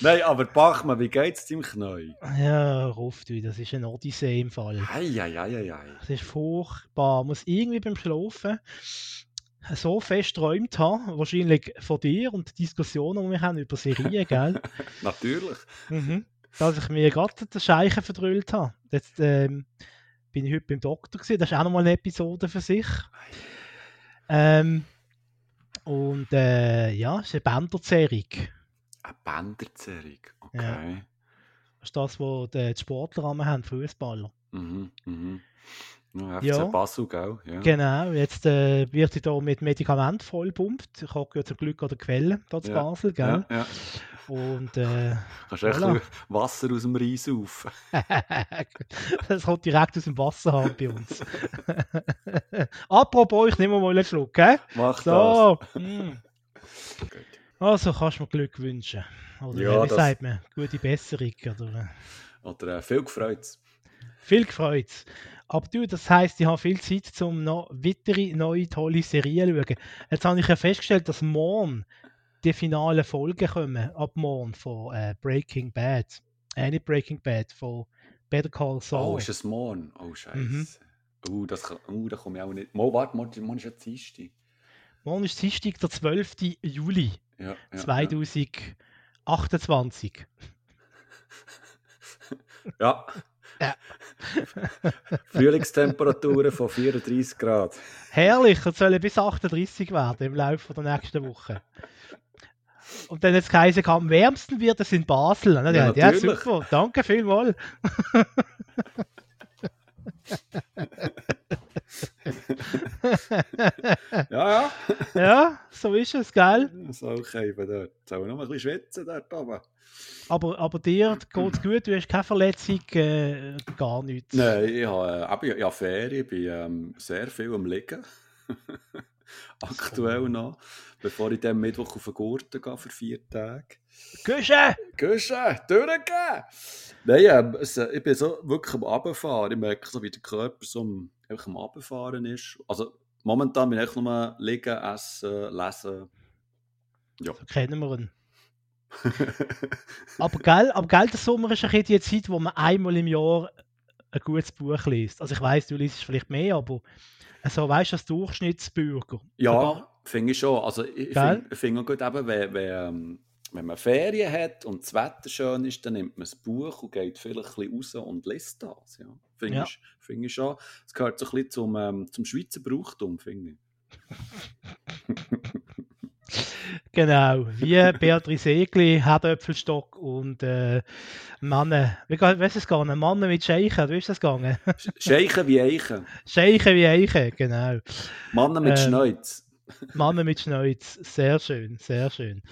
Nein, aber Bachmann, wie geht's deinem Knie? Ja, Rufti, das ist ein Odyssee im Fall. Eieieiei. Das ist furchtbar. Muss irgendwie beim Schlafen so fest träumt haben, wahrscheinlich von dir und Diskussionen, die wir haben über Serien, gell? Natürlich. Mhm. Dass ich mir gerade den Scheichen verdrüllt habe. Jetzt ähm, bin ich heute beim Doktor gewesen. Das ist auch nochmal eine Episode für sich. Ähm, und äh, ja, es ist eine Bänderzerrung. Eine Bänderzerrung, okay. Ja. Das ist das, was die Sportler haben, Fußballer. Mhm, mhm. Ja, FC Ja. Basel, gell? Ja. Genau, jetzt äh, wird sie da mit Medikament vollpumpt. Ich habe ja zum Glück an der Quelle da zu Ja, Basel, gell? Ja, ja. Und äh, Kannst du Voilà. Wasser aus dem Rhein saufen? das kommt direkt aus dem Wasserhahn bei uns. Apropos, ich nehme mal einen Schluck, gell? Mach das. So. mm. Also kannst du mir Glück wünschen. Oder Ja, wie das- sagt man? Gute Besserung. Oder, Oder äh, viel gefreut. viel gefreut. Aber du, das heisst, ich habe viel Zeit, um noch weitere neue tolle Serien zu schauen. Jetzt habe ich ja festgestellt, dass morgen die finalen Folgen kommen. Ab morgen von äh, Breaking Bad. Äh, nicht Breaking Bad, von Better Call Saul. Oh, ist es morgen? Oh, scheiße. Mhm. Oh, das kann, oh, da komme ich auch nicht. Mo, warte, morgen, morgen ist ja Dienstag. Morgen ist Dienstag, der 12. Juli Ja, ja, 2028. Ja. Ja. Frühlingstemperaturen von 34 Grad. Herrlich, es sollen bis 38 werden im Laufe der nächsten Woche. Und dann jetzt geheißen, am wärmsten wird es in Basel. Ja, Ja, ja, super, danke vielmals. Ja, ja. Ja, so ist es, gell? So, okay, eben dort. Jetzt haben wir noch ein bisschen schwitzen dort oben. Aber, aber dir geht es gut, du hast keine Verletzung, äh, gar nichts. Nein, ich habe, äh, ich Ferien, ich bin ähm, sehr viel am Liegen. Aktuell noch. Bevor ich dann Mittwoch auf den Gurten gehe für vier Tage. Küche! Küche, durchgehen! Nein, ähm, äh, ich bin so wirklich am Abfahren. Ich merke so, wie der Körper so am, einfach am Abfahren ist. Also momentan bin ich nur liegen, essen, lesen. Ja. So kennen wir ihn. Aber gell, aber gell, der Sommer ist ein bisschen die Zeit, wo man einmal im Jahr ein gutes Buch liest. Also ich weiß, du liest vielleicht mehr, aber so weißt du, als Durchschnittsbürger. Ja, finde ich schon. Also ich finde find auch gut, eben, wenn, wenn, ähm, wenn man Ferien hat und das Wetter schön ist, dann nimmt man das Buch und geht vielleicht ein bisschen raus und liest das. Ja. Finde Ja. ich, find ich schon. Es gehört so ein bisschen zum, ähm, zum Schweizer Brauchtum, finde ich. Genau, wie Beatrice Egli, Herdöpfelstock und äh, Männer. Wie ist es gegangen? Männer mit Scheichen, wie ist das gegangen? Sch- Scheichen wie Eichen. Scheichen wie Eichen, genau. Männer mit Ähm, Schneuz. Männer mit Schneuz, sehr schön, sehr schön.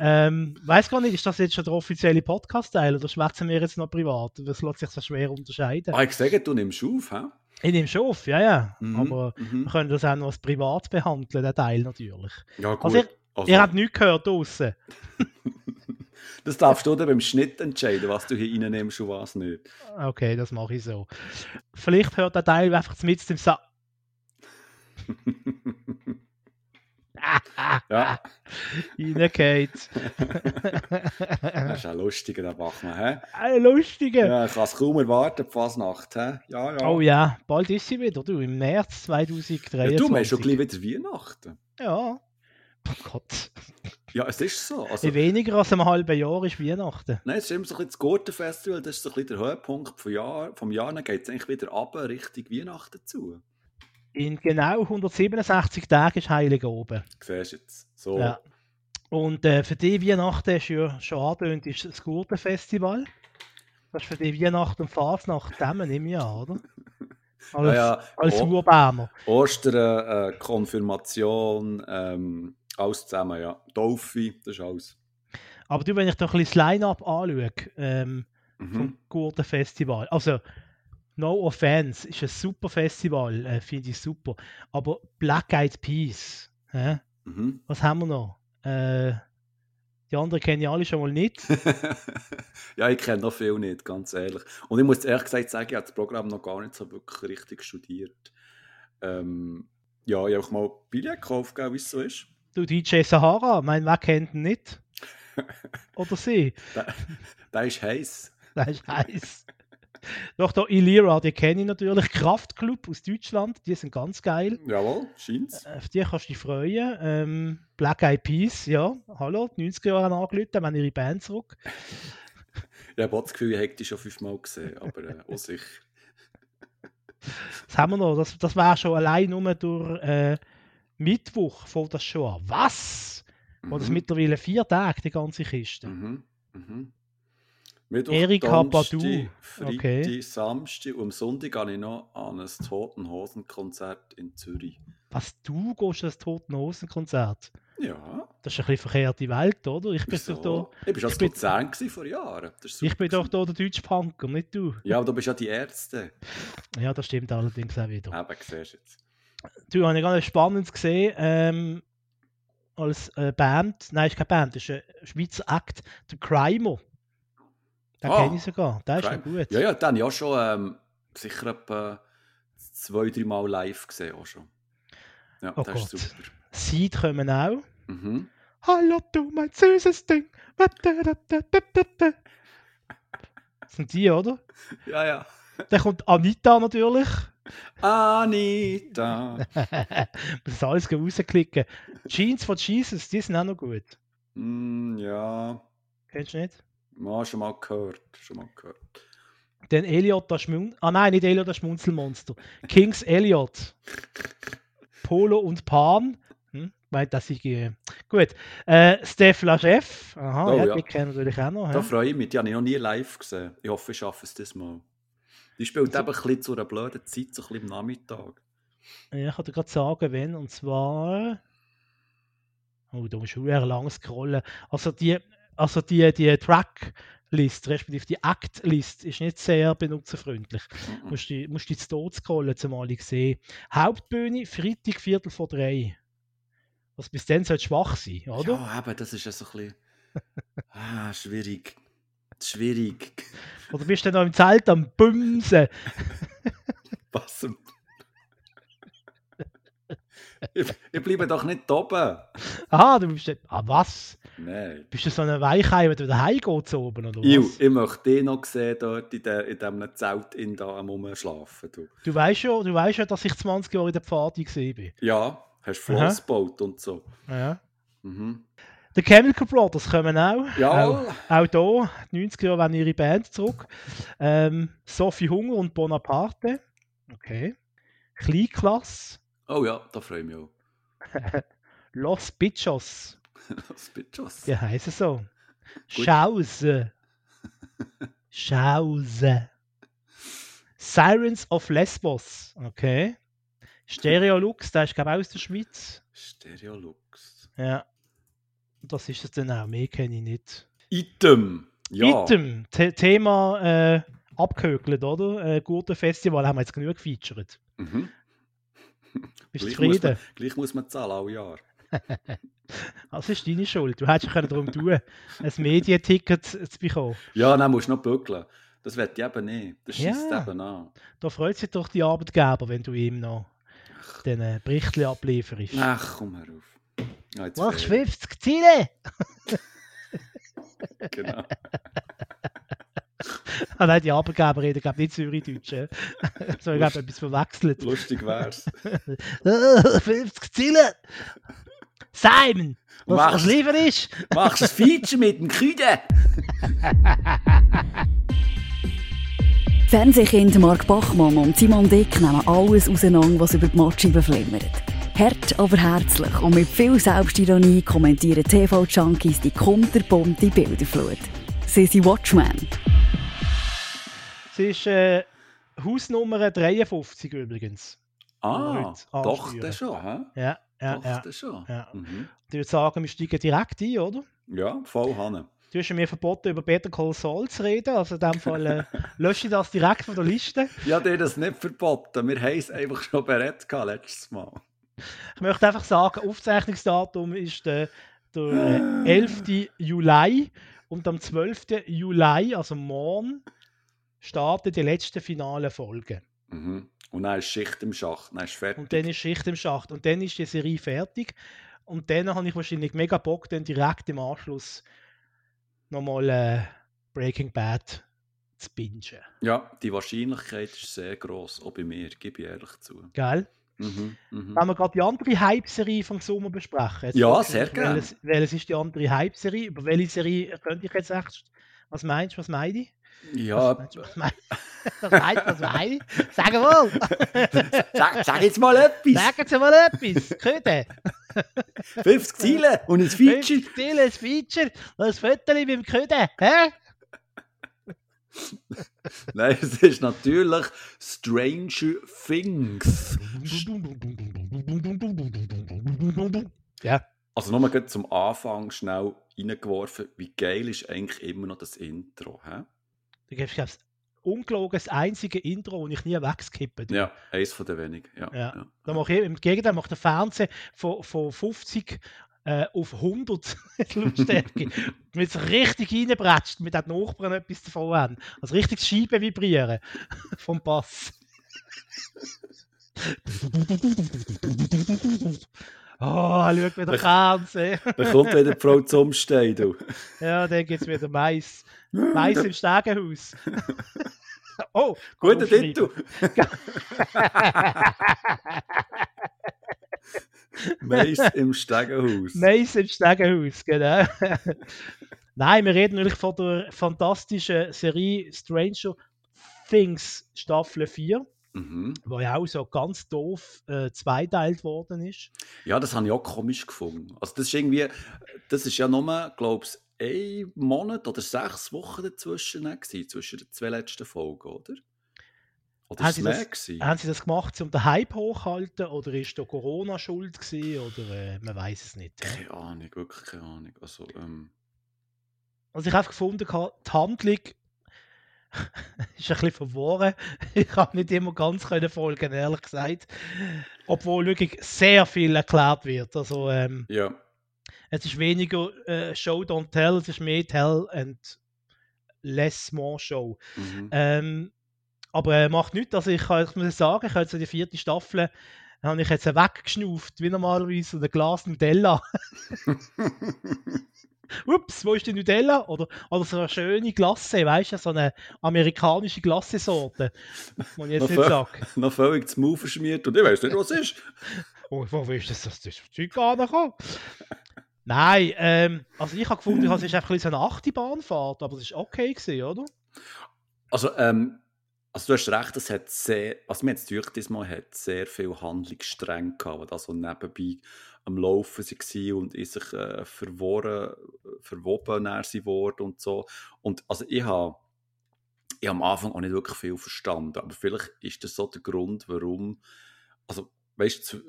ähm, weiß gar nicht, ist das jetzt schon der offizielle Podcast-Teil oder schwätzen wir jetzt noch privat? Das lässt sich so schwer unterscheiden. Ah, ich sage, du nimmst auf, hä? Ich nehme schon auf, ja, ja. Mhm, Aber mhm. wir können das auch noch als privat behandeln, den Teil natürlich. Ja, gut. Also ihr, Also, ihr habt nichts gehört draussen. das darfst du dann beim Schnitt entscheiden, was du hier reinnimmst und was nicht. Okay, das mache ich so. Vielleicht hört der Teil einfach mit dem Sa ja, reingeht. das ist ein lustiger, der Bachmann, hä? Ein lustiger. Ja, ich kann es kaum erwarten, die Fasnacht, hä? Ja, ja. Oh ja, bald ist sie wieder, du, im März 2023. Ja, du, wir haben schon gleich wieder Weihnachten. Ja. Oh Gott. Ja, es ist so. Also, In weniger als einem halben Jahr ist Weihnachten. nein, es ist immer so ein bisschen das Gurtenfestival, das ist so ein bisschen der Höhepunkt vom Jahr. Vom Jahr dann geht es eigentlich wieder ab Richtung Weihnachten zu. In genau 167 Tagen ist Heilige oben. Siehst du jetzt? So. Ja. Und äh, für die Weihnachten ist ja schon angedeutet, ist das Gurtenfestival. Das ist für die Weihnachten und Fasnacht zusammen im Jahr, oder? Als, Ja, ja. als Urberner. Ostern, äh, Konfirmation, ähm, alles zusammen, ja. Taufe, das ist alles. Aber du, wenn ich doch ein bisschen das Line-Up anschaue, ähm, Mhm. vom Gurtenfestival. Also, no offense, ist ein super Festival, äh, finde ich super. Aber Black Eyed Peas, hä? Mhm. was haben wir noch? Äh, die anderen kenne ich alle schon mal nicht. ja, ich kenne noch viel nicht, ganz ehrlich. Und ich muss ehrlich gesagt sagen, ich habe das Programm noch gar nicht so wirklich richtig studiert. Ähm, ja, ich habe auch mal Billett gekauft, wie es so ist. Du, DJ Sahara, mein wer kennt ihn nicht? Oder sie? Der, der ist heiß. Das ist heiß. Doch, da Illyra, die kenne ich natürlich. Kraftclub aus Deutschland, die sind ganz geil. Jawohl, scheint's. Auf die kannst du dich freuen. Ähm, Black Eyed Peas, ja, hallo, die 90er Jahre angelötet, haben ihre Band zurück. Ich habe das Gefühl, ich hätte die schon fünfmal gesehen, aber äh, auch sicher. Was haben wir noch? Das, das wäre schon allein nur durch äh, Mittwoch vor das schon an. Was? Oder das Mhm. mittlerweile vier Tage, die ganze Kiste. Mhm. Mhm. Mittwoch, Erika Badu. Freitag, Okay. Samstag und am Sonntag gehe ich noch an ein Toten Hosen Konzert in Zürich. Was, du gehst an das Toten Hosen Konzert? Ja, Das ist ein bisschen verkehrte Welt, oder? Ich bin wieso? doch da, Ich war als bin- Luzern gewesen vor Jahren. Ich bin doch da der deutsche Punker, nicht du. Ja, aber du bist ja die Ärzte. Ja, das stimmt allerdings auch wieder. Eben, siehst du jetzt. Du, habe ich ganz spannend gesehen, ähm, als äh, Band, nein, ist keine Band, ist ein Schweizer Act, der Crimer. Den Ah, kenne ich sogar, der ist ja Crime. gut. Ja, ja, den habe ich auch schon ähm, sicher etwa zwei, drei Mal live gesehen. Auch schon. Ja, Oh das ist super. Seed kommen auch. Mhm. Hallo, du mein süßes Ding. Das sind die, oder? Ja, ja. Dann kommt Anita natürlich. Anita. Muss alles rausklicken. Jeans von Jesus, die sind auch noch gut. mm, ja, Kennst du nicht? Mal schon mal gehört. Schon mal gehört. Dann Elliot, das Schmun... Ah nein, nicht Elliot, das Schmunzelmonster. Kings Elliot. Polo und Pan. Hm? Meint, dass ich... Äh... Gut. Äh, Steph Lachef. Aha, Oh, ja, ja. die kennen natürlich auch noch. Da hä? freue ich mich. Die habe ich noch nie live gesehen. Ich hoffe, ich schaffe es das mal. Die spielt eben ein bisschen zu einer blöden Zeit, so ein bisschen am Nachmittag. Ja, ich kann dir gerade sagen, wenn. Und zwar. Oh, da musst du sehr lang scrollen. Also die, also die, die Tracklist, respektive die Act-List, ist nicht sehr benutzerfreundlich. Mhm. Musst du musst dort scrollen, zumal ich sehe. Hauptbühne, Freitag, Viertel vor drei. Was bis dann sollte schwach sein, oder? Ja, eben, das ist ja so ein bisschen... Ah, schwierig. Schwierig. Oder bist du noch im Zelt am Bumsen? Was? Ich, ich bleibe doch nicht oben. Aha, du bist. dann- Ah, was? Nein. Bist du so ein Weichei, wenn du wieder heimgehst oben, oder Iu, was? ich möchte dich noch sehen, dort in, der, in diesem Zelt in da am Rumschlafen. Du. Du weißt schon, du weißt ja, dass ich 20 Jahre in der Pfade bin. Ja, hast Aha. Floss gebaut und so. Ja. Mhm. Die Chemical Brothers kommen auch. Ja, Auch, auch hier, die 90er Jahre wollen ihre Band zurück. Ähm, Sophie Hunger und Bonaparte. Okay. Kleinklasse. Oh ja, da freue ich mich auch. Los Bichos. Das Bitches. Die heißen so. Gut. Schause. Schause. Sirens of Lesbos. Okay. Stereolux, der ist glaube ich aus der Schweiz. Stereolux. Ja. Das ist es dann auch. Mehr kenne ich nicht. Item. Ja. Item, The Thema äh, abgehökelt, oder? Äh, gute Festival haben wir jetzt genug gefeatured. Mhm. Bist du Gleich muss, zufrieden? man, gleich muss man zahlen, alle Jahr. Das ist deine Schuld. Du hättest darum tun, ein Medienticket zu bekommen. Ja, dann musst du noch bügeln. Das wird ich eben nicht. Das Ja. schießt eben an. Da freut sich doch die Arbeitgeber, wenn du ihm noch den äh, Bericht ablieferst. Ach, komm herauf. Ja, Machst Ferien. 50 Ziele! Genau. Ah, nein, die Arbeitgeber reden, glaube ich, nicht Zürichdeutsch. so, ich glaube, etwas verwechselt. Lustig wär's. 50 Ziele! Simon! Was, Mach's. was lieber ist? Machst du ein Feature mit dem Küde? Fernsehkind Mark Bachmann und Simon Dick nehmen alles auseinander, was über die Matscheibe flimmert. Hart, aber herzlich und mit viel Selbstironie kommentieren TV-Junkies die kunterbunte Bilderflut. Sie sind Watchmen. Es ist äh, Hausnummer 53 übrigens. Ah, doch, das schon, hä? Ja, ja, doch, ja. das schon. ja. Mhm. Ich würde sagen, wir steigen direkt ein, oder? Ja, voll Hanne. Du hast mir verboten, über Better Call Saul zu reden. Also in dem Fall äh, lösche ich das direkt von der Liste. Ja, dir das nicht verboten. Wir haben es einfach schon berät gehabt, letztes Mal. Ich möchte einfach sagen, Aufzeichnungsdatum ist der, der äh, 11. Juli. Und am 12. Juli, also morgen, starten die letzten finalen Folgen. Mhm. Und dann ist Schicht im Schacht, dann ist fertig. Und dann ist Schicht im Schacht. Und dann ist die Serie fertig. Und dann habe ich wahrscheinlich mega Bock, dann direkt im Anschluss nochmal äh, Breaking Bad zu bingen. Ja, die Wahrscheinlichkeit ist sehr groß, auch bei mir, gebe ich ehrlich zu. Gell? Mhm, mhm. Wenn wir gerade die andere Hype-Serie vom Sommer besprechen. Jetzt Ja, sehr gerne. Welches, welches ist die andere Hype-Serie? Über welche Serie könnte ich jetzt echt... Was meinst du, was meine ich? Ja, Was meinst du, was meine ich? Was meinst du, was meine ich? Sag mal! sag, sag jetzt mal etwas. Sagen Sie mal etwas! Köde! 50 Ziele und ein Feature. Ziel, ein Feature, ein Foto mit dem Köde, hä? Nein, es ist natürlich Stranger Things. Ja, Also nochmal zum Anfang schnell reingeworfen, wie geil ist eigentlich immer noch das Intro. Hä? da gibt es ungelogen das einzige Intro, das ich nie wegskippe. Ja, eins von den wenigen. Ja, Ja. ja. Da mache ich, Im Gegenteil macht der Fernseher von, von 50 äh, auf 100 Lautstärke. Wenn es richtig reinbretscht, mit den Nachbarn etwas davon haben. Also richtig die Scheibe vibrieren vom Bass. Oh, schau wieder Fernsehen. Da kommt wieder Frau zum Stehen, du. Ja, dann gibt es wieder Mais. Mais im Stegenhaus. oh, Guter. Titel. Mais im Stegenhaus. Mais im Stegenhaus, genau. Nein, wir reden natürlich von der fantastischen Serie Stranger Things Staffel 4, Mhm. wo ja auch so ganz doof äh, zweiteilt worden ist. Ja, das habe ich auch komisch gefunden. Also das ist irgendwie, das ist ja nur, glaube ich, ein Monat oder sechs Wochen dazwischen gewesen, zwischen den zwei letzten Folgen, oder? Oder Haben ist Sie das- gewesen? Haben sie das gemacht, um den Hype hochzuhalten oder ist da Corona schuld gewesen oder äh, man weiß es nicht. Keine Ahnung, wirklich keine Ahnung. Also, ähm, Also ich habe gefunden, die Handlung ist ein bisschen verworren. Ich habe nicht immer ganz können folgen, ehrlich gesagt. Obwohl wirklich sehr viel erklärt wird. Also ähm, ja. es ist weniger äh, Show Don't Tell, es ist mehr Tell and less more Show. Mhm. Ähm, aber äh, macht nichts. Also ich, kann, ich muss sagen, ich habe jetzt die vierte Staffel habe ich jetzt weggeschnauft, wie normalerweise so ein Glas Nutella. Ups, wo ist die Nutella? Oder, oder so eine schöne Glasse, weißt du, so eine amerikanische Glassesorte, ich jetzt Noch nicht voll- sage. Noch völlig zum Move verschmiert und ich weiß nicht, was es ist. Oh, wo ist das, das, das Zeug gar nicht gekommen? Nein, ähm, also ich habe gefunden, es ist einfach ein bisschen so eine Achterbahnfahrt, aber es ist okay gewesen, oder? Also, ähm, also du hast recht, es hat sehr, also mir jetzt durch diesmal hat sehr viel Handlungsstränge gehabt, die da so nebenbei am Laufen waren und in sich äh, verworren, verwoben worden und so. Und also ich habe ich habe am Anfang auch nicht wirklich viel verstanden, aber vielleicht ist das so der Grund, warum, also weißt du,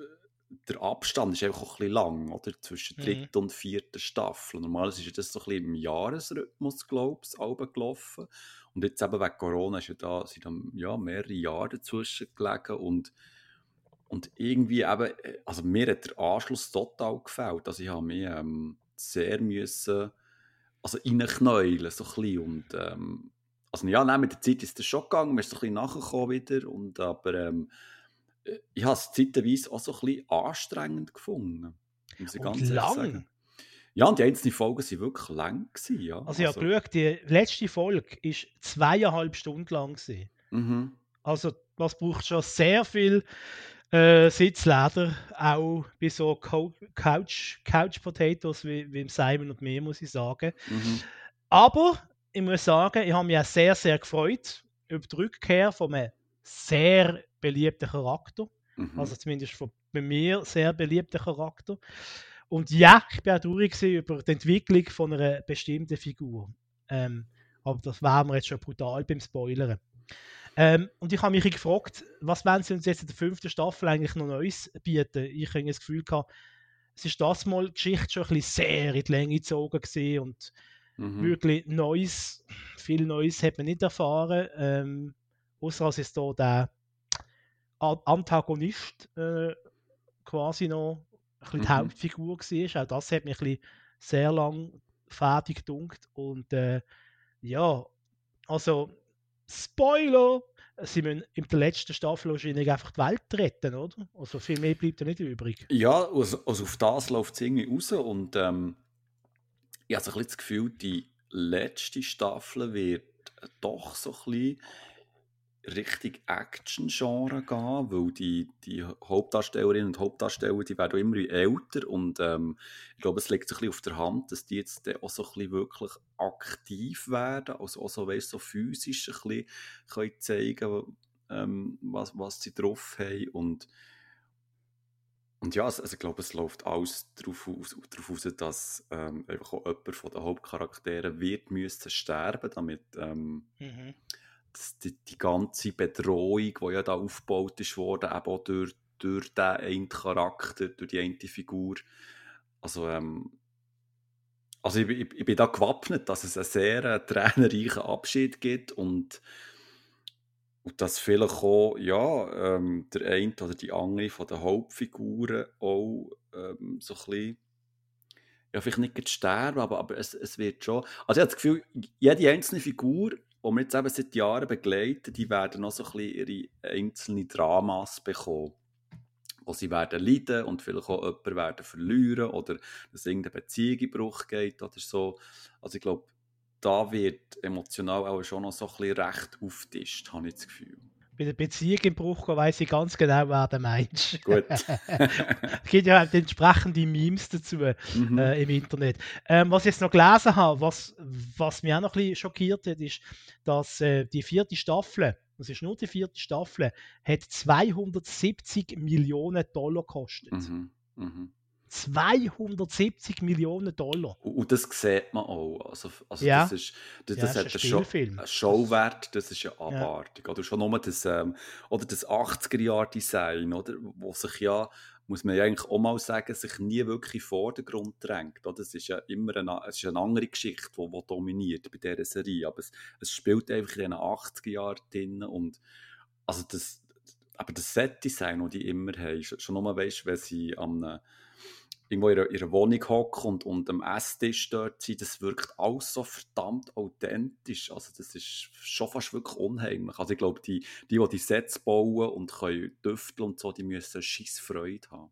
der Abstand ist einfach auch ein bisschen lang, oder? Zwischen Mhm. dritter und vierter Staffel. Normalerweise ist das so ein bisschen im Jahresrhythmus, glaube ich, gelaufen. Und jetzt eben wegen Corona ist ja da, sind da ja, mehrere Jahre dazwischen gelegen und, und irgendwie eben, äh, also mir hat der Anschluss total gefällt. Also ich habe mich ähm, sehr müssen, also reinknäulen, so ein bisschen. Und, ähm, also ja, nein, mit der Zeit ist das schon gegangen, man ist so ein bisschen nachgekommen wieder, und, aber ähm, äh, ich habe es zeitweise auch so ein bisschen anstrengend gefunden. Muss ich Und ganz lang. sagen. Ja, und die einzelnen Folgen waren wirklich lang. Gewesen, ja. Also ich habe geschaut, die letzte Folge ist zweieinhalb Stunden lang gewesen. mhm. Also das braucht schon sehr viel äh, Sitzleder, auch bei so Co Couch, Couch Potatoes wie, wie im Simon und mir, muss ich sagen. Mhm. Aber ich muss sagen, ich habe mich auch sehr, sehr gefreut über die Rückkehr von einem sehr beliebten Charakter. Mhm. Also zumindest von, bei mir sehr beliebter Charakter. Und ja, ich bin auch traurig über die Entwicklung von einer bestimmten Figur. Ähm, aber das wären wir jetzt schon brutal beim Spoilern. Ähm, und ich habe mich gefragt, was werden sie uns jetzt in der fünften Staffel eigentlich noch Neues bieten? Ich habe das Gefühl gehabt, es ist das mal die Geschichte schon ein bisschen sehr in die Länge gezogen gewesen und Mhm. wirklich Neues, viel Neues hat man nicht erfahren. Ähm, außer als es da der Antagonist äh, quasi noch ein bisschen die Mhm. Hauptfigur war. Auch das hat mich ein bisschen sehr lang fertig gedunkt. Und äh, ja, also Spoiler! Sie müssen in der letzten Staffel wahrscheinlich einfach die Welt retten, oder? Also viel mehr bleibt ja nicht übrig. Ja, also, also auf das läuft es irgendwie raus und ähm, ich habe so ein bisschen das Gefühl, die letzte Staffel wird doch so ein bisschen Richtung Action-Genre gehen, weil die, die Hauptdarstellerinnen und Hauptdarsteller, die werden immer älter und ähm, ich glaube, es liegt so ein bisschen auf der Hand, dass die jetzt auch so ein bisschen wirklich aktiv werden, also auch so, weißt, so physisch ein bisschen können zeigen ähm, was, was sie drauf haben und und ja, also, ich glaube, es läuft alles darauf aus, darauf aus dass ähm, einfach auch jemand von den Hauptcharakteren wird müssen sterben, damit ähm, mhm die, die ganze Bedrohung, die ja da aufgebaut ist worden, eben auch durch, durch den einen Charakter, durch die eine Figur. Also, ähm, also ich, ich, ich, bin da gewappnet, dass es einen sehr äh, tränenreichen Abschied gibt und, und dass vielleicht auch ja, ähm, der eine oder die andere von den Hauptfiguren auch ähm, so ein bisschen ja, vielleicht nicht sterben, aber, aber es, es wird schon. Also ich habe das Gefühl, jede einzelne Figur die wir jetzt eben seit Jahren begleiten, die werden noch so ein bisschen ihre einzelnen Dramas bekommen. Wo sie werden leiden und vielleicht auch jemanden werden verlieren oder dass irgendeine Beziehung in Bruch geht oder so. Also ich glaube, da wird emotional auch schon noch so ein bisschen recht auftischt, habe ich das Gefühl bei der Beziehung im Bruch weiß ich ganz genau, wer der meinst. Gut. es gibt ja entsprechende Memes dazu mhm. äh, im Internet. Ähm, was ich jetzt noch gelesen habe, was, was mich auch noch ein bisschen schockiert hat, ist, dass äh, die vierte Staffel, das ist nur die vierte Staffel, hat 270 Millionen Dollar gekostet. Mhm. Mhm. 270 Millionen Dollar. Und das sieht man auch. Also, also ja. das, ist, das, das ja, hat einen, einen Showwert, das ist eine Abartig. Ja. Oder schon nur das, ähm, oder das 80er-Jahr-Design, oder, wo sich ja, muss man ja eigentlich auch mal sagen, sich nie wirklich in den Vordergrund drängt. Oder? Das ist ja immer eine, es ist eine andere Geschichte, die, die dominiert bei dieser Serie. Aber es, es spielt einfach in den 80er Jahren drin und also das, aber das Set-Design, das die immer haben, schon nur weißt, wenn sie am irgendwo in ihrer, Wohnung hocken und, und am Esstisch dort sind, das wirkt alles so verdammt authentisch. Also das ist schon fast wirklich unheimlich. Also ich glaube, die, die, die die Sets bauen und können düfteln und so, die müssen scheiß Freude haben.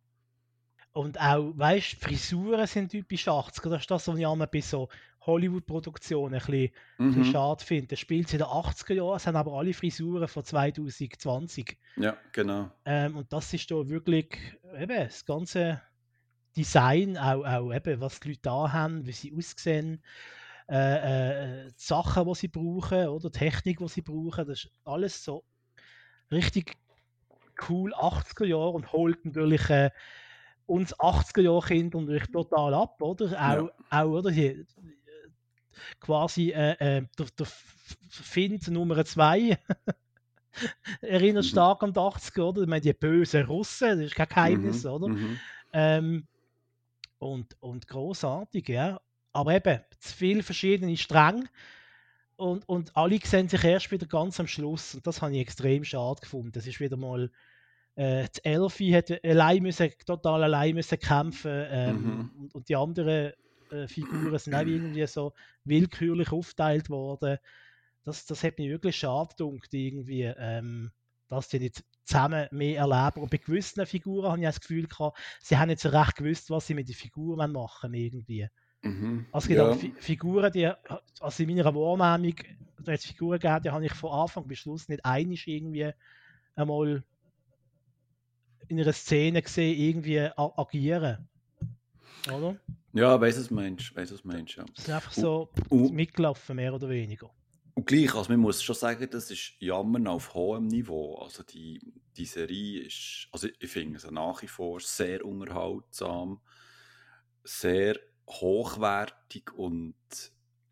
Und auch, weißt du, Frisuren sind typisch 80er. Das ist das, was ich einmal bei so Hollywood-Produktionen ein bisschen, mhm. bisschen schade finde. Das spielt in den 80er Jahren, es haben aber alle Frisuren von 2020. Ja, genau. Ähm, und das ist da wirklich eben das ganze Design, auch, auch eben, was die Leute da haben, wie sie aussehen, äh, äh, die Sachen, die sie brauchen, oder die Technik, die sie brauchen, das ist alles so richtig cool 80er Jahre und holt natürlich äh, uns 80er Jahre Kinder natürlich total ab, oder? Auch, ja. auch oder? Hier, quasi äh, äh, der, der Find Nummer 2 erinnert mhm. stark an die 80er, oder? Ich meine, die bösen Russen, das ist kein Geheimnis, mhm. oder? Mhm. Ähm, und, und großartig, ja. Aber eben, zu viele verschiedene Stränge und, und alle sehen sich erst wieder ganz am Schluss. Und das habe ich extrem schade gefunden. Das ist wieder mal. Äh, die Elfi hat allein müssen, total allein müssen kämpfen ähm, mhm. und, und, die anderen äh, Figuren sind auch irgendwie so willkürlich aufteilt worden. Das, das hat mich wirklich schade gedacht, irgendwie, ähm, dass die nicht zusammen mehr erleben. Und bei gewissen Figuren habe ich das Gefühl gehabt, sie haben nicht so recht gewusst, was sie mit den Figuren machen irgendwie. Mhm, also es gibt ja. auch Figuren, die, also in meiner Wahrnehmung, da hat es Figuren gegeben, die habe ich von Anfang bis Schluss nicht einig irgendwie einmal in einer Szene gesehen, irgendwie agieren. Oder? Ja, weiß es Mensch, weiß es Mensch. Ja. Es ist einfach so uh, uh, mitgelaufen, mehr oder weniger. Und gleich, also man muss schon sagen, das ist Jammern auf hohem Niveau. Also die, die Serie ist, also ich finde sie nach wie vor sehr unterhaltsam, sehr hochwertig und,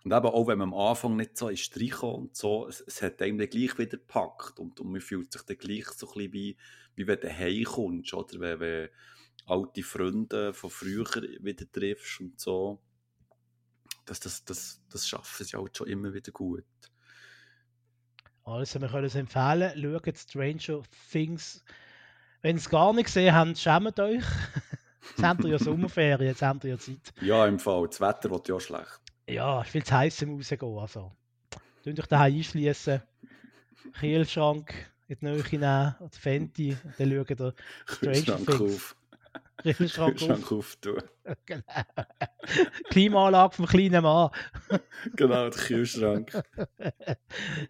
und eben auch wenn man am Anfang nicht so ist und so, es, es hat einem dann gleich wieder gepackt und, und man fühlt sich dann gleich so ein bisschen wie, wie wenn du heimkommst, oder wenn, wenn alte Freunde von früher wieder triffst und so. Das, das, das, das schaffen sie halt schon immer wieder gut. Also, wir können es empfehlen. Schaut Stranger Things. Wenn ihr es gar nicht gesehen habt, schämt euch. jetzt habt ihr ja Sommerferien, jetzt habt ihr ja Zeit. Ja, im Fall. Das Wetter wird ja schlecht. Ja, ich will zu heiß im Rausgehen. Also, könnt euch daheim einschließen. Kühlschrank in die Nähe nehmen, die Fenty, und dann schaut ihr Stranger Things. Auf. Kühlschrank, auftun. genau. Klimaanlage vom kleinen Mann. genau, der Kühlschrank.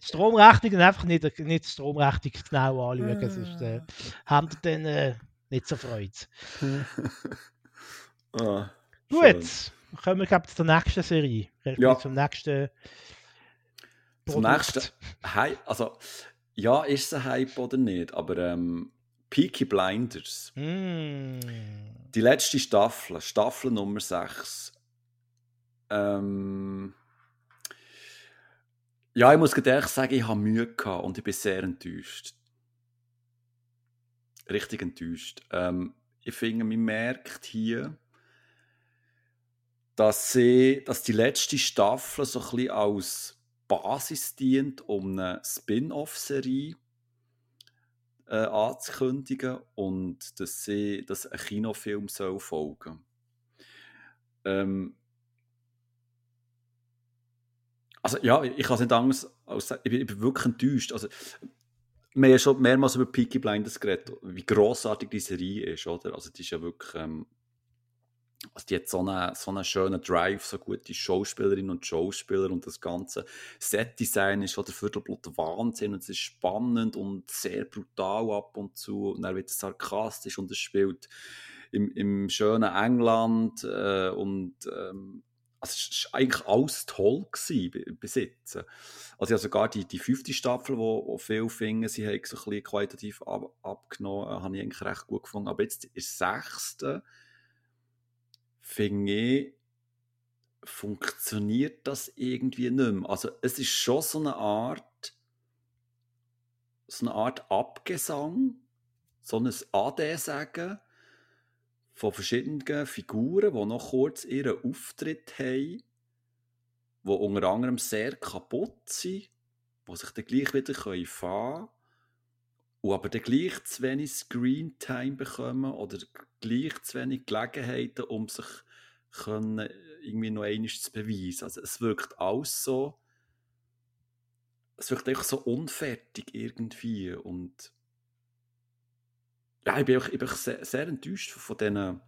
Stromrechnung einfach nicht, nicht die Stromrechnung genau anschauen, sonst äh, haben ihr dann äh, nicht so Freude. ah, Gut, schön. kommen wir glaub, zur nächsten Serie. Ja. Zum nächsten Zum Produkt. nächsten Hype, also ja, ist es ein Hype oder nicht, aber ähm, Peaky Blinders, Mm. die letzte Staffel, Staffel Nummer 6. Ähm, ja, ich muss ehrlich sagen, ich habe Mühe gehabt und ich bin sehr enttäuscht. Richtig enttäuscht. Ähm, ich finde, man merkt hier, dass, sie, dass die letzte Staffel so ein bisschen als Basis dient, um eine Spin-off-Serie äh, anzukündigen und dass, sie, dass ein Kinofilm soll folgen ähm, Also ja, ich kann es nicht anders als sagen, ich bin, ich bin wirklich enttäuscht. Also, wir haben schon mehrmals über Peaky Blinders geredet, wie grossartig die Serie ist, oder? Also die ist ja wirklich... Ähm, also die hat so einen, so einen schönen Drive, so gute Schauspielerinnen und Schauspieler und das ganze Setdesign ist oder Viertelblut Wahnsinn und es ist spannend und sehr brutal ab und zu und dann wird sarkastisch und es spielt im, im schönen England äh, und ähm, also es war eigentlich alles toll gewesen, jetzt. Also ja, sogar die, die fünfte Staffel, wo, wo viele finden, sie haben so ein bisschen qualitativ ab, abgenommen, habe ich eigentlich recht gut gefunden. Aber jetzt in der sechsten finde ich, funktioniert das irgendwie nicht mehr. Also es ist schon so eine Art, so eine Art Abgesang, so ein Ade-Sagen von verschiedenen Figuren, die noch kurz ihren Auftritt haben, die unter anderem sehr kaputt sind, die sich dann gleich wieder fahren können und aber dann gleich zu wenig Screentime bekommen oder gleich zu wenig Gelegenheiten, um sich können, irgendwie noch einmal zu beweisen. Also es wirkt alles so, es wirkt einfach so unfertig irgendwie und ja, ich bin, auch, ich bin auch sehr, sehr enttäuscht von diesen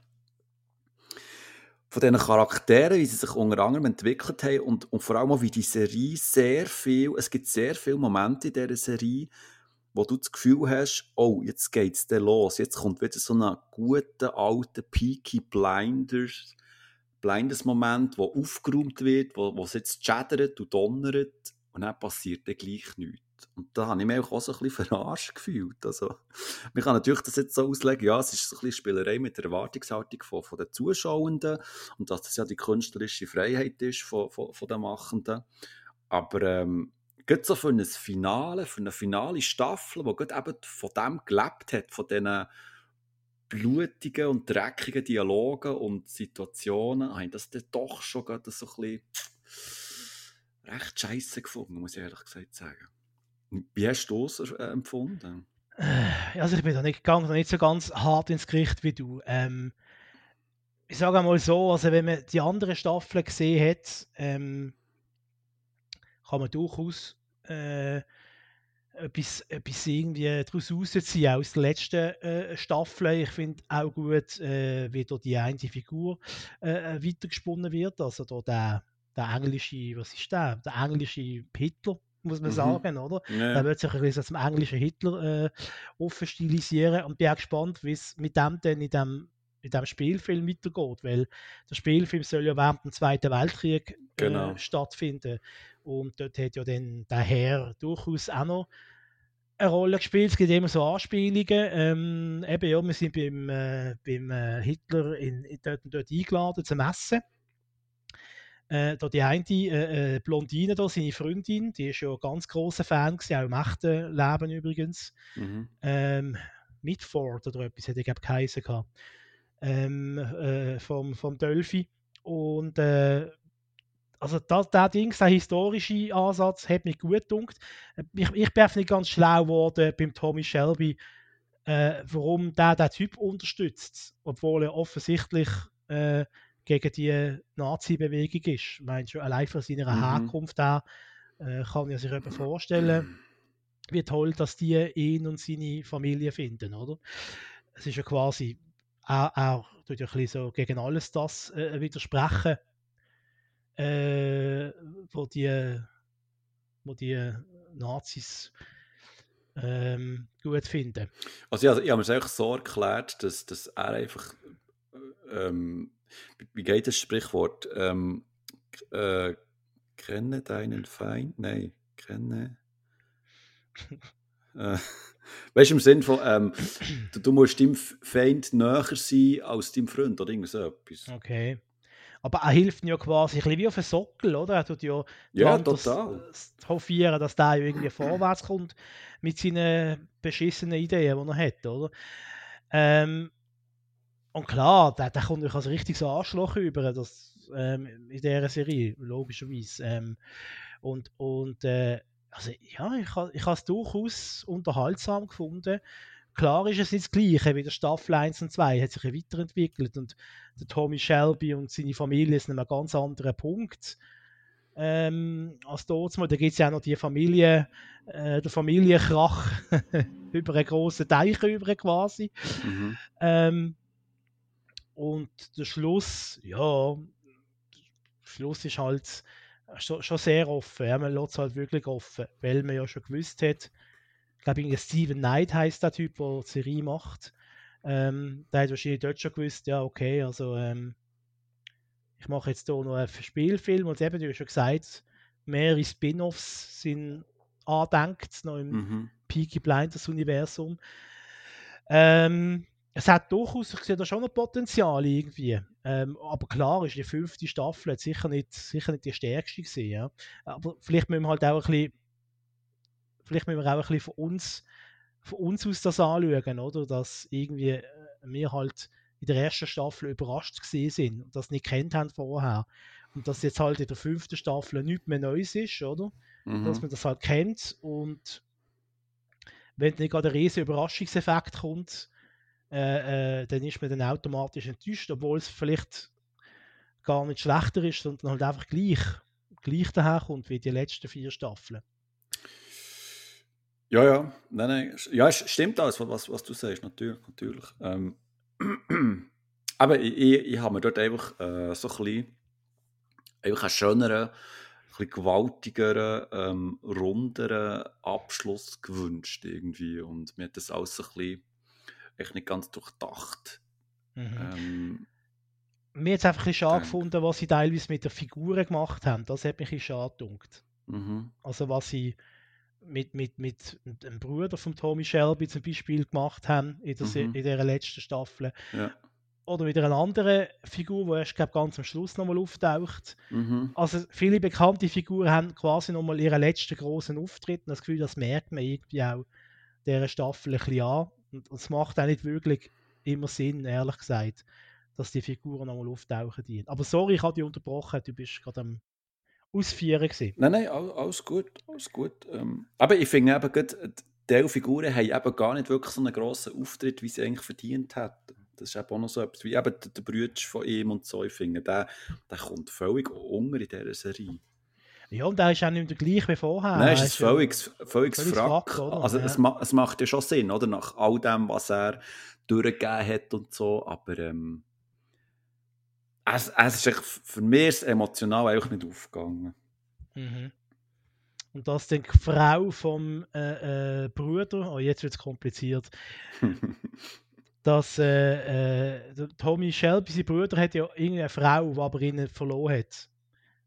von diesen Charakteren, wie sie sich unter anderem entwickelt haben und, und vor allem auch, wie die Serie sehr viel, es gibt sehr viele Momente in dieser Serie, wo du das Gefühl hast, oh, jetzt geht's dann los, jetzt kommt wieder so ein guter, alter Peaky Blinders, Blinders Moment, wo aufgeräumt wird, wo, wo es jetzt chattert und donnert und dann passiert dann gleich nichts. Und da habe ich mich auch so ein bisschen verarscht gefühlt. Also, man kann natürlich das jetzt so auslegen, ja, es ist so ein bisschen Spielerei mit der Erwartungshaltung von, von den Zuschauenden und dass das ja die künstlerische Freiheit ist von, von, von den Machenden. Aber ähm, gerade so für ein Finale, für eine finale Staffel, die gerade eben von dem gelebt hat, von diesen blutigen und dreckigen Dialogen und Situationen, habe ich das dann doch schon gerade so ein bisschen recht scheiße gefunden, muss ich ehrlich gesagt sagen. Wie hast du es äh, empfunden? Äh, Also ich bin da nicht, gegangen, nicht so ganz hart ins Gericht wie du. Ähm, ich sage einmal so, also wenn man die anderen Staffeln gesehen hat, ähm, kann man durchaus äh, etwas, etwas irgendwie daraus rausziehen aus der letzten äh, Staffel. Ich finde auch gut, äh, wie da die eine Figur äh, äh, weitergesponnen wird. Also da der, der englische, was ist der? Der englische Hitler, muss man Mhm. sagen, oder? Ja. Er wird sich ein bisschen zum englischen Hitler äh, offen stilisieren und bin auch gespannt, wie es mit dem dann in dem, in dem Spielfilm weitergeht, weil der Spielfilm soll ja während dem Zweiten Weltkrieg Genau. äh, stattfinden und dort hat ja dann der Herr durchaus auch noch eine Rolle gespielt. Es gibt immer so Anspielungen. Ähm, eben, ja, wir sind beim, äh, beim äh, Hitler in, in dort, dort eingeladen zum Essen. Äh, da die eine äh, äh, Blondine, da, seine Freundin, die ist ja ein ganz großer Fan, gewesen, auch im echten Leben übrigens. Mhm. Ähm, Mitford oder etwas hätte ich glaube geheißen. Ähm, äh, vom, vom Delphi. Und äh, also das, der Dings, der historische Ansatz hat mich gut gedunkt. Ich, ich bin einfach nicht ganz schlau geworden beim Tommy Shelby, äh, warum der den Typ unterstützt, obwohl er offensichtlich äh, gegen die Nazi-Bewegung ist. Ich meine, schon allein von seiner Mhm. Herkunft her äh, kann ich sich eben vorstellen, wie toll, dass die ihn und seine Familie finden, oder? Es ist ja quasi auch, auch tut ja ein bisschen so gegen alles das äh, widersprechen, äh, wo die, wo die Nazis ähm, gut finden. Also, ja, ich habe mir es eigentlich so erklärt, dass, dass er einfach, ähm, wie geht das Sprichwort? Ähm, äh, kenne deinen Feind? Nein, kenne. äh, weißt du, im Sinn von, ähm, du, du, musst deinem Feind näher sein als deinem Freund oder irgend so etwas. Okay. Aber er hilft ja quasi ein bisschen wie auf einen Sockel, oder? Er tut ja, ja total. Das, hofieren, dass der irgendwie vorwärts kommt mit seinen beschissenen Ideen, die er hat, oder? Ähm, und klar, der, der kommt euch als richtiges Arschloch über, das, ähm, in dieser Serie, logischerweise. Ähm, und und äh, also, ja, ich, ich habe es durchaus unterhaltsam gefunden. Klar ist es nicht das Gleiche wie der Staffel 1 und 2, hat sich ja weiterentwickelt und der Tommy Shelby und seine Familie sind einem ganz anderen Punkt ähm, als dort. Da gibt es ja auch noch die Familie, äh, der Familienkrach über einen großen Teich über quasi. Mhm. Ähm, und der Schluss, ja, der Schluss ist halt schon, schon sehr offen. Ja, man lässt es halt wirklich offen, weil man ja schon gewusst hat, ich glaube, Steven Knight heißt der Typ, der die Serie macht. Ähm, der hat wahrscheinlich dort schon gewusst, ja, okay, also ähm, ich mache jetzt hier noch einen Spielfilm und eben, du hast schon gesagt, mehrere Spin-offs sind andenkt, noch im mhm. Peaky Blinders Universum. Ähm, es hat durchaus, ich sehe da schon noch Potenzial irgendwie. Ähm, aber klar ist die fünfte Staffel sicher nicht, sicher nicht die stärkste gewesen, ja. Aber vielleicht müssen wir halt auch ein bisschen, vielleicht müssen wir auch ein bisschen von uns, von uns aus das anschauen, oder? Dass irgendwie äh, wir halt in der ersten Staffel überrascht gesehen sind und das nicht kennt haben vorher. Und dass jetzt halt in der fünften Staffel nichts mehr Neues ist, oder? Mhm. Dass man das halt kennt und wenn nicht gerade ein riesiger Überraschungseffekt kommt, äh, äh, dann ist man dann automatisch enttäuscht, obwohl es vielleicht gar nicht schlechter ist, sondern halt einfach gleich, gleich daherkommt wie die letzten vier Staffeln. Ja, ja, nein, nein. Ja, es stimmt alles, was, was du sagst, natürlich. natürlich. Ähm, aber ich, ich, ich habe mir dort einfach äh, so ein bisschen, einfach einen schöneren, ein bisschen gewaltigeren, ähm, runderen Abschluss gewünscht irgendwie. Und mir hat das alles so ein bisschen echt nicht ganz durchdacht. Mhm. Ähm, mir hat es einfach ein schade gefunden, was sie teilweise mit der Figur gemacht haben. Das hat mich ein schade gedunkt. Mhm. Also was sie mit, mit, mit dem Bruder von Tommy Shelby zum Beispiel gemacht haben in der, mhm. in der letzten Staffel. Ja. Oder mit einer anderen Figur, die erst glaub, ganz am Schluss nochmal auftaucht. Mhm. Also viele bekannte Figuren haben quasi nochmal ihren letzten großen Auftritt. Und das Gefühl, das merkt man irgendwie auch dieser Staffel ein bisschen an. Und es macht auch nicht wirklich immer Sinn, ehrlich gesagt, dass die Figuren nochmal auftauchen. Die. Aber sorry, ich habe dich unterbrochen, du bist gerade am Ausführen gewesen. Nein, nein, alles gut, alles gut. Ähm, aber ich finde eben, gerade, die Figuren haben eben gar nicht wirklich so einen grossen Auftritt, wie sie eigentlich verdient hätten. Das ist eben auch noch so etwas, wie eben der, Bruder von ihm und so, ich finde, der, der kommt völlig unter in dieser Serie. Ja, und der ist auch nicht mehr der gleiche wie vorher. Nein, es ist völlig, völlig, völlig Frack. Frack also ja. es, ma es macht ja schon Sinn, oder? Nach all dem, was er durchgegeben hat und so, aber ähm, es, es ist für mich emotional einfach nicht aufgegangen. Mhm. Und das dann die Frau vom äh, äh, Bruder, oh jetzt wird es kompliziert, dass äh, äh Tommy Shelby, sein Bruder, hat ja irgendeine Frau, die aber ihn verloren hat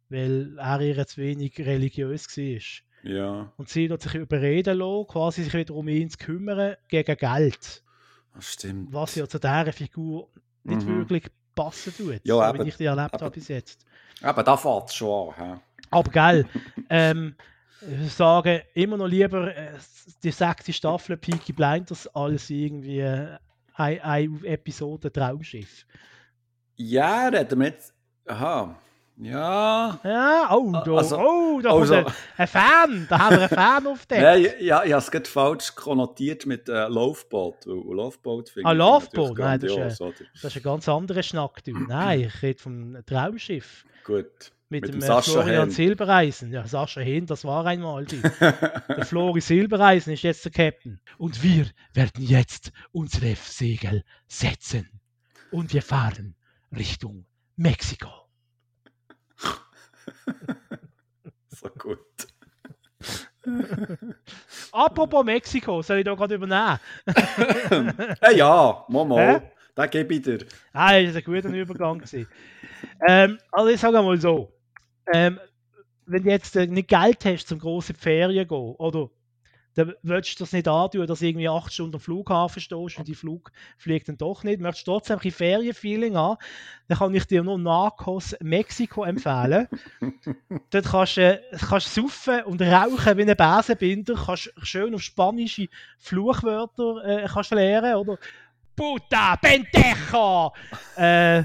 weil er ihr zu wenig religiös war. Ja. Und sie hat sich überreden lassen, quasi sich wieder um ihn zu kümmern, gegen Geld. Das stimmt. Was ja zu dieser Figur nicht mhm. wirklich passen tut, ja, so wie ich die erlebt habe bis jetzt. Aber da fährt es schon an. Aber geil. ähm, ich sage immer noch lieber äh, die sechste Staffel Peaky Blinders als irgendwie äh, eine, eine Episode Traumschiff. Ja, reden wir jetzt. Aha. Ja. Ja, oh, da, also, oh, da also, kommt ein, Fan. Da haben wir einen Fan auf dem. Nein, ja, ich habe es gerade falsch konnotiert mit äh, Loveboat. Loveboat ah, Loveboat? Nein, das ist, ein, das ist ein ganz anderer Schnack. Du. Nein, ich rede vom Traumschiff. Gut. Mit, mit dem, dem äh, Florian Hen. Silbereisen. Ja, Sascha Hen, das war einmal. der Flori Silbereisen ist jetzt der Captain. Und wir werden jetzt unsere Segel setzen und wir fahren Richtung Mexiko. so gut. Apropos Mexiko, soll ich da gerade übernehmen? ja, Momo, Hä? den gebe ich dir. Ah, das war ein guter Übergang. Ähm, also ich sage mal so, ähm, wenn du jetzt äh, nicht Geld hast, zum große Ferien zu gehen, oder dann willst du das nicht antun, dass du irgendwie acht Stunden am Flughafen stehst und die Flug fliegt dann doch nicht. Möchtest du trotzdem ein Ferienfeeling haben, dann kann ich dir nur Narcos Mexiko empfehlen. Dort kannst du kannst saufen und rauchen wie ein Besenbinder, kannst schön auf spanische Fluchwörter äh, kannst lernen, oder? Puta, pendejo! Äh,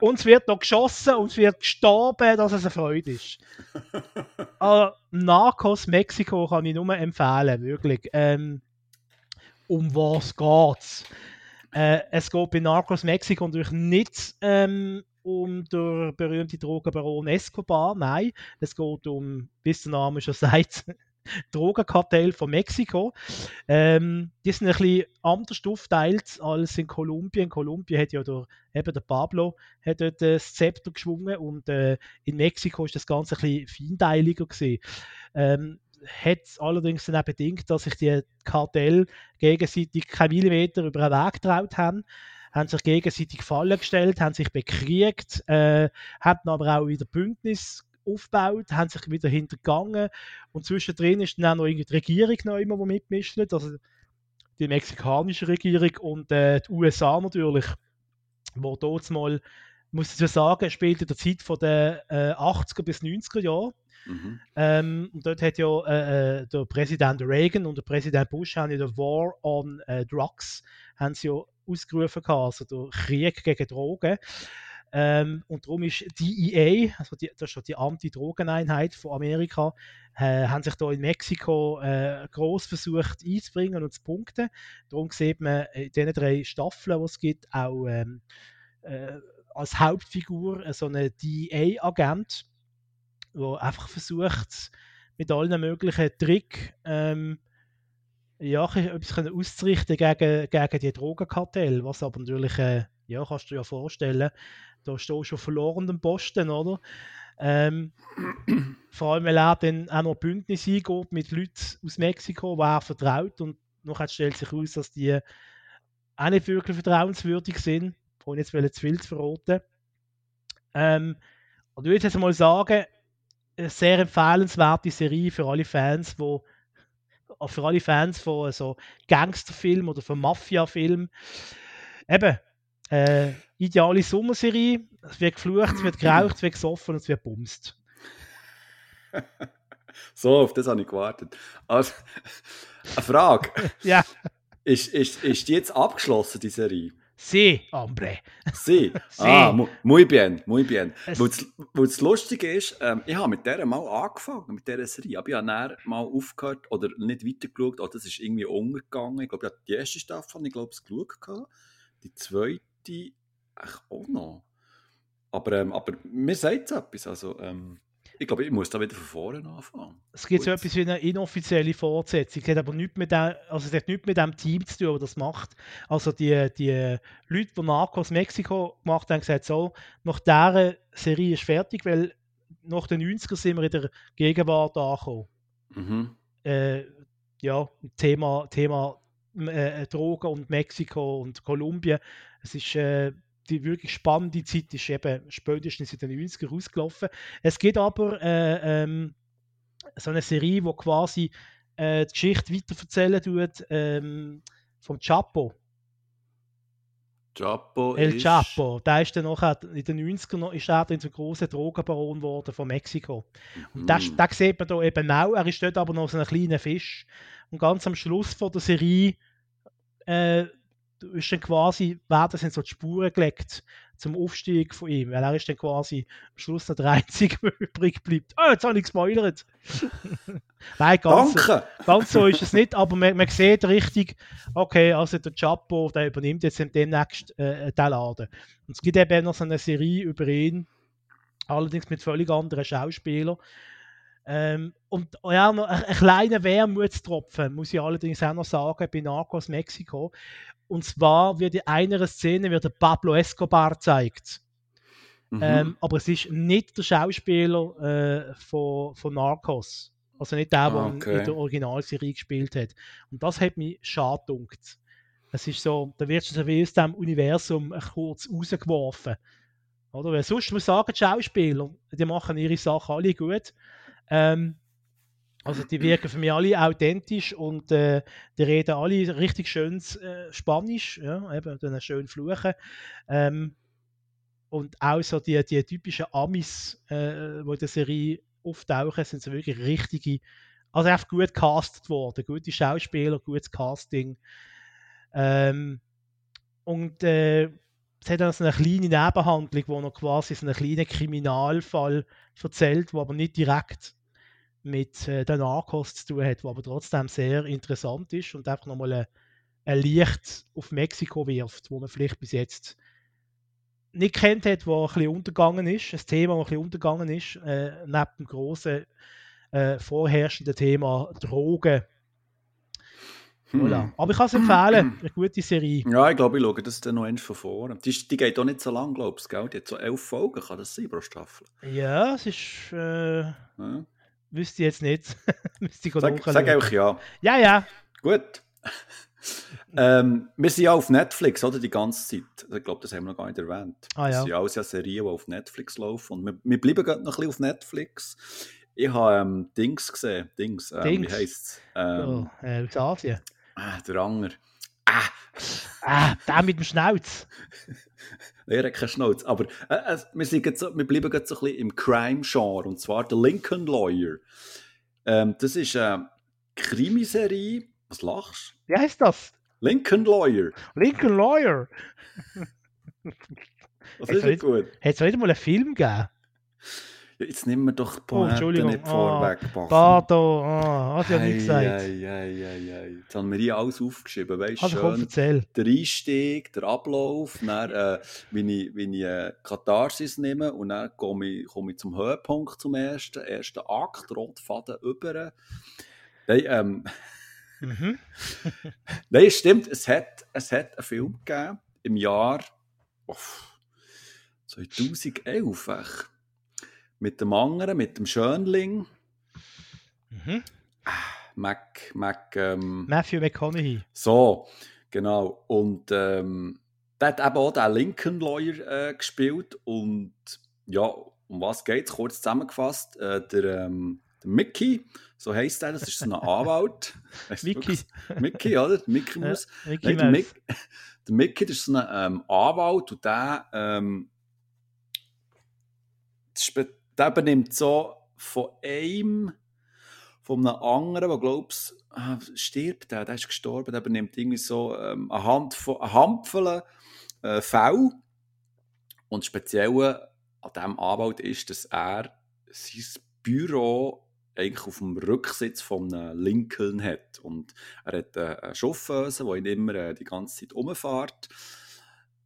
uns wird noch geschossen, uns wird gestorben, dass es eine Freude ist. Also, Narcos Mexiko kann ich nur empfehlen, wirklich. Ähm, um was geht's? Äh, es geht bei Narcos Mexiko natürlich nicht ähm, um den berühmten Drogenbaron Escobar, nein. Es geht um, wie der Name schon sagt, Drogenkartell von Mexiko. Ähm, die sind ein bisschen anders aufteilt als in Kolumbien. In Kolumbien hat ja der, eben der Pablo hat dort äh, das Zepter geschwungen und äh, in Mexiko ist das Ganze ein bisschen feinteiliger gewesen. Ähm, hat allerdings dann auch bedingt, dass sich die Kartell gegenseitig keinen Millimeter über den Weg getraut haben haben sich gegenseitig Fallen gestellt, haben sich bekriegt, äh, hatten aber auch wieder Bündnis aufgebaut, haben sich wieder hintergangen und zwischendrin ist dann auch noch irgendwie die Regierung noch immer, die mitmischt, also die mexikanische Regierung und äh, die USA natürlich, wo dort mal, muss ich so sagen, spielt in der Zeit von den äh, 80er bis 90er Jahren. Mhm. Ähm, und dort hat ja äh, äh, der Präsident Reagan und der Präsident Bush haben ja den War on äh, Drugs haben sie ja ausgerufen gehabt, also der Krieg gegen Drogen. Ähm, und darum ist die EA, also die, das ist die Anti-Drogeneinheit von Amerika, äh, haben sich da in Mexiko äh, groß versucht einzubringen und zu punkten. Darum sieht man in diesen drei Staffeln, die es gibt, auch ähm, äh, als Hauptfigur so einen DEA-Agent, der einfach versucht, mit allen möglichen Tricks ähm, ja, etwas auszurichten gegen, gegen die Drogenkartell, was aber natürlich, äh, ja, kannst du dir ja vorstellen, da stehst du schon verloren Posten, oder? Ähm, vor allem, weil er dann auch noch Bündnis eingeht mit Leuten aus Mexiko, die er vertraut und nachher stellt sich heraus, dass die auch nicht wirklich vertrauenswürdig sind, ohne jetzt zu viel zu verraten. Ähm, und ich würde jetzt mal sagen, eine sehr empfehlenswerte Serie für alle Fans, die für alle Fans von so Gangsterfilmen oder von Mafia-Filmen. Eben, äh, ideale Sommerserie. Es wird geflucht, es wird geraucht, es wird gesoffen und es wird bumst. so, auf das habe ich gewartet. Also, eine Frage. ja. Ist, ist, ist die jetzt abgeschlossen, die Serie? Sí, hombre. Sí. Ah, mu- muy bien, muy bien. Weil das- Lustige ist, ähm, ich habe mit der mal angefangen, mit dieser Serie, aber ich habe dann mal aufgehört oder nicht weitergeschaut, oder das ist irgendwie untergegangen. Ich glaube, ich habe die erste Staffel, ich glaube, es geschaut. Die zweite, ach, auch noch. Aber, ähm, aber mir sagt es etwas, also ähm, ich glaube, ich muss da wieder von vorne anfangen. Es gibt so etwas wie eine inoffizielle Fortsetzung. Es hat aber nichts mit dem, also es hat nichts mit dem Team zu tun, das das macht. Also die, die Leute, die Narcos Mexiko gemacht haben, gesagt, so, nach dieser Serie ist fertig, weil nach den 90er sind wir in der Gegenwart angekommen. Mhm. äh, ja, Thema, Thema äh, Drogen und Mexiko und Kolumbien. Es ist äh, die wirklich spannende Zeit ist eben spätestens in den 90er rausgelaufen. Es gibt aber äh, ähm, so eine Serie, wo quasi äh, die Geschichte weiterverzählen tut ähm, vom Chapo. Chapo El ist... Chapo, der ist dann nachher in den 90ern noch, ist er dann zum großen Drogenbaron geworden von Mexiko. Und das, Mhm. das sieht man da eben auch. Er ist dort aber noch so ein kleiner Fisch. Und ganz am Schluss von der Serie äh, ist dann quasi, werden sind so die Spuren gelegt zum Aufstieg von ihm. Weil er ist dann quasi am Schluss noch der Einzige, der übrig bleibt. Oh, jetzt habe ich gespoilert. Nein, ganz, so- Danke! ganz so ist es nicht, aber man, man sieht richtig, okay, also der Chapo, der übernimmt jetzt demnächst äh, den Laden. Und es gibt eben noch so eine Serie über ihn, allerdings mit völlig anderen Schauspielern. Ähm, und ja, noch ein, ein kleiner Wermutstropfen, muss ich allerdings auch noch sagen, bei Narcos Mexiko. Und zwar wird in einer Szene wird der Pablo Escobar gezeigt. Mhm. Ähm, aber es ist nicht der Schauspieler äh, von, von Narcos. Also nicht der, der Ah, in- okay. in der Originalserie gespielt hat. Und das hat mich schade. Es ist so, da wirst du so wie aus dem Universum kurz rausgeworfen. Oder? Weil sonst muss ich sagen, die Schauspieler, die machen ihre Sachen alle gut. Ähm, also die wirken für mich alle authentisch und äh, die reden alle richtig schönes äh, Spanisch, ja, eben dann schön fluchen. Ähm, und auch so die, die typischen Amis, äh, die in der Serie auftauchen, sind so wirklich richtige, also einfach gut castet worden, gute Schauspieler, gutes Casting. Ähm, und äh, es hat dann so eine kleine Nebenhandlung, wo noch quasi so einen kleinen Kriminalfall erzählt, wo aber nicht direkt mit äh, den Narcos zu tun hat, wo aber trotzdem sehr interessant ist und einfach nochmal ein, ein Licht auf Mexiko wirft, wo man vielleicht bis jetzt nicht kennt hat, wo ein bisschen untergegangen ist, ein Thema, das ein bisschen untergegangen ist, äh, neben dem großen äh, vorherrschenden Thema Drogen. Voilà. Hm. Aber ich kann es empfehlen, eine gute Serie. Ja, ich glaube, ich schaue das dann noch eins von vorne. Die, die geht auch nicht so lang, glaubst du, gell? Die hat so elf Folgen, kann das sein pro Staffel? Ja, es ist, äh, Ja. Wüsste ich jetzt nicht. Müsste ich Sag, sag einfach ja. Ja, ja. Gut. ähm, wir sind ja auf Netflix, oder? Die ganze Zeit. Ich glaube, das haben wir noch gar nicht erwähnt. Ah, ja. Das sind alles ja Serien, die auf Netflix laufen. Und wir, wir bleiben gerade noch ein bisschen auf Netflix. Ich habe ähm, Dings gesehen. Dings. Ähm, Dings. Wie heisst es? Ähm, Oh, äh, aus Asien. ah, der Anger. Ah, Ah, der mit dem Schnauz. er hat keine Schnauze. Aber äh, äh, wir, sind jetzt so, wir bleiben gerade so ein bisschen im Crime-Genre. Und zwar The Lincoln Lawyer. Ähm, das ist eine Krimiserie. Was lachst du? Wie heißt das? Lincoln Lawyer. Lincoln Lawyer. Das Jetzt ist nicht gut. Hat es nicht mal einen Film gegeben? Jetzt nehmen wir doch die Oh, Pointe Entschuldigung. nicht Ah, vorweg. Bachmann. Pardon, ah, hat ja nicht gesagt. Ei, ei, ei, ei. Jetzt haben wir hier alles aufgeschrieben. Weißt du, Also schön erzähl. der Einstieg, der Ablauf, dann, äh, wie ich, wie ich äh, Katharsis nehme und dann komme ich, komme ich zum Höhepunkt zum ersten, ersten Akt, Rotfaden über. Nein, ähm, Mhm. Nein, stimmt, es hat, es hat einen Film gegeben im Jahr oh, 2011. Mit dem anderen, mit dem Schönling, Mhm. Mac, Mac, ähm, Matthew McConaughey. so, genau. Und ähm, der hat eben auch den Lincoln Lawyer äh, gespielt. Und ja, um was geht es? Kurz zusammengefasst, äh, der, ähm, der Mickey, so heisst er, das ist so ein Anwalt. Mickey. Mickey, oder? Mickey Ja, Mouse. Mickey Nein, der. Mick, der Mickey das ist so ein ähm, Anwalt und der, ähm, der übernimmt so von einem, von einem anderen, der glaubst, ah, stirbt der, der ist gestorben, der übernimmt irgendwie so ähm, eine, Handvoll, eine Handvoll äh, Fälle. Und das Spezielle an diesem Anwalt ist, dass er sein Büro eigentlich auf dem Rücksitz von Lincoln hat. Und er hat äh, eine Chauffeuse, die ihn immer äh, die ganze Zeit umfährt.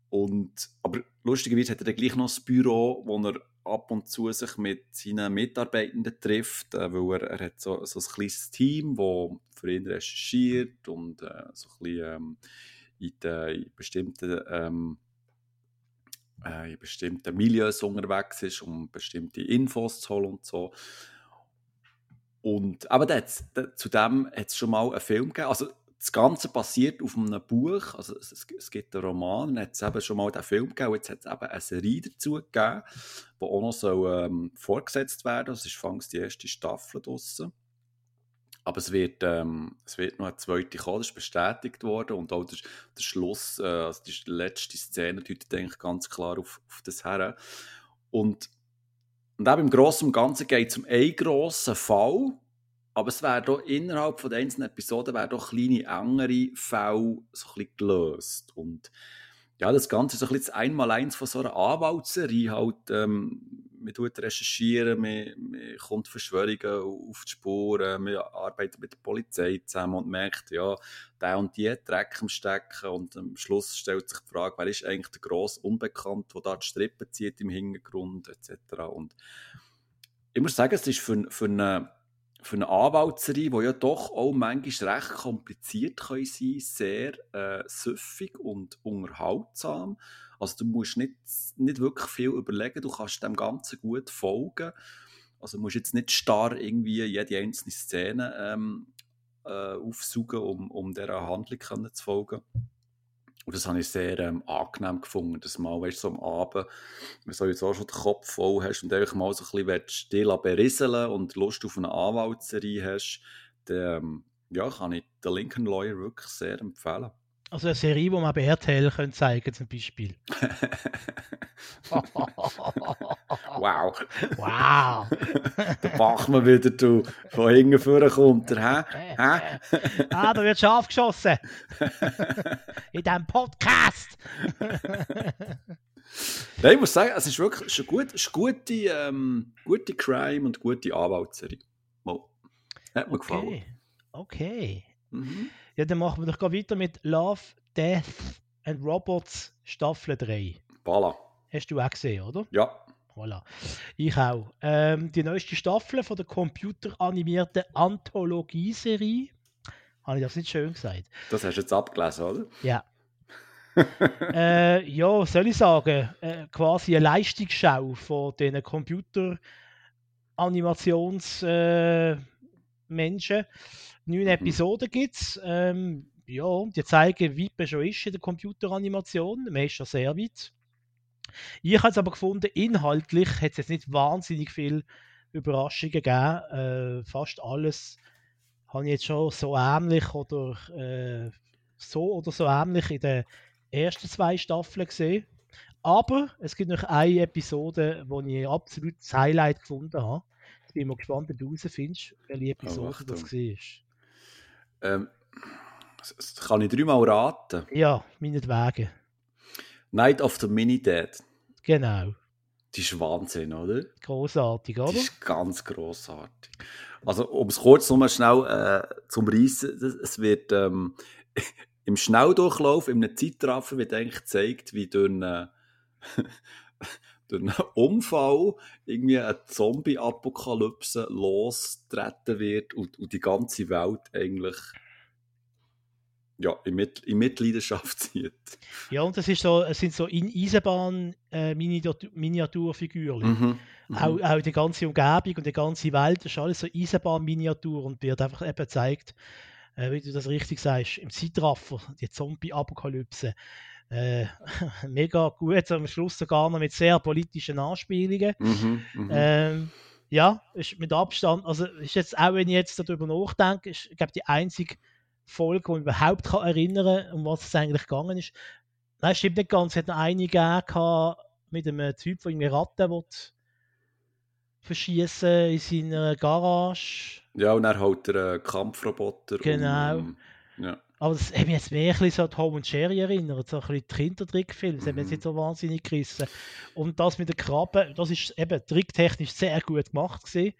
Und, aber lustigerweise hat er dann gleich noch ein Büro, wo er ab und zu sich mit seinen Mitarbeitenden trifft, äh, weil er, er hat so, so ein kleines Team, das für ihn recherchiert und äh, so ein bisschen ähm, in, den, in bestimmten ähm, äh, in bestimmten Milieus unterwegs ist, um bestimmte Infos zu holen und so. Und, aber das, das, zu hat es schon mal einen Film gegeben. Also das Ganze basiert auf einem Buch, also es, es, es gibt einen Roman, dann hat es eben schon mal den Film gegeben, jetzt hat es eben eine Serie dazu gegeben, die auch noch soll, ähm, fortgesetzt werden Das ist fangs die erste Staffel draussen. Aber es wird, ähm, es wird noch eine zweite kommen, das ist bestätigt worden. Und auch der, der Schluss, äh, also die letzte Szene, deutet eigentlich ganz klar auf, auf das her. Und, und eben im Großen und Ganzen geht es um einen grossen Fall. Aber es werden doch innerhalb von einzelnen Episoden werden doch kleine, engere Fälle so ein gelöst. Und ja, das Ganze ist so ein bisschen das Einmaleins von so einer Anwaltsserie. Halt, ähm, man tut recherchieren, man, man kommt Verschwörungen auf die Spuren, man arbeitet mit der Polizei zusammen und merkt, ja, der und die hat Dreck am Stecken und am Schluss stellt sich die Frage, wer ist eigentlich der grosse Unbekannt, der da die Strippe zieht im Hintergrund etc. Und ich muss sagen, es ist für, für eine, für eine Anwaltserie, die ja doch auch manchmal recht kompliziert können sein sehr äh, süffig und unterhaltsam. Also du musst nicht, nicht wirklich viel überlegen, du kannst dem Ganzen gut folgen. Also du musst jetzt nicht starr irgendwie jede einzelne Szene ähm, äh, aufsuchen, um, um dieser Handlung zu folgen. Und das habe ich sehr ähm, angenehm gefunden, dass mal, weißt, so am Abend, wenn du sowieso schon den Kopf voll hast und einfach mal so ein bisschen still berieseln und Lust auf eine Anwaltsserie hast, dann ähm, ja, kann ich den Lincoln Lawyer wirklich sehr empfehlen. Also eine Serie, die man bei RTL können zeigen zum Beispiel. wow. Wow. da machen wir wieder, du, von hinten vorne kommt er, hä? hä? ah, da wird scharf geschossen. In diesem Podcast. Nein, ich muss sagen, es ist wirklich es ist eine, gut, ist eine gute, ähm, gute Crime und gute Anwaltsserie. Mal. Hat mir okay. gefallen. Okay. Mhm. Ja, dann machen wir doch weiter mit Love, Death and Robots Staffel 3. Voilà. Hast du auch gesehen, oder? Ja. Voilà. Ich auch. Ähm, die neueste Staffel von der computeranimierten Anthologie-Serie. Habe ich das nicht schön gesagt? Das hast du jetzt abgelesen, oder? Ja. äh, ja, soll ich sagen? Äh, quasi eine Leistungsschau von diesen Computeranimations-Menschen. Neun Episoden gibt es. Ähm, ja, die zeigen, wie man schon ist in der Computeranimation. Man ist schon sehr weit. Ich habe es aber gefunden, inhaltlich hat es jetzt nicht wahnsinnig viel Überraschungen gegeben. Äh, fast alles habe ich jetzt schon so ähnlich oder äh, so oder so ähnlich in den ersten zwei Staffeln gesehen. Aber es gibt noch eine Episode, wo ich absolut das Highlight gefunden habe. Jetzt bin ich mal gespannt, ob du herausfindest, welche Episode Achtung. das war. Ähm, das- kann ich dreimal raten. Ja, meinetwegen. Night of the Mini Dead. Genau. Die ist Wahnsinn, oder? Großartig, Die oder? ist ganz grossartig. Also, um es kurz nochmal schnell äh, zum Reissen, es wird ähm, im Schnelldurchlauf, in einem Zeitraffer, wird eigentlich gezeigt, wie durch einen, durch einen Unfall irgendwie eine Zombie-Apokalypse lostreten wird und, und die ganze Welt eigentlich ja, in, Mit in Mitleidenschaft zieht. Ja, und das ist so, es sind so in Eisenbahn äh, Miniatur Miniaturfiguren. Mhm. Mhm. Auch, auch die ganze Umgebung und die ganze Welt, das ist alles so Eisenbahnminiatur und wird einfach eben gezeigt, äh, wie du das richtig sagst, im Zeitraffer, die Zombie-Apokalypse. Äh, mega gut, am Schluss sogar noch mit sehr politischen Anspielungen. Mhm. Mhm. Ähm, ja, ist mit Abstand, also ist jetzt auch, wenn ich jetzt darüber nachdenke, ist, ich glaube, die einzige Folge, die ich überhaupt kann erinnern kann, um was es eigentlich gegangen ist. Nein, stimmt nicht ganz. Es hat noch eine gegeben gehabt mit einem Typ, der irgendwie Ratten will verschießen in seiner Garage. Ja, und er hat einen Kampfroboter. Genau. Und, ja. Aber das hat mich jetzt mehr ein bisschen so an Tom und Jerry erinnert, so ein bisschen die Kindertrickfilme, das hat mich jetzt nicht so wahnsinnig gerissen. Und das mit den Krabben, das ist eben tricktechnisch sehr gut gemacht gewesen.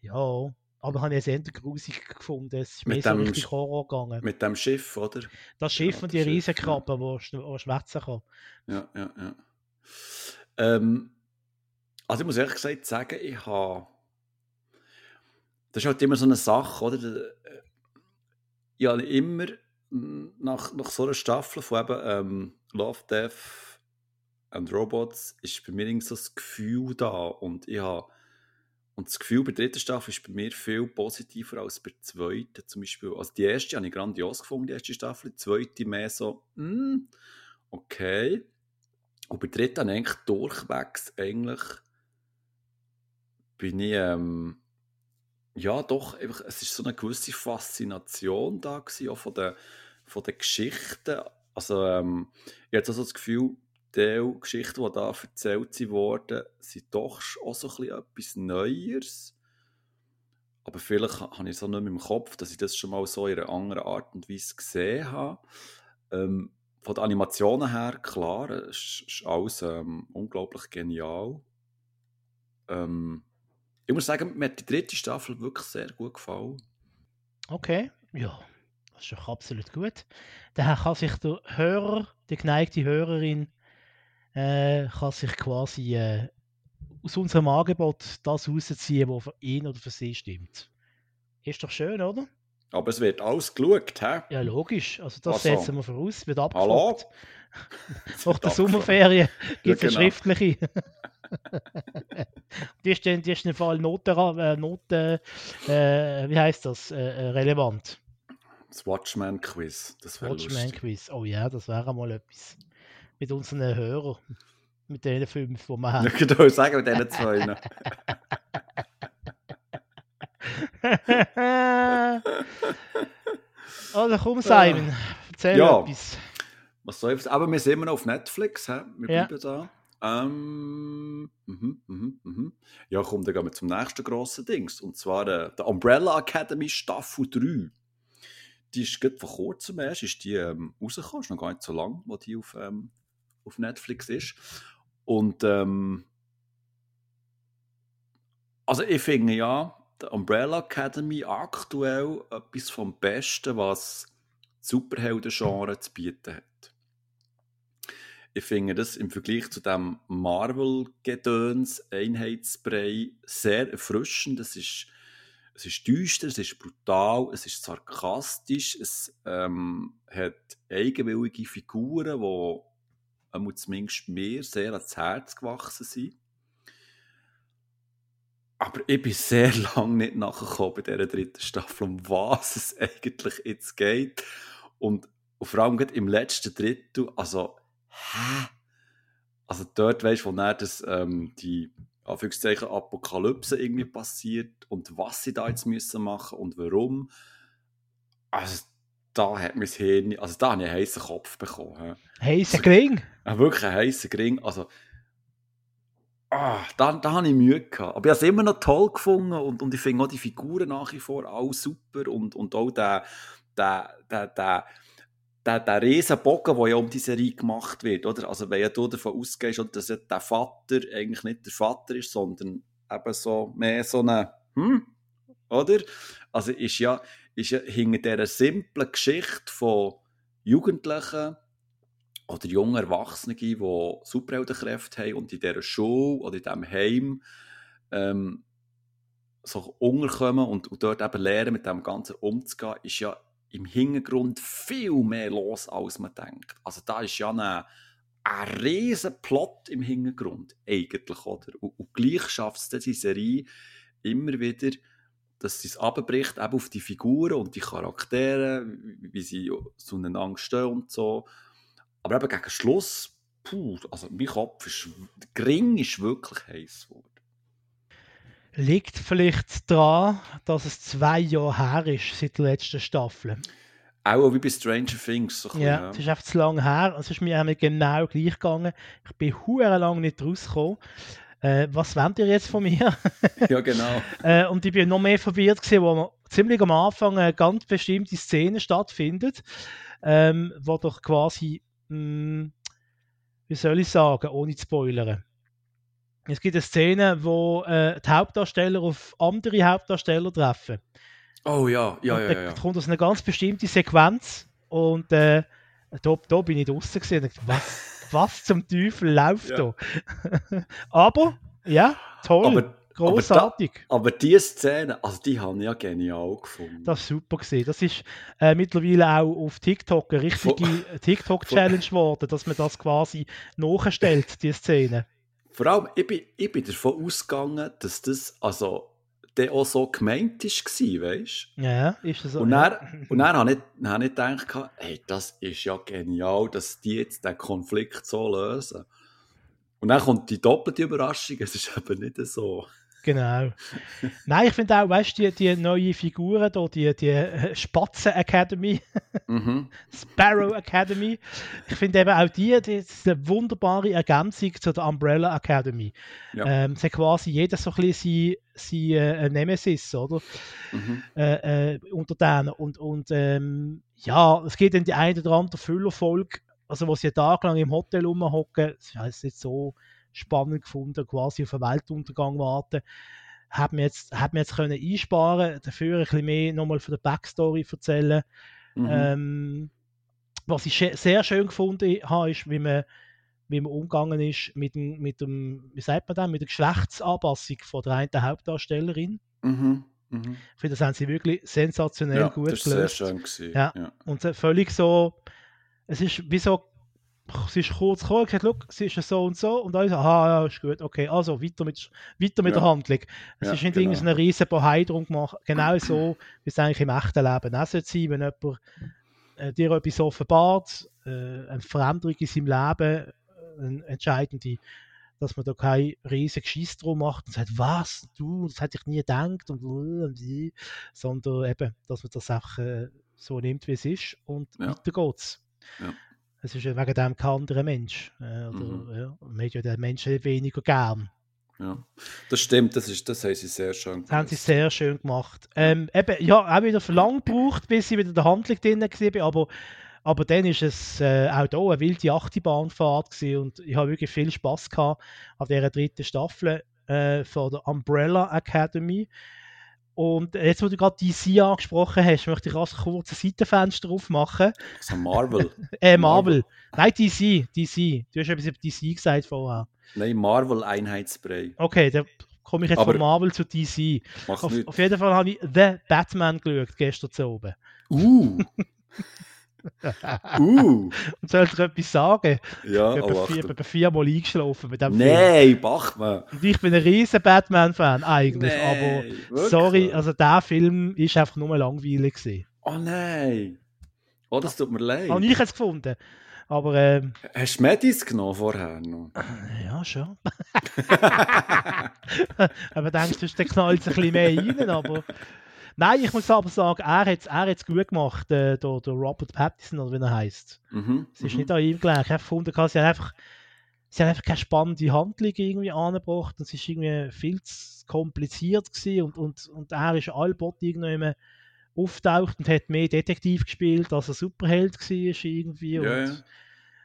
Ja, aber habe ich jetzt eher grusig gefunden, es ist Mit mehr so dem richtig Horror gegangen. Mit dem Schiff, oder? Das Schiff Ja, und die sch- die schwätzen kann. Ja, ja, ja. Ähm, also ich muss ehrlich gesagt sagen, ich habe... Das ist halt immer so eine Sache, oder? Ich habe immer mm, nach, nach so einer Staffel von eben ähm, Love, Death and Robots ist bei mir irgendwie so das Gefühl da und ich habe und das Gefühl bei der dritten Staffel ist bei mir viel positiver als bei der zweiten zum Beispiel. Also die erste habe ich grandios gefunden, die erste Staffel, die zweite mehr so, mm, okay. Und bei der dritten habe ich eigentlich durchwegs eigentlich bin ich, ähm, ja doch, es ist so eine gewisse Faszination da gewesen, auch von den, von den Geschichten. Also ähm, ich habe so das Gefühl, die Geschichten, die da erzählt wurden, sind doch auch so etwas Neues. Aber vielleicht ha- habe ich so nicht mehr im Kopf, dass ich das schon mal so in einer anderen Art und Weise gesehen habe. Ähm, von den Animationen her, klar, es ist, ist alles ähm, unglaublich genial. Ähm, ich muss sagen, mir hat die dritte Staffel wirklich sehr gut gefallen. Okay, ja, das ist doch absolut gut. Daher kann sich der Hörer, die geneigte Hörerin, äh, kann sich quasi äh, aus unserem Angebot das rausziehen, was für ihn oder für sie stimmt. Ist doch schön, oder? Aber es wird alles geschaut, hä? Ja, logisch. Also das Also. setzen wir voraus, wird Hallo? abgefragt. Nach der. Sommerferien gibt es genau. eine schriftliche. Die ist die ist im Fall Noten, äh, Noten äh, wie heißt das, äh, äh, relevant. Das Watchman-Quiz. Das wäre Watchman lustig. Quiz. Oh ja, das wäre mal etwas. Mit unseren Hörern. Mit den fünf, die wir haben. Ja, genau, sagen wir diesen zwei. also komm, Simon, erzähl Ja. etwas. Was soll ich Aber wir sind immer noch auf Netflix, hä? wir Ja. bleiben da. Ähm, mhm, mhm, mhm. Ja, komm, dann gehen wir zum nächsten grossen Dings. Und zwar äh, der Umbrella Academy Staffel 3. Die ist gerade vor kurzem erst, ist die ähm, rausgekommen, ist noch gar nicht so lang, wo die auf, ähm, auf Netflix ist. Und ähm, also ich finde ja, der Umbrella Academy aktuell etwas vom Besten, was Superhelden-Genre zu bieten hat. Ich finde das im Vergleich zu dem Marvel-Gedöns Einheitsbrei sehr erfrischend. Es ist, es ist düster, es ist brutal, es ist sarkastisch, es ähm, hat eigenwillige Figuren, die ähm, zumindest mir sehr ans Herz gewachsen sind. Aber ich bin sehr lange nicht nachgekommen bei dieser dritten Staffel, um was es eigentlich jetzt geht. Und vor allem im letzten Drittel, also, hä? Also dort weißt du, wo dann das, ähm, die Anführungszeichen Apokalypse irgendwie passiert und was sie da jetzt müssen machen und warum. Also da hat das Hirn, also da habe ich einen heißen Kopf bekommen. ist ein Kling? Ja, wirklich ein heißer Gring. Also, ah, da, da habe ich Mühe gehabt. Aber ich habe es immer noch toll gefunden und, und ich finde auch die Figuren nach wie vor alle super und, und auch der, der, der, der, der, der Riesenbogen, der ja um die Serie gemacht wird, oder? Also, wenn ja du davon ausgehst, oder, dass ja der Vater eigentlich nicht der Vater ist, sondern eben so mehr so eine, hm, oder? Also, ist ja, ist ja hinter dieser simplen Geschichte von Jugendlichen, oder junge Erwachsene, die Superheldenkräfte haben und in dieser Schule oder in diesem Heim ähm, so unterkommen und, und dort eben lernen, mit dem Ganzen umzugehen, ist ja im Hintergrund viel mehr los, als man denkt. Also da ist ja ein, ein riesen Plot im Hintergrund, eigentlich, oder? Und, und gleich schafft es dann die Serie immer wieder, dass sie es abbricht, eben auf die Figuren und die Charaktere, wie sie zueinander stehen und so. Aber eben gegen Schluss, puh, also mein Kopf ist, der Gring ist wirklich heiß geworden. Liegt vielleicht daran, dass es zwei Jahre her ist seit der letzten Staffel. Auch wie bei Stranger Things. So Ja, bisschen, es ist einfach zu lange her. Es ist mir einmal genau gleich gegangen. Ich bin hure lang nicht rausgekommen. Äh, was wollt ihr jetzt von mir? ja, genau. Äh, und ich bin noch mehr verwirrt gewesen, wo ziemlich am Anfang eine ganz bestimmte Szene stattfindet, ähm, wo doch quasi, mh, wie soll ich sagen, ohne zu spoilern. Es gibt eine Szene, wo äh, die Hauptdarsteller auf andere Hauptdarsteller treffen. Oh ja, ja, und ja, da ja. kommt aus eine ganz bestimmte Sequenz und äh, da, da bin ich draußen gesehen und dachte, was, was zum Teufel läuft Ja. da? Aber ja, toll, Aber, großartig. aber diese Szene, also die habe ich ja genial gefunden. Das war super gesehen. Das ist äh, mittlerweile auch auf TikTok eine richtige TikTok-Challenge geworden, dass man das quasi nachstellt, die Szene. Vor allem, ich bin, ich bin davon ausgegangen, dass das also der auch so gemeint war, weißt du? Ja, ist das so. Und ja. dann, und dann habe ich, habe ich gedacht, hey, das ist ja genial, dass die jetzt den Konflikt so lösen. Und dann kommt die doppelte Überraschung, es ist eben nicht so. Genau. Nein, ich finde auch, weißt du, die, die neuen Figuren hier, die, die äh, Spatzen Academy, Mhm. Sparrow Academy, ich finde eben auch die, die ist eine wunderbare Ergänzung zu der Umbrella Academy. Ja. Ähm, hat quasi jeder so ein bisschen sein, sein äh, Nemesis, oder? Mhm. äh, äh, unter denen. Und, und ähm, ja, es geht in die eine oder andere Füllerfolge, also wo sie einen Tag lang im Hotel rumhocken, das ist nicht so spannend gefunden, quasi auf einen Weltuntergang warten. Hat mir jetzt, hat mir jetzt können einsparen, dafür ein bisschen mehr nochmal von der Backstory erzählen. Mhm. Ähm, was ich sehr schön gefunden habe, ist, wie man wie man umgegangen ist mit dem, mit dem, wie sagt man das, mit der Geschlechtsanpassung von der einen Hauptdarstellerin. Mhm. Mhm. Ich finde, das haben sie wirklich sensationell Ja, gut das ist sehr gelöst. schön gewesen. Ja. Ja. Und völlig so, es ist wie so, sie ist kurz gekommen, gesagt, «Schau, sie ist so und so und alle so, aha, ja, ist gut, okay, also weiter mit, weiter mit Ja. der Handlung. Es Ja, ist nicht genau. irgendeine riesen Bohai drum gemacht, genau so, wie es eigentlich im echten Leben auch sollte sein, wenn jemand äh, dir etwas offenbart, äh, eine Veränderung in seinem Leben, äh, eine entscheidende, dass man da kein riesen Geschiss drum macht und sagt, was, du, das hätte ich nie gedacht und, äh, und wie, sondern eben, dass man das auch äh, so nimmt, wie es ist und Ja. weiter geht's. Ja. Es ist ja wegen dem kein anderer Mensch. Äh, oder, Mhm. ja, man hat ja den Menschen weniger gern. Ja. Das stimmt, das, ist, das haben sie sehr schön Das haben sie sehr schön gemacht. Ähm, eben, ja, auch wieder lang gebraucht, bis ich wieder in der Handlung drin war, aber, aber dann ist es äh, auch hier eine wilde Achterbahnfahrt gewesen und ich habe wirklich viel Spaß gehabt an dieser dritten Staffel äh, von der Umbrella Academy. Und jetzt, wo du gerade DC angesprochen hast, möchte ich ganz kurz ein Seitenfenster aufmachen. Also Marvel. Äh, Marvel. Marvel. Nein, DC. DC. Du hast etwas über DC gesagt vorher. Nein, Marvel Einheitsbrei. Okay, dann komme ich jetzt Aber- von Marvel zu DC. Auf, auf jeden Fall habe ich The Batman geschaut, gestern zu oben. Uh. uh. Und soll ich dir etwas sagen? Ja, ich habe oh, vier, etwa viermal eingeschlafen mit dem Film. Nein, Bachmann. Und ich bin ein riesen Batman-Fan eigentlich, Nein, aber wirklich? sorry, also der Film ist einfach nur langweilig gewesen. Oh nein. Oh, das tut mir leid. Habe ich jetzt gefunden. Aber ähm, Hast du Medis genommen vorher noch? ja, schon. aber denkst du, der knallt es ein bisschen mehr rein, aber... Nein, ich muss aber sagen, er hat es er hat's gut gemacht, äh, der, der Robert Pattinson, oder wie er heißt. mhm. Es ist mhm. nicht an ihm gelegen. Ich habe gefunden, sie haben einfach, sie haben einfach keine spannende Handlung irgendwie angebracht und es ist irgendwie viel zu kompliziert gewesen und, und, und er ist allbot irgendwann auftaucht und hat mehr Detektiv gespielt, als er Superheld war irgendwie Ja, und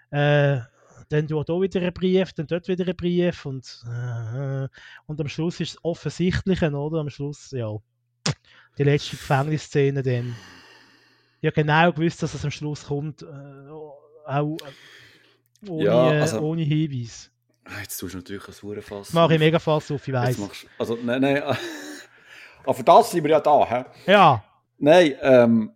Äh, dann da wieder ein Brief, dann dort wieder ein Brief und, äh, und am Schluss ist es offensichtlich, oder? Am Schluss, ja, die letzte Gefängnisszene dann. Ja, genau gewusst, dass es am Schluss kommt, äh, auch äh, ohne, Ja, äh, also- ohne Hinweis. Ah, Jetzt tust du natürlich ein. Das mache ich mega fast auf, ich Jetzt weiß. machst, also, nein, nein. Aber für das sind wir ja da. Hä? Ja, Nein, ähm,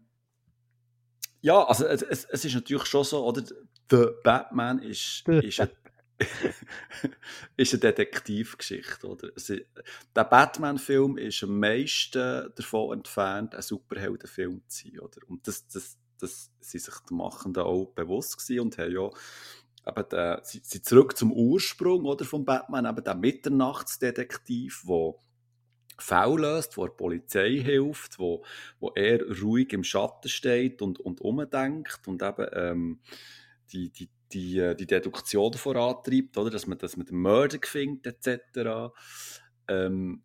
ja, also es, es, es ist natürlich schon so, oder? The Batman ist, ist, eine, ist eine Detektivgeschichte, oder? Ist, der Batman-Film ist am meisten davon entfernt, ein Superheldenfilm zu sein, oder? Und das, das, das sind sich die Machenden auch bewusst gewesen und haben ja eben den, sie, sie zurück zum Ursprung, oder, vom Batman, eben der Mitternachtsdetektiv, der Fälle löst, wo der Polizei hilft, wo, wo er ruhig im Schatten steht und, und umdenkt und eben ähm, die, die, die, äh, die Deduktion vorantreibt, oder? Dass, man, dass man den Mörder findet, etc. Ähm,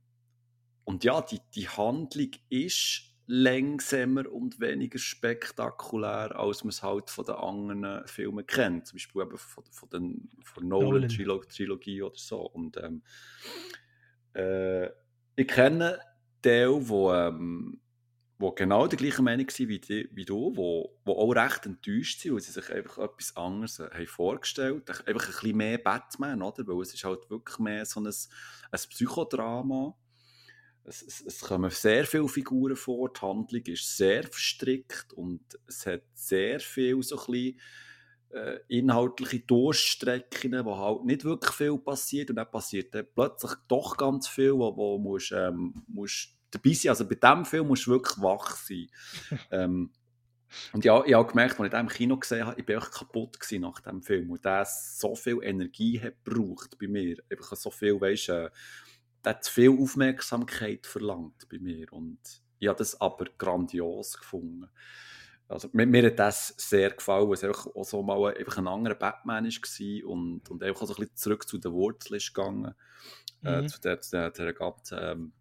und ja, die, die Handlung ist langsamer und weniger spektakulär, als man es halt von den anderen Filmen kennt. Zum Beispiel eben von, von, den, von Nolan. Nolan-Trilogie oder so. Und ähm, äh, ich kenne Teil, wo, ähm, wo genau der gleichen Meinung waren wie, die, wie du, wo, wo auch recht enttäuscht sind, weil sie sich einfach etwas anderes äh, haben vorgestellt haben. Einfach ein bisschen mehr Batman, oder? Weil es ist halt wirklich mehr so ein, ein Psychodrama. Es, es, es kommen sehr viele Figuren vor, die Handlung ist sehr verstrickt und es hat sehr viel so ein bisschen äh, inhaltliche Durchstrecken, wo halt nicht wirklich viel passiert und dann passiert dann plötzlich doch ganz viel, wo, wo musst, ähm, musst dabei sein. Also bei diesem Film musst du wirklich wach sein. ähm, und ja, ich habe gemerkt, als ich den im Kino gesehen habe, ich bin einfach kaputt nach dem Film, und der so viel Energie hat gebraucht bei mir. Einfach so viel, weißt äh, der hat viel Aufmerksamkeit verlangt bei mir und ich habe das aber grandios gefunden. Also, mir, mir hat das sehr gefallen, weil es einfach auch so mal einfach ein anderer Batman war und, und einfach so ein bisschen zurück zu den Wurzeln ist gegangen, äh, Mhm. zu der, zu der, der ganzen ähm,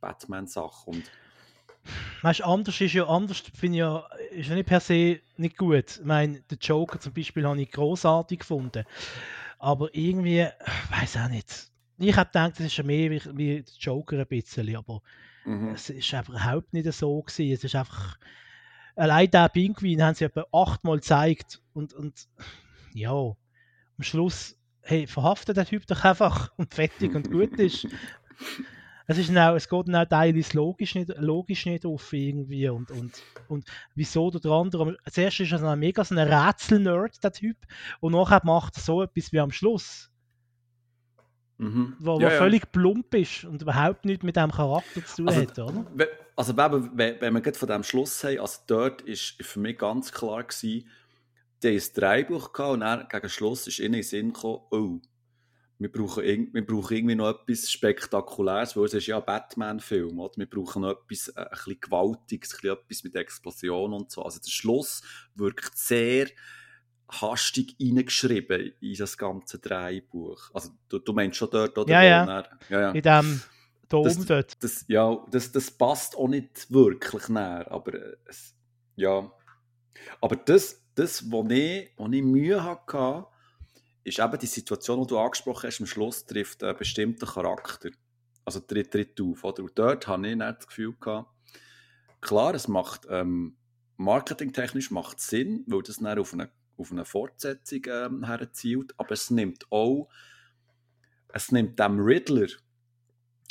Batman-Sache. Und Weißt anders ist ja, anders finde ja, ist ja nicht per se nicht gut. Ich meine, den Joker zum Beispiel habe ich großartig gefunden. Aber irgendwie, ich weiß auch nicht. Ich habe gedacht, das ist ja mehr wie, wie der Joker ein bisschen, aber mhm. es ist einfach überhaupt nicht so gewesen. Es ist einfach, allein der Pinguin haben sie etwa achtmal gezeigt und, und ja, am Schluss hey, verhaftet der Typ doch einfach und fertig und gut ist. Es, ist auch, es geht dann auch teilweise logisch nicht, logisch nicht auf irgendwie und, und, und wieso oder der andere. Zuerst ist er ein mega so ein Rätsel-Nerd, der Typ, und nachher macht er so etwas wie am Schluss. Mhm. Wo, wo Ja, völlig plump ist und überhaupt nichts mit dem Charakter zu tun Also, hat, oder? Also wenn, wenn, wir gerade von dem Schluss haben, also dort ist für mich ganz klar gewesen, die haben ein Dreibuch gehabt und dann gegen Schluss ist ihnen in den Sinn gekommen, oh, wir brauchen, wir brauchen irgendwie noch etwas Spektakuläres, weil es ist ja ein Batman-Film, oder? Wir brauchen noch etwas, äh, ein bisschen Gewaltiges, ein bisschen etwas mit Explosionen und so. Also der Schluss wirkt sehr hastig reingeschrieben in das ganze Dreibuch. Also du, du meinst schon dort, oder? Ja, ja. ja, ja In dem Dom Das- dort. das, ja, das, das passt auch nicht wirklich näher, aber äh, es, ja. Aber das, das wo, ich, wo ich Mühe hatte, ist eben die Situation, die du angesprochen hast, am Schluss trifft einen bestimmten Charakter. Also tritt, tritt auf. Oder? Und dort hatte ich dann das Gefühl, gehabt, klar, es macht ähm, marketingtechnisch macht Sinn, weil das dann auf eine, auf eine Fortsetzung ähm, herzielt, aber es nimmt auch es nimmt dem Riddler,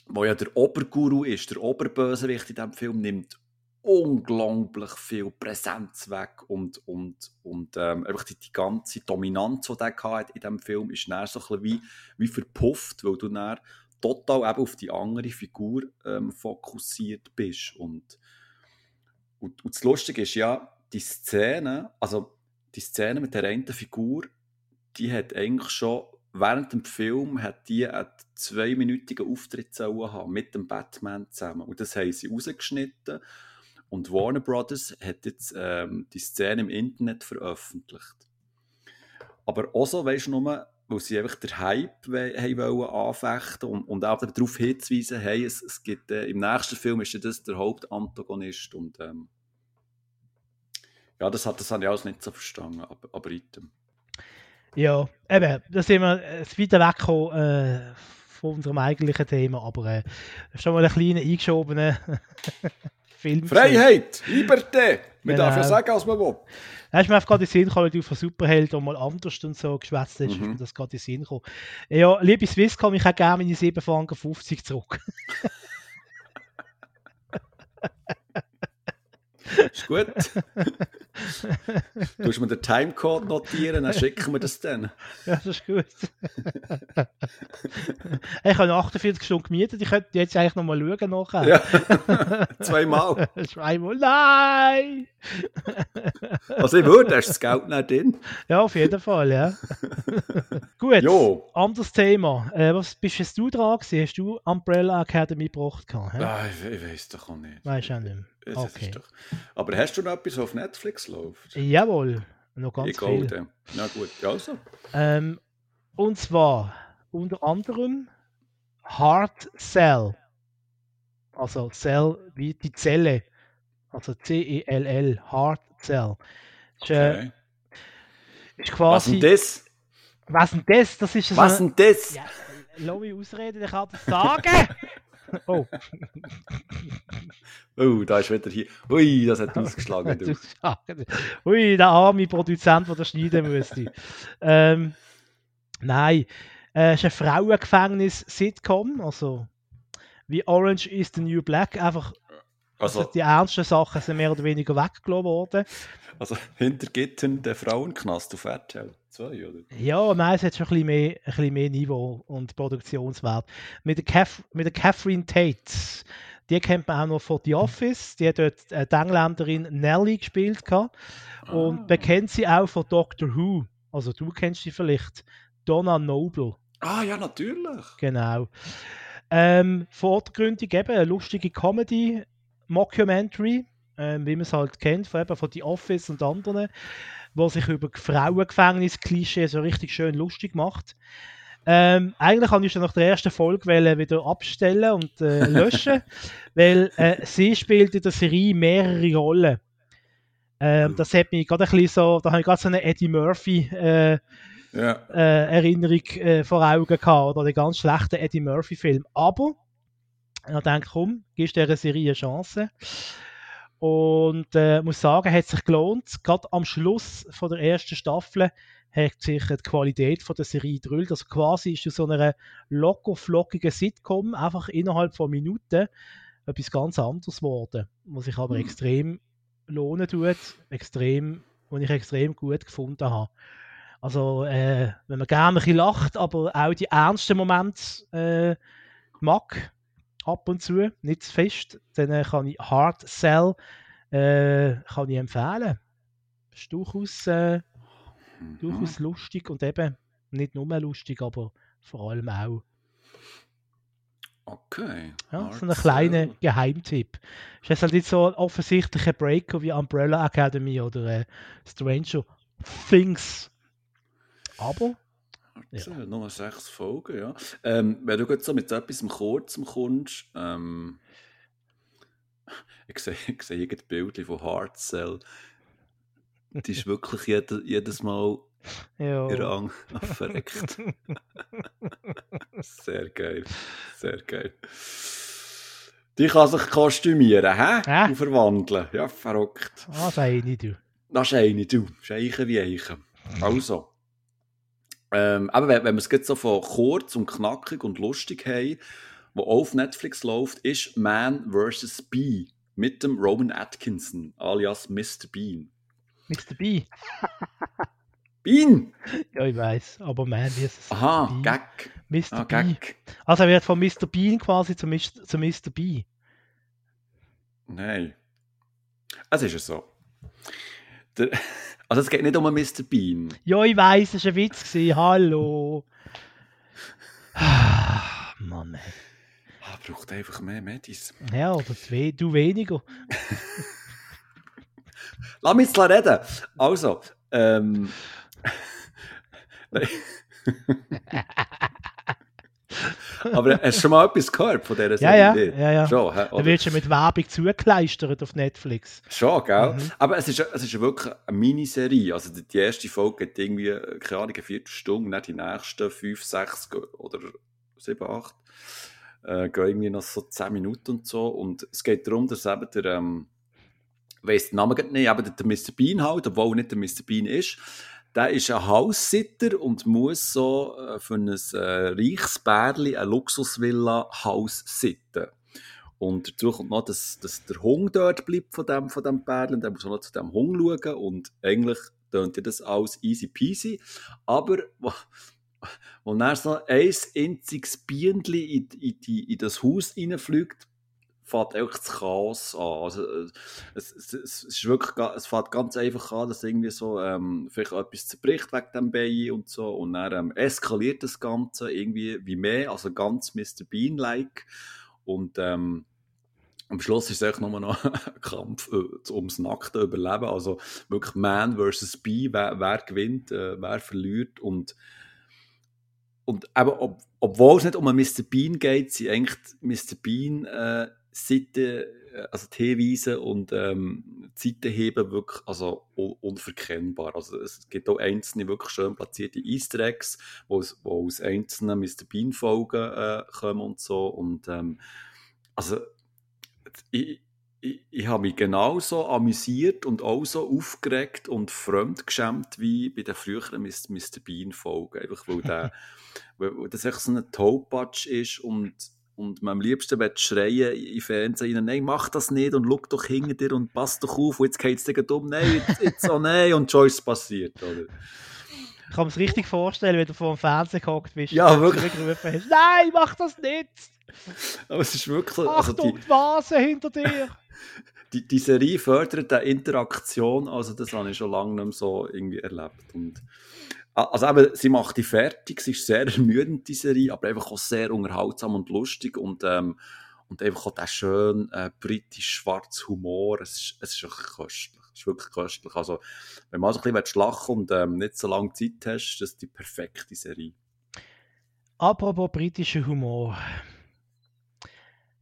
wo ja der Oberguru ist, der Oberbösewicht in diesem Film, nimmt unglaublich viel Präsenz weg und, und, und ähm, einfach die, die ganze Dominanz, die er hatte in diesem Film, ist dann so ein wie, wie verpufft, weil du dann total eben auf die andere Figur ähm, fokussiert bist. Und, und, und das Lustige ist ja, die Szene, also die Szene mit der einen Figur, die hat eigentlich schon während dem Film hat die einen zweiminütigen Auftritt haben mit dem Batman zusammen. Und das haben sie rausgeschnitten. Und Warner Brothers hat jetzt ähm, die Szene im Internet veröffentlicht. Aber auch so, weißt du, nur, weil sie einfach den Hype wollen anfechten und, und auch darauf hinzuweisen, hey, es, es gibt, äh, im nächsten Film ist ja das der Hauptantagonist. Und ähm, ja, das, hat, das habe ich alles nicht so verstanden, aber, item. Ja, eben, da sind wir äh, weiter weggekommen äh, von unserem eigentlichen Thema, aber äh, schon mal ein kleiner eingeschobener Film. Freiheit, Liberté. Man darf ja Genau. sagen, was man will. Da ist mir einfach gerade in den Sinn gekommen, weil du von Superhelden mal anders und so geschwätzt hast, Mhm. ist mir das gerade in den Sinn gekommen. Ja, liebe Swisscom, ich hätte gerne meine 7 Franken 50 zurück. Ist gut. du musst mir den Timecode notieren, dann schicken wir das dann. ja, das ist gut. ich habe 48 Stunden gemietet, ich könnte jetzt eigentlich noch mal schauen nachher. Ja, zweimal. Zweimal, nein! Also ich würde, hast du das Geld nicht drin. Ja, auf jeden Fall, ja. Gut, Jo. anderes Thema. Äh, was bist jetzt du dran gewesen? Hast du Umbrella Academy gebracht? gehabt? Ah, ich, ich weiß doch auch nicht. Weißt du auch nicht mehr. Okay. doch... Aber hast du noch etwas, was auf Netflix läuft? Jawohl, noch ganz ich viel. gehe. Na gut, also. Ähm, und zwar unter anderem Hard Cell. Also Cell wie die Zelle. Also C-E-L-L, Hard Cell. Ist, äh, Okay. ist Was quasi. denn das? Was denn das? Das ist so Was denn das? Ja, lass mich ausreden, ich kann das sagen. oh, Oh, da ist wieder hier. Ui, das hat ausgeschlagen. du Ui, der arme Produzent, der das schneiden müsste. ähm, nein, äh, es ist ein Frauengefängnis-Sitcom, also wie Orange is the New Black, einfach Also, die ernsten Sachen sind mehr oder weniger weggelassen worden. also hinter Gittern der Frauenknast auf RTL 2, oder? Ja, nein, es hat schon ein bisschen mehr, ein bisschen mehr Niveau und Produktionswert. Mit der, Kath, mit der Catherine Tate, die kennt man auch noch von The Office, die hat dort die Engländerin Nelly gespielt gehabt. und Ah. man kennt sie auch von Doctor Who, also du kennst sie vielleicht, Donna Noble, Ah, ja, natürlich. genau. Ähm, vordergründig eben eine lustige Comedy, Mockumentary, ähm, wie man es halt kennt, von, eben von The Office und anderen, wo sich über Frauengefängnis-Klischee so richtig schön lustig macht. Ähm, eigentlich kann ich schon nach der ersten Folge wieder abstellen und äh, löschen, weil äh, sie spielt in der Serie mehrere Rollen. Ähm, das hat mich gerade ein bisschen so, da habe ich gerade so eine Eddie Murphy äh, Ja. äh, Erinnerung äh, vor Augen gehabt, oder den ganz schlechten Eddie Murphy-Film. Aber ich denke, komm, gibst dieser Serie eine Chance. Und äh, muss sagen, hat sich gelohnt. Gerade am Schluss von der ersten Staffel hat sich die Qualität von der Serie drüllt. Also quasi ist es so einer locker flockigen Sitcom einfach innerhalb von Minuten etwas ganz anderes geworden, was sich aber Hm. extrem lohnen tut, extrem, was ich extrem gut gefunden habe. Also, äh, wenn man gerne ein bisschen lacht, aber auch die ernsten Momente äh, mag, ab und zu, nicht zu fest, dann äh, kann ich Hard Sell äh, kann ich empfehlen. Ist durchaus, äh, Mhm. durchaus lustig und eben nicht nur lustig, aber vor allem auch Okay. ja, so ein kleiner. Geheimtipp. Ist jetzt halt nicht so ein offensichtlicher Breaker wie Umbrella Academy oder äh, Stranger Things. Aber Ja. Nur sechs Folgen, ja. Ähm, wenn du jetzt so mit etwas Kurzem kommst, ähm, ich sehe, ich sehe irgendein Bild von Hard Cell. Die ist wirklich jede, jedes Mal ja. Rang verreckt. Sehr geil. Sehr geil. Die kann sich kostümieren, hä? Hä? Und verwandeln. Ja, verrückt. Ah, ich nicht, du. Das ist eine, du. Das ist Eichen wie Eichen. Also. Ähm, aber wenn, wenn wir es jetzt so von kurz und knackig und lustig haben, wo auf Netflix läuft, ist Man vs. Bee mit dem Roman Atkinson, alias Mr. Bean. Mr. B. Bean! Ja, ich weiß. Aber man, es? Aha, B. Gag. Mr. Ah, B. Gag. Also er wird von Mr. Bean quasi zu, Mis- zu Mr. B. Nein. Es ist ja so. Der, also es geht nicht um einen Mr. Bean. Ja, ich weiß, es war ein Witz. Gewesen. Hallo. Ah, Mann, ey. Ah, braucht einfach mehr Medis. Ja, oder zwei, du weniger. Lass mich jetzt reden. Also, ähm. Nein. Aber hast du schon mal etwas gehört von dieser Ja, Serie? ja, Nicht? ja, ja. Schon, hä? Da Oder? wird schon mit Werbung zugekleistert auf Netflix. Schon, gell? Mhm. Aber es ist, es ist wirklich eine Miniserie. Also die, die erste Folge geht irgendwie, keine Ahnung, eine Viertelstunde, nicht die nächsten fünf, sechs oder sieben, acht. Äh, gehen irgendwie noch so zehn Minuten und so. Und es geht darum, dass eben der, ähm, weiss den Namen nicht, aber der, der Mr. Bean halt, obwohl er nicht der Mr. Bean ist, der ist ein Haussitter und muss so äh, für ein äh, reiches Bärli eine Luxusvilla Haus sitten. Und dazu kommt noch, dass, dass der Hund dort bleibt von dem, von dem Pärl und der muss noch zu dem Hund schauen und eigentlich tönt ja das alles easy peasy. Aber wo dann so ein einziges Bienchen in, in, in das Haus reinfliegt, fängt einfach das Chaos an. Also, äh, es, es, es, ist wirklich, es fängt ganz einfach an, dass irgendwie so ähm, vielleicht etwas zerbricht wegen dem Bein und so und dann ähm, eskaliert das Ganze irgendwie wie mehr, also ganz Mr. Bean-like und ähm, am Schluss ist es echt nur noch ein Kampf äh, ums nackte Überleben, also wirklich Man versus Bee, wer, wer gewinnt, äh, wer verliert und und eben, ob, obwohl es nicht um einen Mr. Bean geht, sind eigentlich Mr. Bean äh, Seiten, äh, also die Hinweise und ähm, die Seitenheben wirklich also, un unverkennbar. Also es gibt auch einzelne wirklich schön platzierte Easter Eggs, wo, aus- wo aus einzelnen Mr. Bean Folgen äh, kommen und so und ähm, also ich, ich, ich habe mich genauso amüsiert und auch so aufgeregt und fremdgeschämt wie bei den früheren Mr. Bean Folgen. Einfach weil, der, weil das echt so ein Tollpatsch ist und, und man am liebsten will schreien im Fernsehen, nein, mach das nicht und schau doch hinter dir und pass doch auf, und jetzt geht es dir um, nein, jetzt, jetzt oh nein, und schon ist es passiert. Oder? Ich kann mir es richtig vorstellen, wenn du vor dem Fernseher gehockt bist. Ja, wirklich. hast, Nein, mach das nicht! Aber es ist wirklich so, also Achtung, die, die Vase hinter dir! die, die Serie fördert eine Interaktion, also das habe ich schon lange nicht mehr so irgendwie erlebt. Und, also eben, sie macht die fertig, sie ist sehr ermüdend, die Serie, aber einfach auch sehr unterhaltsam und lustig und, ähm, und einfach auch der schön äh, britisch-schwarze Humor, es ist, es ist wirklich köstlich. Es ist wirklich köstlich. Also, wenn man also ein bisschen lachen und ähm, nicht so lange Zeit hast, das ist die perfekte Serie. Apropos britischer Humor.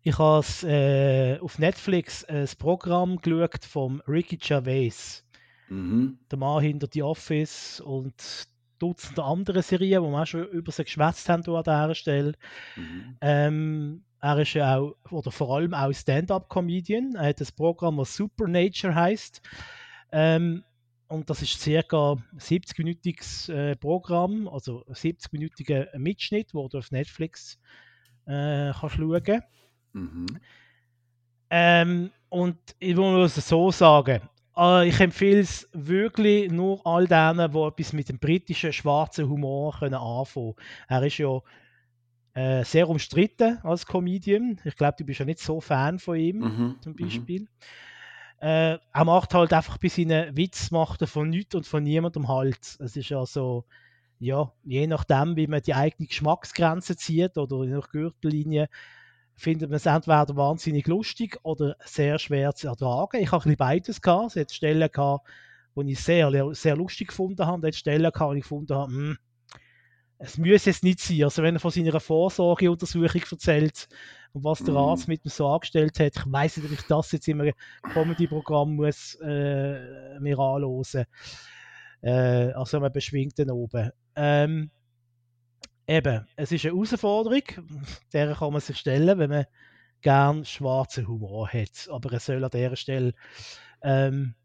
Ich habe äh, auf Netflix ein Programm geschaut vom Ricky Gervais. Mhm. Der Mann hinter The Office und Dutzende andere Serien, wo wir auch schon über sie geschwätzt haben an dieser Stelle. Mhm. Ähm, er ist ja auch, oder vor allem auch Stand-up-Comedian. Er hat ein Programm, das Supernature heißt. Ähm, und das ist circa ein 70-minütiges äh, Programm, also ein 70-minütiger Mitschnitt, wo du auf Netflix äh, kannst schauen. Mhm. Ähm, und ich muss es so sagen, ich empfehle es wirklich nur all denen, die etwas mit dem britischen schwarzen Humor können anfangen Er ist ja äh, sehr umstritten als Comedian. Ich glaube, du bist ja nicht so Fan von ihm, Mhm. zum Mhm. Beispiel. Äh, er macht halt einfach bei seinen Witz macht er von nichts und von niemandem halt. Es ist ja so, ja, je nachdem, wie man die eigene Geschmacksgrenze zieht oder je nach Gürtellinie, findet man es entweder wahnsinnig lustig oder sehr schwer zu ertragen. Ich habe ein bisschen beides gehabt. Es hat Stellen gehabt, wo ich sehr, sehr lustig gefunden habe. Und es Stellen gehabt, wo ich gefunden habe, hm, es müsse jetzt nicht sein. Also wenn er von seiner Vorsorgeuntersuchung erzählt und was der Mhm. Arzt mit ihm so angestellt hat, ich weiß nicht, ob ich das jetzt in einem Comedy-Programm muss äh, mir anhören. Äh, also einem beschwingten oben. Ähm, eben, es ist eine Herausforderung, der kann man sich stellen, wenn man gern schwarzen Humor hat. Aber er soll an dieser Stelle ähm,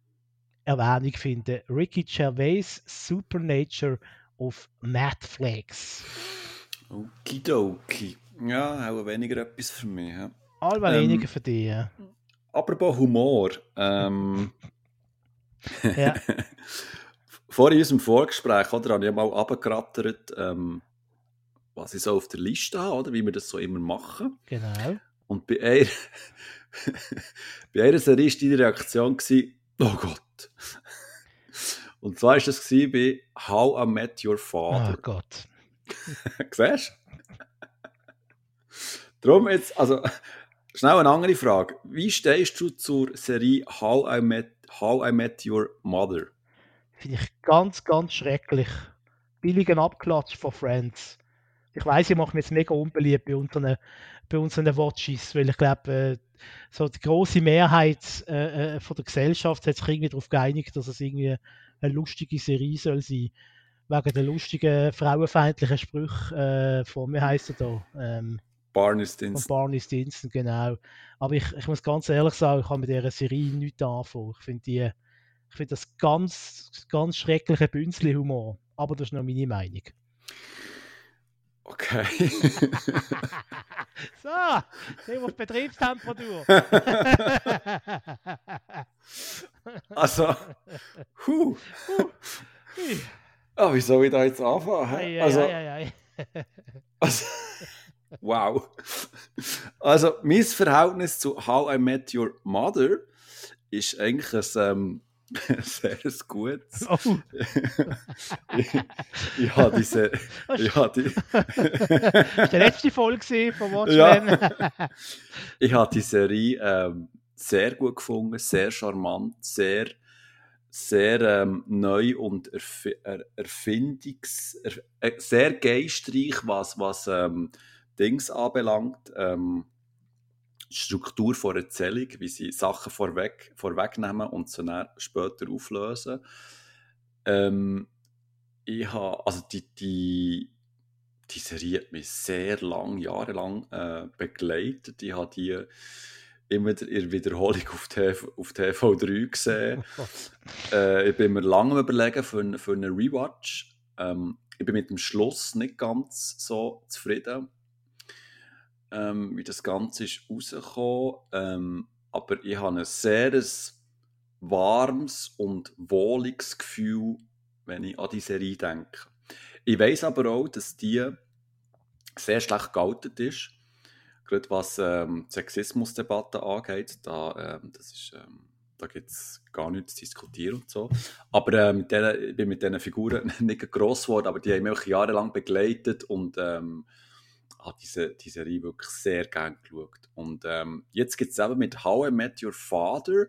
Erwähnung finden. Ricky Gervais Supernature auf Netflix. Okidoki. Ja, auch weniger etwas für mich. Ja. Ähm, weniger für dich. ja. Apropos Humor. Ähm, Ja. Vor unserem Vorgespräch oder, habe ich mal abgerattert, ähm, was ich so auf der Liste habe, oder, wie wir das so immer machen. Genau. Und bei einer, bei einer Serie war deine Reaktion, gewesen, oh Gott. Und zwar war das bei How I Met Your Oh Father. Gott. Siehst du? Darum jetzt, also, schnell eine andere Frage. Wie stehst du zur Serie How I Met, How I Met Your Mother? Finde ich ganz, ganz schrecklich. Billigen Abklatsch von Friends. Ich weiß, ich mache mich jetzt mega unbeliebt bei unseren, bei unseren Watches, weil ich glaube, äh, so die große Mehrheit äh, äh, von der Gesellschaft hat sich irgendwie darauf geeinigt, dass es irgendwie eine lustige Serie soll sein. Wegen der lustigen frauenfeindlichen Sprüche äh, von, wie heisst er da? Ähm, Barney Stinson. Barney Stinson, genau. Aber ich, ich muss ganz ehrlich sagen, ich kann mit dieser Serie nichts anfangen. Ich finde die, ich finde das ganz, ganz schreckliche Bünzli-Humor. Aber das ist noch meine Meinung. Okay. so, sehen wir auf Betriebstemperatur. also, huh. Ah, wie soll ich da jetzt anfangen? Ei, Also, ei, ei. also, wow. Also, mein Verhältnis zu How I Met Your Mother ist eigentlich ein ähm, sehr gutes. Oh, ich, ich habe diese. Ich habe die, das war die letzte Folge von Watchmen. ich habe die Serie ähm, sehr gut gefunden, sehr charmant, sehr, sehr ähm, neu und erfi er erfindungs... Er äh, sehr geistreich, was, was ähm, Dings anbelangt. Ähm, Struktur von Erzählung, wie sie Sachen vorweg, vorwegnehmen und sie dann später auflösen. Ähm, ich habe, also die, die, die Serie hat mich sehr lang, jahrelang äh, begleitet. Ich habe die immer in der Wiederholung auf, TV, auf TV3 gesehen. äh, ich bin mir lange überlegen für, einen- für einen Rewatch. Ähm, ich bin mit dem Schluss nicht ganz so zufrieden, ähm, wie das Ganze ist rausgekommen. Ähm, aber ich habe ein sehr warmes und wohliges Gefühl, wenn ich an die Serie denke. Ich weiß aber auch, dass die sehr schlecht gealtet ist. Gerade was ähm, Sexismusdebatte angeht, da, ähm, das ist, ähm, da gibt es gar nichts zu diskutieren und so. Aber äh, mit denen, ich bin mit diesen Figuren nicht gross geworden, aber die haben mich jahrelang begleitet und ähm, habe diese, die Serie wirklich sehr gerne geschaut. Und ähm, jetzt gibt es eben mit How I Met Your Father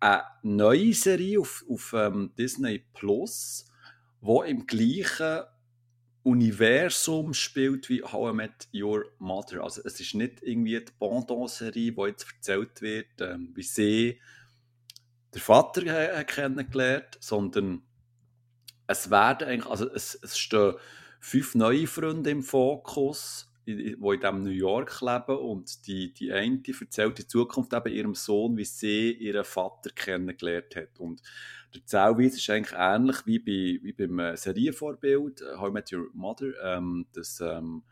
eine neue Serie auf, auf ähm, Disney Plus, wo im gleichen Universum spielt wie How I Met Your Mother. Also es ist nicht irgendwie die Pendant-Serie, wo jetzt erzählt wird, ähm, wie sie der Vater äh, kennengelernt, sondern es werden eigentlich, also es, es stehen fünf neue Freunde im Fokus, die in diesem New York leben und die, die eine erzählt in Zukunft eben ihrem Sohn, wie sie ihren Vater kennengelernt hat. Und der Erzählweise ist eigentlich ähnlich wie, bei, wie beim äh, Serienvorbild äh, How I Met Your Mother, ähm, dass, ähm,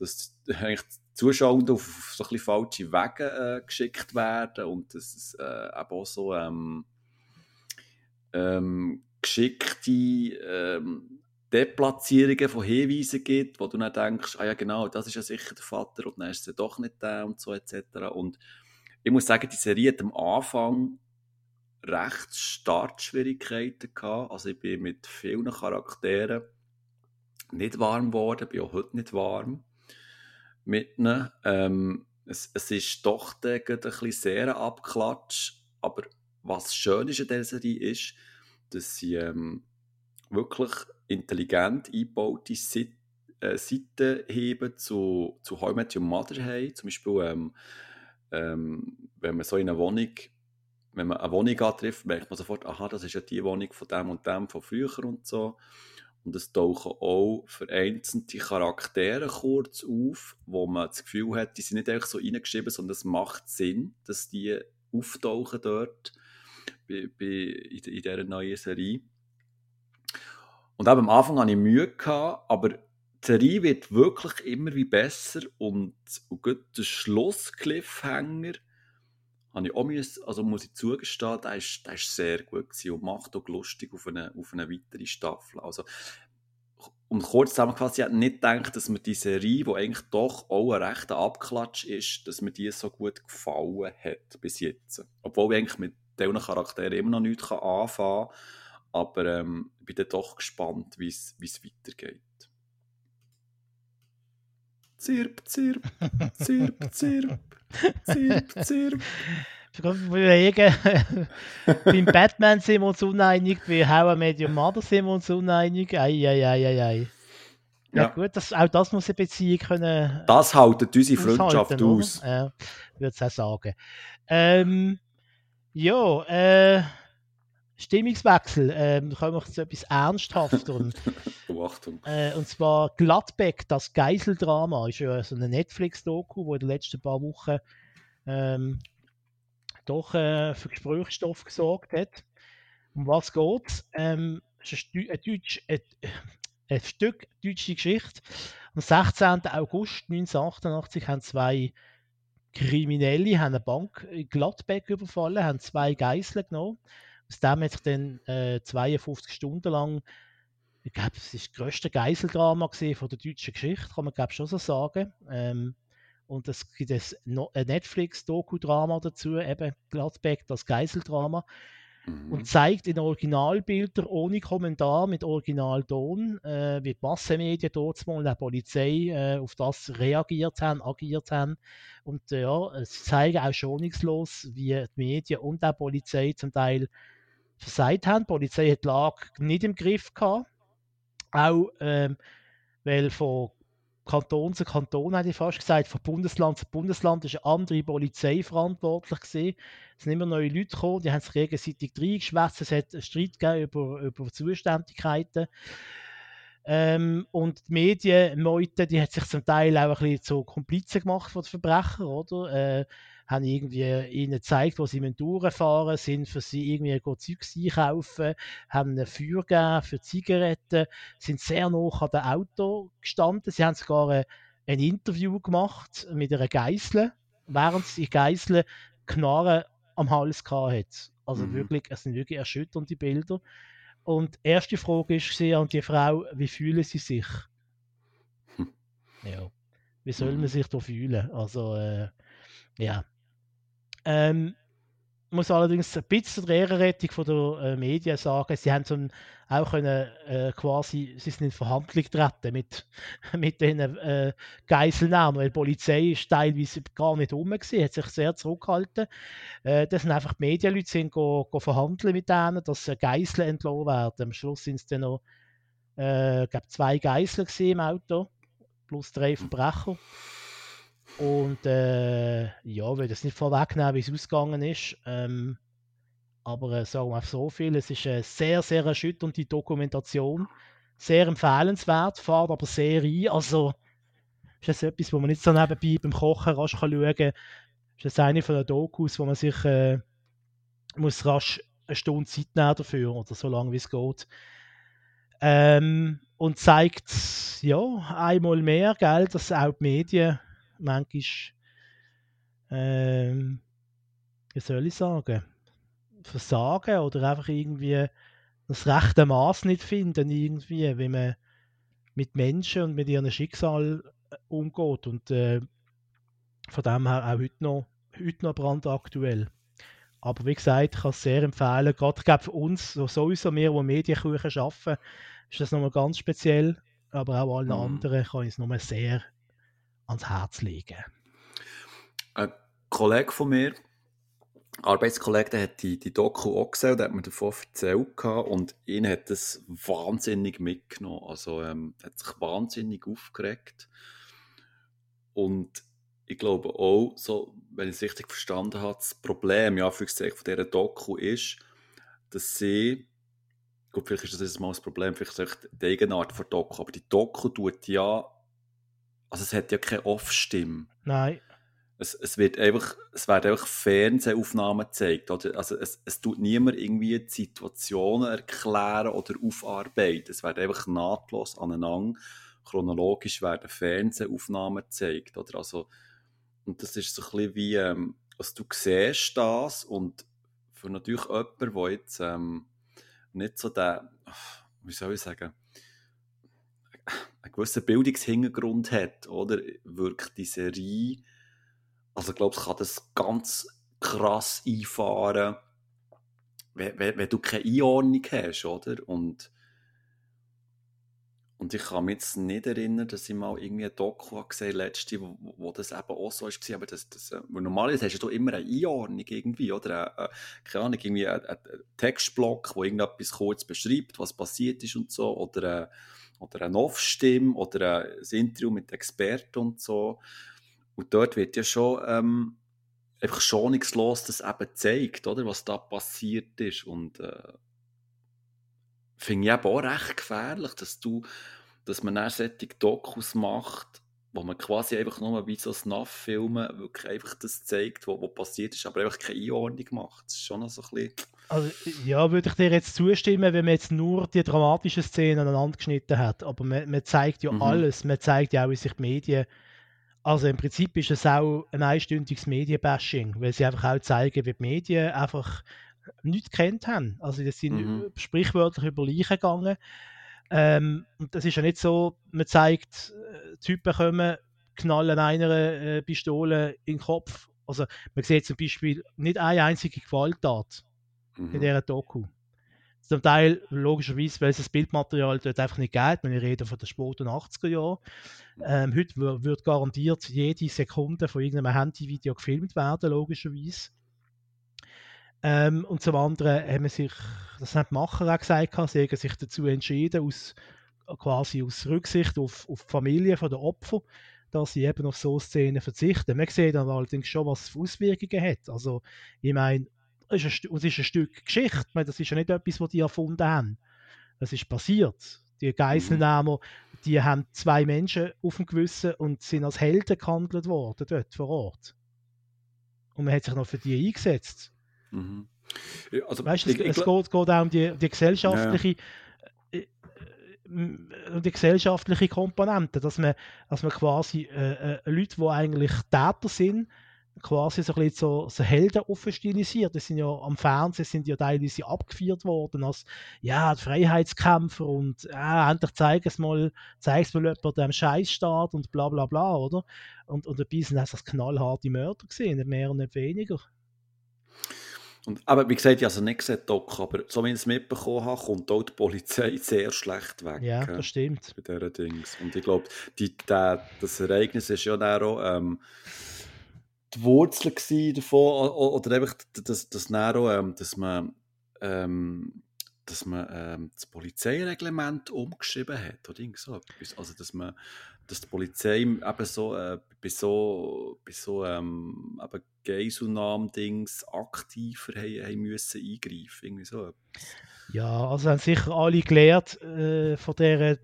dass eigentlich die Zuschauer auf so ein falsche Wege äh, geschickt werden und dass es äh, eben auch so ähm, ähm, geschickte ähm, Deplatzierungen von Hinweisen gibt, wo du dann denkst, ah ja genau, das ist ja sicher der Vater und dann ist es ja doch nicht der und so etc. Und ich muss sagen, die Serie hat am Anfang recht Startschwierigkeiten gehabt. Also ich bin mit vielen Charakteren nicht warm geworden, bin auch heute nicht warm mit ihnen. Ähm, es, es ist doch ein bisschen sehr abklatsch, aber was schön ist an dieser Serie ist, dass sie ähm, wirklich intelligent eingebaute Seiten äh, zu, zu How I Your Mother haben. Zum Beispiel, ähm, ähm, wenn man so in einer Wohnung, wenn man eine Wohnung antrifft, merkt man sofort, aha, das ist ja die Wohnung von dem und dem von früher und so. Und es tauchen auch vereinzelte Charaktere kurz auf, wo man das Gefühl hat, die sind nicht einfach so reingeschrieben, sondern es macht Sinn, dass die auftauchen dort bei, bei, in, in dieser neuen Serie. Und auch am Anfang hatte ich Mühe, gehabt, aber die Serie wird wirklich immer wie besser und, und gut der Schluss-Cliffhanger habe ich auch müssen, also muss ich zugestehen, der ist, der ist sehr gut und macht auch lustig auf eine, auf eine weitere Staffel. Also, um kurz zusammengefasst, ich hätte nicht gedacht, dass mir die Serie, die eigentlich doch auch ein rechter Abklatsch ist, dass mir die so gut gefallen hat bis jetzt. Obwohl ich eigentlich mit diesen Charakteren immer noch nichts anfangen kann. Aber ähm, ich bin dann doch gespannt, wie es weitergeht. Zirp, zirp, zirp, zirp, zirp, zirp. Ich beim Batman sind wir uns uneinig, bei How I Met Your Mother sind wir uns uneinig. Ei, ei, ei, ei, ei. Ja, ja, gut, das, auch das muss eine Beziehung können. Das haltet unsere Freundschaft aus. Ja, würde ich auch sagen. Ähm, ja, äh, Stimmungswechsel. Ähm, kommen wir zu etwas Ernsthafterem. oh, Achtung. Äh, und zwar Gladbeck, das Geiseldrama, ist ja so eine Netflix-Doku, wo in den letzten paar Wochen ähm, doch äh, für Gesprächsstoff gesorgt hat. Um was geht es? Ähm, es ist ein, ein, Deutsch, ein, ein Stück deutsche Geschichte. Am 16. August 1988 haben zwei Kriminelle haben eine Bank in Gladbeck überfallen, haben zwei Geiseln genommen. Aus dem hat sich dann äh, 52 Stunden lang, ich glaube, es ist das größte Geiseldrama von der deutschen Geschichte, kann man glaube schon so sagen. Ähm, und es gibt ein Netflix-Doku-Drama dazu, eben Gladbeck, das Geiseldrama mhm. und zeigt in Originalbilder ohne Kommentar mit Originalton, äh, wie die Massenmedien dort mal der Polizei äh, auf das reagiert haben, agiert haben. Und äh, ja, es zeigen auch schonungslos, wie die Medien und auch die Polizei zum Teil versagt haben. Die Polizei hat die Lage nicht im Griff gehabt. Auch ähm, weil von Kanton zu Kanton, hätte ich fast gesagt, von Bundesland zu Bundesland ist eine andere Polizei verantwortlich gewesen. Es sind immer neue Leute gekommen, die haben sich gegenseitig reingeschwätzt, es hat einen Streit über, über Zuständigkeiten. Ähm, und die Medienmeute, die hat sich zum Teil auch ein bisschen zu Komplizen gemacht von den Verbrechern, oder? Äh, haben irgendwie ihnen gezeigt, wo sie durchfahren sind, für sie irgendwie Zeugs einkaufen, haben ein Feuer gegeben für Zigaretten, sind sehr nah an dem Auto gestanden. Sie haben sogar ein, ein Interview gemacht mit einer Geißel, während die Geißel Knarren am Hals hatte. Also mhm. wirklich, es sind wirklich erschütternde Bilder. Und die erste Frage ist an die Frau, wie fühlen sie sich? Hm. Ja, wie soll man mhm. sich da fühlen? Also, äh, ja, ähm, muss allerdings ein bisschen der Ehrenrettung von der äh, Medien sagen, sie haben so auch können, äh, quasi, sie sind in Verhandlung getreten mit, mit den äh, Geiselnahmen, weil die Polizei ist teilweise gar nicht rum gewesen, hat sich sehr zurückgehalten. Äh, das sind einfach die Medienleute, sind go, go verhandeln mit denen, dass äh, Geiseln entlohnt werden. Am Schluss sind es dann noch, äh, glaube zwei Geiseln im Auto, plus drei Verbrecher. Und äh, ja, will das nicht vorwegnehmen, wie es ausgegangen ist. Ähm, aber äh, sagen wir so viel, es ist eine sehr, sehr erschütternde Dokumentation. Sehr empfehlenswert, fahrt aber sehr ein. Also ist das etwas, wo man nicht so nebenbei beim Kochen rasch schauen kann. Ist das eine von den Dokus, wo man sich äh, muss rasch eine Stunde Zeit nehmen dafür oder so lange wie es geht. Ähm, und zeigt ja einmal mehr, gell, dass auch die Medien manchmal, ähm, wie soll ich sagen, versagen oder einfach irgendwie das rechte Maß nicht finden, irgendwie, wie man mit Menschen und mit ihrem Schicksal äh, umgeht. Und äh, von dem her auch heute noch, heute noch brandaktuell. Aber wie gesagt, ich kann es sehr empfehlen. Gerade glaube für uns, so sowieso wir, die Medienküchen arbeiten, ist das nochmal ganz speziell. Aber auch allen mhm. anderen kann ich es nochmal sehr ans Herz legen. Ein Kollege von mir, Arbeitskollege, der hat die, die Doku auch gesehen, der hat mir davon erzählt und ihn hat das wahnsinnig mitgenommen. Also ähm, hat sich wahnsinnig aufgeregt. Und ich glaube auch, so, wenn ich es richtig verstanden habe, das Problem ja, von dieser Doku ist, dass sie, gut, vielleicht ist das jetzt mal das Problem, vielleicht ist die Eigenart von Doku, aber die Doku tut ja, also es hat ja keine Off-Stimme. Nein. Es, es, wird einfach, es werden einfach Fernsehaufnahmen gezeigt. Oder? Also es, es tut niemand irgendwie die Situationen erklären oder aufarbeiten. Es wird einfach nahtlos aneinander, chronologisch werden Fernsehaufnahmen gezeigt. Oder? Also, und das ist so ein bisschen wie, ähm, also du siehst das und für natürlich jemanden, der jetzt ähm, nicht so der, wie soll ich sagen, einen gewissen Bildungshintergrund hat, oder, wirkt die Serie also ich glaube, es kann das ganz krass einfahren, wenn, wenn, du keine Einordnung hast, oder? Und, und ich kann mich jetzt nicht erinnern, dass ich mal irgendwie ein Doku gesehen habe, letzte, wo, wo das eben auch so war. Aber das, das, äh, normalerweise hast du immer eine Einordnung irgendwie, oder? Eine, keine Ahnung, irgendwie ein, ein Textblock, wo irgendetwas kurz beschreibt, was passiert ist und so, oder, eine, oder eine Off-Stimme, oder ein Interview mit Experten und so. Und dort wird ja schon ähm, einfach schonungslos das eben gezeigt, oder, was da passiert ist. Und äh, finde ich eben auch recht gefährlich, dass du, dass man dann solche Dokus macht, wo man quasi einfach nur wie so Snuff-Filme wirklich einfach das zeigt, was passiert ist, aber einfach keine Einordnung macht. Das ist schon noch so ein bisschen... Also, ja, würde ich dir jetzt zustimmen, wenn man jetzt nur die dramatischen Szenen aneinander geschnitten hat. Aber man, man zeigt ja mhm. alles. Man zeigt ja auch, wie sich die Medien also im Prinzip ist es auch ein einstündiges Medienbashing, weil sie einfach auch zeigen, wie die Medien einfach nichts kennt haben. Also das sind mhm. sprichwörtlich über Leichen gegangen. Ähm, und das ist ja nicht so, man zeigt, äh, Typen kommen, knallen einer äh, Pistole in den Kopf. Also man sieht zum Beispiel nicht eine einzige Gewalttat mhm. in dieser Doku. Zum Teil logischerweise, weil es das Bildmaterial dort einfach nicht geht. Wenn ich rede von den späten 80er Jahren. Ähm, heute wird garantiert jede Sekunde von irgendeinem Handyvideo gefilmt werden, logischerweise. Ähm, und zum anderen haben sich, das haben die Macher auch gesagt, sie haben sich dazu entschieden, aus, quasi aus Rücksicht auf, auf die Familie der Opfer, dass sie eben auf so Szenen verzichten. Man sieht dann allerdings schon, was es für Auswirkungen hat. Also, ich meine, es ist, ein, es ist ein Stück Geschichte. Das ist ja nicht etwas, was die erfunden haben. Das ist passiert. Die Geiselnehmer, die haben zwei Menschen auf dem Gewissen und sind als Helden gehandelt worden dort vor Ort. Und man hat sich noch für die eingesetzt. Mhm. Ja, also, weißt, ich, es, ich, es geht, geht, auch um die, die gesellschaftliche ja. Äh, äh, die gesellschaftliche Komponente, dass man, dass man quasi äh, äh, Leute, die eigentlich Täter sind, quasi so ein bisschen so, so Helden offen stilisiert. Die sind ja am Fernsehen sind ja teilweise abgeführt worden als ja, Freiheitskämpfer und ja, endlich zeig es mal, zeig es mal jemand dem Scheißstaat und bla bla bla, oder? Und, und dabei sind das knallharte Mörder gesehen, nicht mehr und nicht weniger. Und, aber wie gesagt, ich habe es nicht gesehen, Doc, aber so wie ich es mitbekommen habe, kommt auch die Polizei sehr schlecht weg. Ja, das stimmt. Bei diesen Dings. Und ich glaube, die, der, das Ereignis ist ja dann auch, ähm, die Wurzel davon, oder einfach das, das Nero, ähm, dass man, ähm, dass man ähm, das Polizeireglement umgeschrieben hat, oder irgend so Also, dass man, dass die Polizei eben so, äh, bei so, bei so ähm, eben Geiselnahmen-Dings aktiver haben, haben müssen eingreifen, irgendwie so Ja, also haben sicher alle gelernt äh, von dieser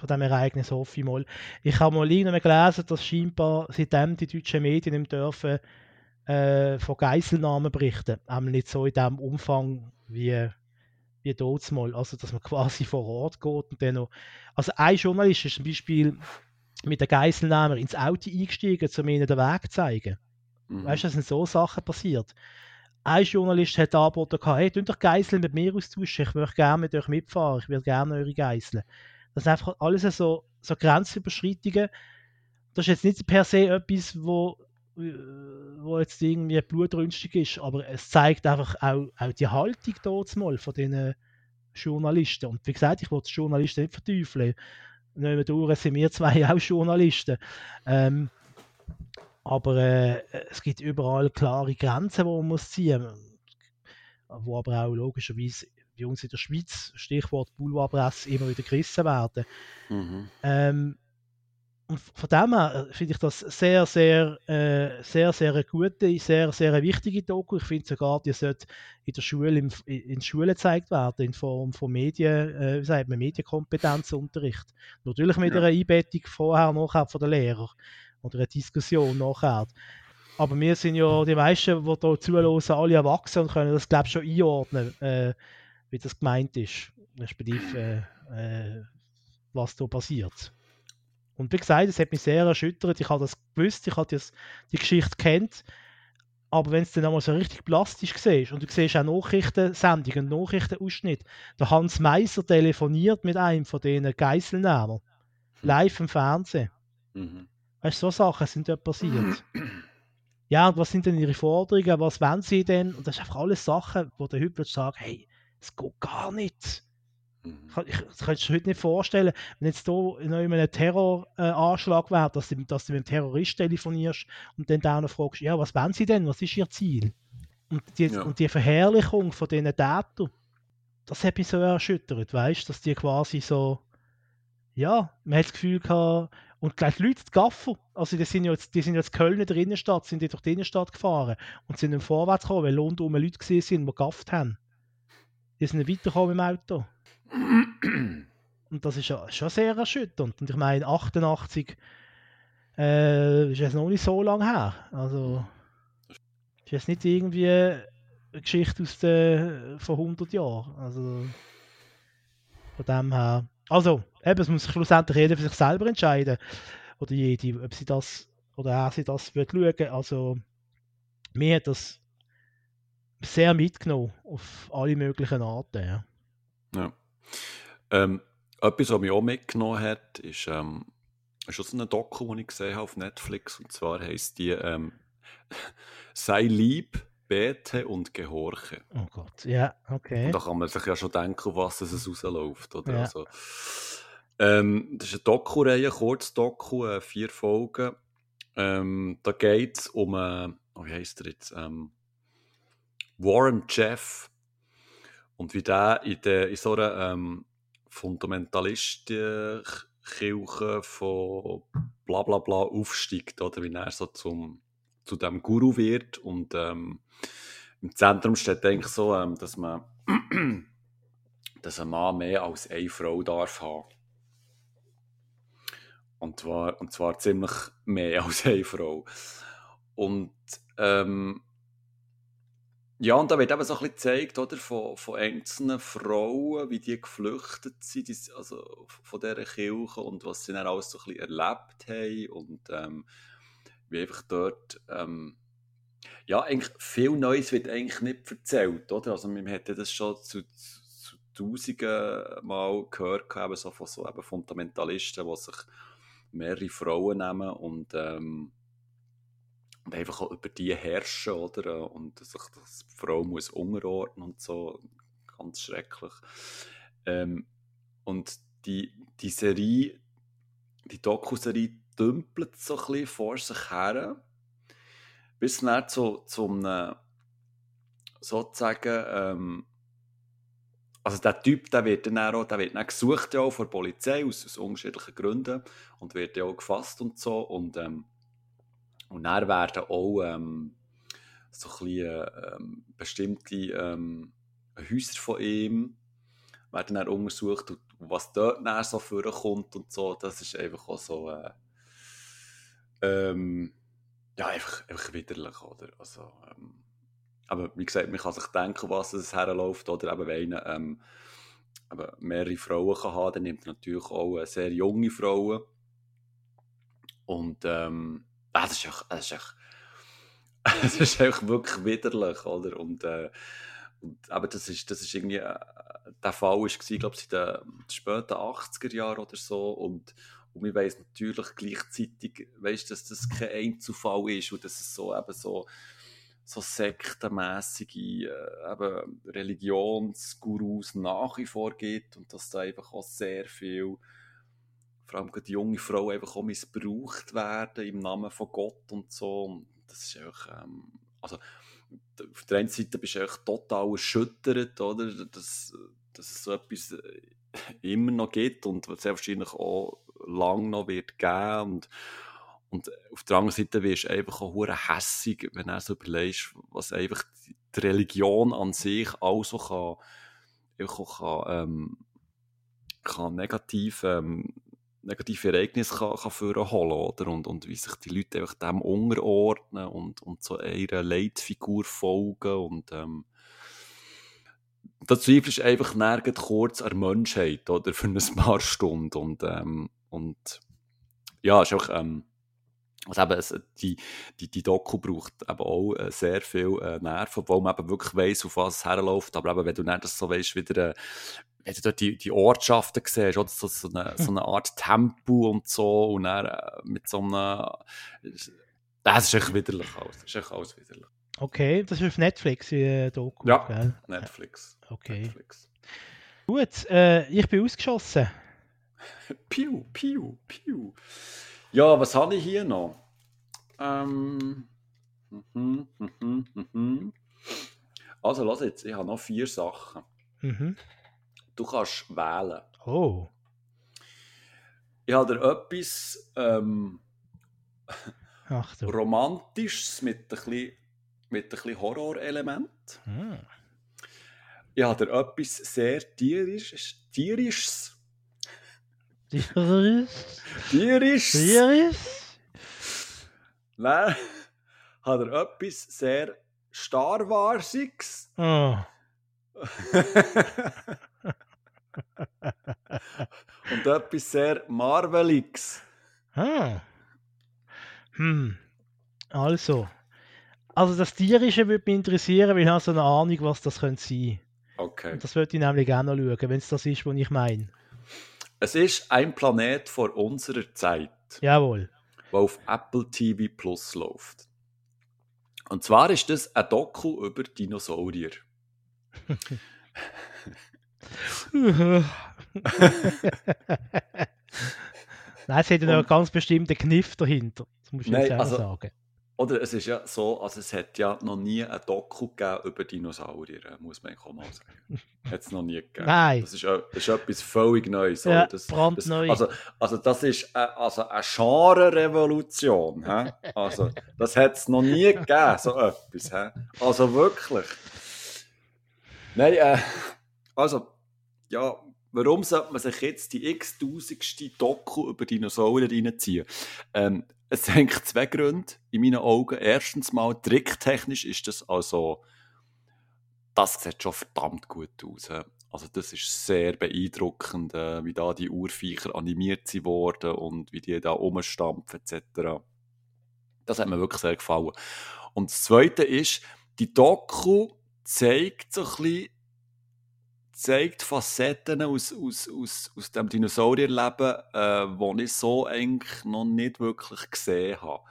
von dem Ereignis hoffe ich mal. Ich habe mal irgendwann gelesen, dass scheinbar seitdem die deutschen Medien nicht dürfen äh, von Geiselnahmen berichten. Aber nicht so in dem Umfang wie, wie dort mal. Also, dass man quasi vor Ort geht und dann noch. Also, ein Journalist ist zum Beispiel mit der Geiselnahme ins Auto eingestiegen, um ihnen den Weg zu zeigen. Mhm. Weißt du, es sind so Sachen passiert. Ein Journalist hat angeboten, hey, tun doch Geiseln mit mir austauschen, ich möchte gerne mit euch mitfahren, ich will gerne eure Geiseln. Das sind einfach alles so, so Grenzüberschreitungen. Das ist jetzt nicht per se etwas, wo, wo jetzt irgendwie blutrünstig ist, aber es zeigt einfach auch, auch die Haltung dort mal von diesen Journalisten. Und wie gesagt, ich wollte Journalisten nicht verteufeln. Nicht durch sind wir zwei auch Journalisten. Ähm, aber äh, es gibt überall klare Grenzen, die man muss ziehen muss. Wo aber auch logischerweise bei uns in der Schweiz, Stichwort Boulevardpresse, immer wieder gerissen werden. Mhm. Ähm, und von dem her äh, finde ich das sehr, sehr, äh, sehr, sehr eine gute, sehr, sehr eine wichtige Doku. Ich finde sogar, die sollte in der Schule, in, in Schule gezeigt werden, in Form von Medien, äh, wie sagt man, Medienkompetenzunterricht. Natürlich mit ja. einer Einbettung vorher, nachher von den Lehrern oder eine Diskussion nachher. Aber wir sind ja die meisten, die hier zuhören, alle erwachsen und können das, glaube ich, schon einordnen, äh, wie das gemeint ist. Respektive, äh, äh, was da passiert. Und wie gesagt, es hat mich sehr erschüttert. Ich habe das gewusst, ich habe die Geschichte kennt. Aber wenn es dann einmal so richtig plastisch siehst und du siehst auch Nachrichtensendungen, Nachrichtenausschnitt, der Hans Meiser telefoniert mit einem von diesen Geiselnehmern live im Fernsehen. Mhm. Weißt du, so Sachen sind dort passiert. ja, und was sind denn ihre Forderungen? Was wollen sie denn? Und das sind einfach alles Sachen, wo der heute sagt, hey, es geht gar nicht. Mhm. Ich, das kannst du dir heute nicht vorstellen, wenn jetzt hier in einem Terroranschlag äh, wäre, dass, du, dass du mit einem Terrorist telefonierst und dann da noch fragst, ja, was wollen sie denn? Was ist ihr Ziel? Und die, ja. und die Verherrlichung von diesen Tätern, das hat mich so erschüttert, weißt du, dass die quasi so, ja, man hat das Gefühl gehabt, und gleich Leute, die Gaffer, also die sind ja jetzt, die sind jetzt Köln in der Innenstadt, sind die durch die Innenstadt gefahren und sind dann vorwärts gekommen, weil rundherum Leute gesehen sind, die gafft haben. Die sind nicht weitergekommen im Auto. Und das ist ja schon sehr erschütternd. Und ich meine, 88 äh, ist jetzt noch nicht so lange her. Also ist jetzt nicht irgendwie eine Geschichte aus der, von 100 Jahren. Also von dem her. Also, eben, es muss sich schlussendlich jeder für sich selber entscheiden. Oder jede, ob sie das oder er sie das wird schauen. Also, mir hat das sehr mitgenommen auf alle möglichen Arten. Ja. ja. Ähm, etwas, was mich auch mitgenommen hat, ist, ähm, ist so eine Doku, die ich gesehen habe auf Netflix. Und zwar heisst die ähm, Sei lieb, bete und gehorche. Oh Gott, ja, okay. Und da kann man sich ja schon denken, was es rausläuft. Oder? Ja. Also, ähm, das ist eine Doku-Reihe, Kurzdoku, äh, vier Folgen. Ähm, da geht es um, äh, wie heißt er jetzt? Ähm, Warren Jeff. Und wie der in, der, in so einer ähm, Fundamentalistenkirche von bla bla bla aufsteigt, oder wie er so zum zu dem Guru wird und ähm, im Zentrum steht eigentlich so, ähm, dass man dass ein Mann mehr als eine Frau darf haben. Und zwar, und zwar ziemlich mehr als eine Frau. Und ähm, ja, und da wird eben so ein bisschen gezeigt, oder, von, von einzelnen Frauen, wie die geflüchtet sind, also von dieser Kirche und was sie dann alles so ein bisschen erlebt haben und ähm, wie einfach dort, ähm, ja, eigentlich viel Neues wird eigentlich nicht erzählt, oder? Also man hätte das schon zu, zu, zu tausenden Mal gehört, eben so von so eben Fundamentalisten, die sich mehrere Frauen nehmen und, ähm, und einfach auch über die herrschen, oder? Und sich das Frau muss unterordnen und so, ganz schrecklich. Ähm, und die, die Serie, die Doku-Serie dümpelt so ein bisschen vor sich her, bis dann zu, zu einem, sozusagen, ähm, also der Typ, der wird dann auch, der wird dann gesucht ja auch von der Polizei aus, aus unterschiedlichen Gründen und wird ja auch gefasst und so und, ähm, und dann werden auch ähm, so ein bisschen ähm, bestimmte ähm, Häuser von ihm werden dann untersucht und was dort nachher so vorkommt und so, das ist einfach auch so, äh, ähm, ja, einfach, einfach widerlich, oder? Also, ähm, aber wie gesagt, man kann sich denken, was es herläuft, oder eben wenn einer ähm, eben mehrere Frauen kann haben, dann nimmt er natürlich auch äh, sehr junge Frauen. Und ähm, das ist echt, das ist echt, das ist echt wirklich widerlich, oder? Und, äh, und aber das ist, das ist irgendwie, äh, der Fall war, glaube ich, in den späten 80er Jahren oder so. Und, und ich weiss natürlich gleichzeitig, weißt, dass das kein Einzelfall ist und dass es so eben so so sektenmässige äh, Religionsgurus nach wie vor gibt und dass da einfach auch sehr viel, vor allem die junge Frauen einfach auch missbraucht werden im Namen von Gott und so. Und das ist einfach, ähm, also auf der einen Seite bist du einfach total erschüttert, oder? Dass, dass es so etwas äh, immer noch gibt und sehr wahrscheinlich auch lange noch wird geben und und auf der anderen Seite wirst du einfach auch hässig, wenn du so überlegst, was einfach die Religion an sich also kann, einfach kann, ähm, kann negativ, ähm, negative Ereignisse kann, kann holen, oder? Und, und wie sich die Leute einfach dem unterordnen und, und so ihrer Leitfigur folgen und ähm, da zweifelst einfach nirgends kurz an Menschheit, oder? Für ein paar Stunden und, ähm, und ja, ist auch, ähm, also eben, die, die, die Doku braucht eben auch äh, sehr viel äh, Nerven, obwohl man eben wirklich weiss, auf was es herläuft. Aber eben, wenn du nicht das so weißt, wieder, äh, wenn du dort die, die Ortschaften siehst, oder so, so, eine, so eine Art Tempo und so, und dann äh, mit so einem. Das ist echt widerlich alles. Das ist echt alles widerlich. Okay, das ist auf Netflix, äh, Doku. Ja, gell? Netflix. Okay. Netflix. Gut, äh, ich bin ausgeschossen. piu, piu, piu. Ja, was habe ich hier noch? Ähm, mhm, mhm, mhm. Also, lass jetzt, ich habe noch vier Sachen. Mhm. Du kannst wählen. Oh. Ich habe dir etwas ähm, Ach, du. Romantisches mit ein bisschen, mit ein bisschen Horrorelement. Hm. Ich habe dir etwas sehr tierisches, tierisches Tierisch? Tierisch? Tierisch? Nein, hat er etwas sehr Star Warsiges. Oh. Und etwas sehr Marveliges. Ah. Hm. Also. Also das Tierische würde mich interessieren, weil ich habe so eine Ahnung, was das könnte sein. Okay. Und das würde ich nämlich gerne noch schauen, wenn es das ist, was ich meine. Es ist ein Planet vor unserer Zeit. Jawohl. Der auf Apple TV Plus läuft. Und zwar ist das ein Doku über Dinosaurier. Nein, es hat ja noch einen ganz bestimmten Kniff dahinter. Das muss ich Nein, also, sagen. Oder es ist ja so, also es hat ja noch nie ein Doku gegeben über Dinosaurier, muss man auch mal sagen. Hat es noch nie gegeben. Nein. Das ist, das ist etwas völlig Neues. Ja, das, brandneu. Das, also, also das ist eine, also eine Genre-Revolution. Also das hat es noch nie gegeben, so etwas. He? Also wirklich. Nein, äh, also, ja, warum sollte man sich jetzt die x-tausendste Doku über Dinosaurier reinziehen? Ähm, es hängt zwei Gründe in meinen Augen. Erstens mal, tricktechnisch ist das also, das sieht schon verdammt gut aus. Also das ist sehr beeindruckend, äh, wie da die Urviecher animiert wurden und wie die da rumstampfen etc. Das hat mir wirklich sehr gefallen. Und das Zweite ist, die Doku zeigt so ein bisschen zeigt Facetten aus, aus, aus, aus dem Dinosaurierleben, äh, die ich so eigentlich noch nicht wirklich gesehen habe.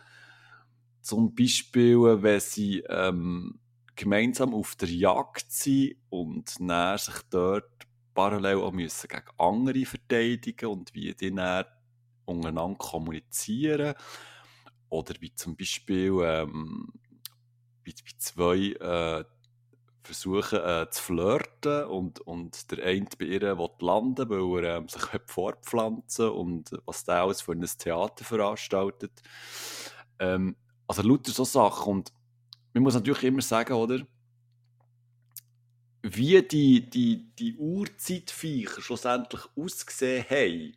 Zum Beispiel, wenn sie ähm, gemeinsam auf der Jagd sind und dann sich dort parallel auch müssen gegen andere verteidigen und wie die dann untereinander kommunizieren. Oder wie zum Beispiel ähm, wie, wie zwei äh, versuchen äh, zu flirten und, und der eine bei ihr will landen, weil er ähm, sich fortpflanzen und was der alles für ein Theater veranstaltet. Ähm, also lauter so Sachen und man muss natürlich immer sagen, oder? wie die, die, die Urzeitviecher schlussendlich ausgesehen haben,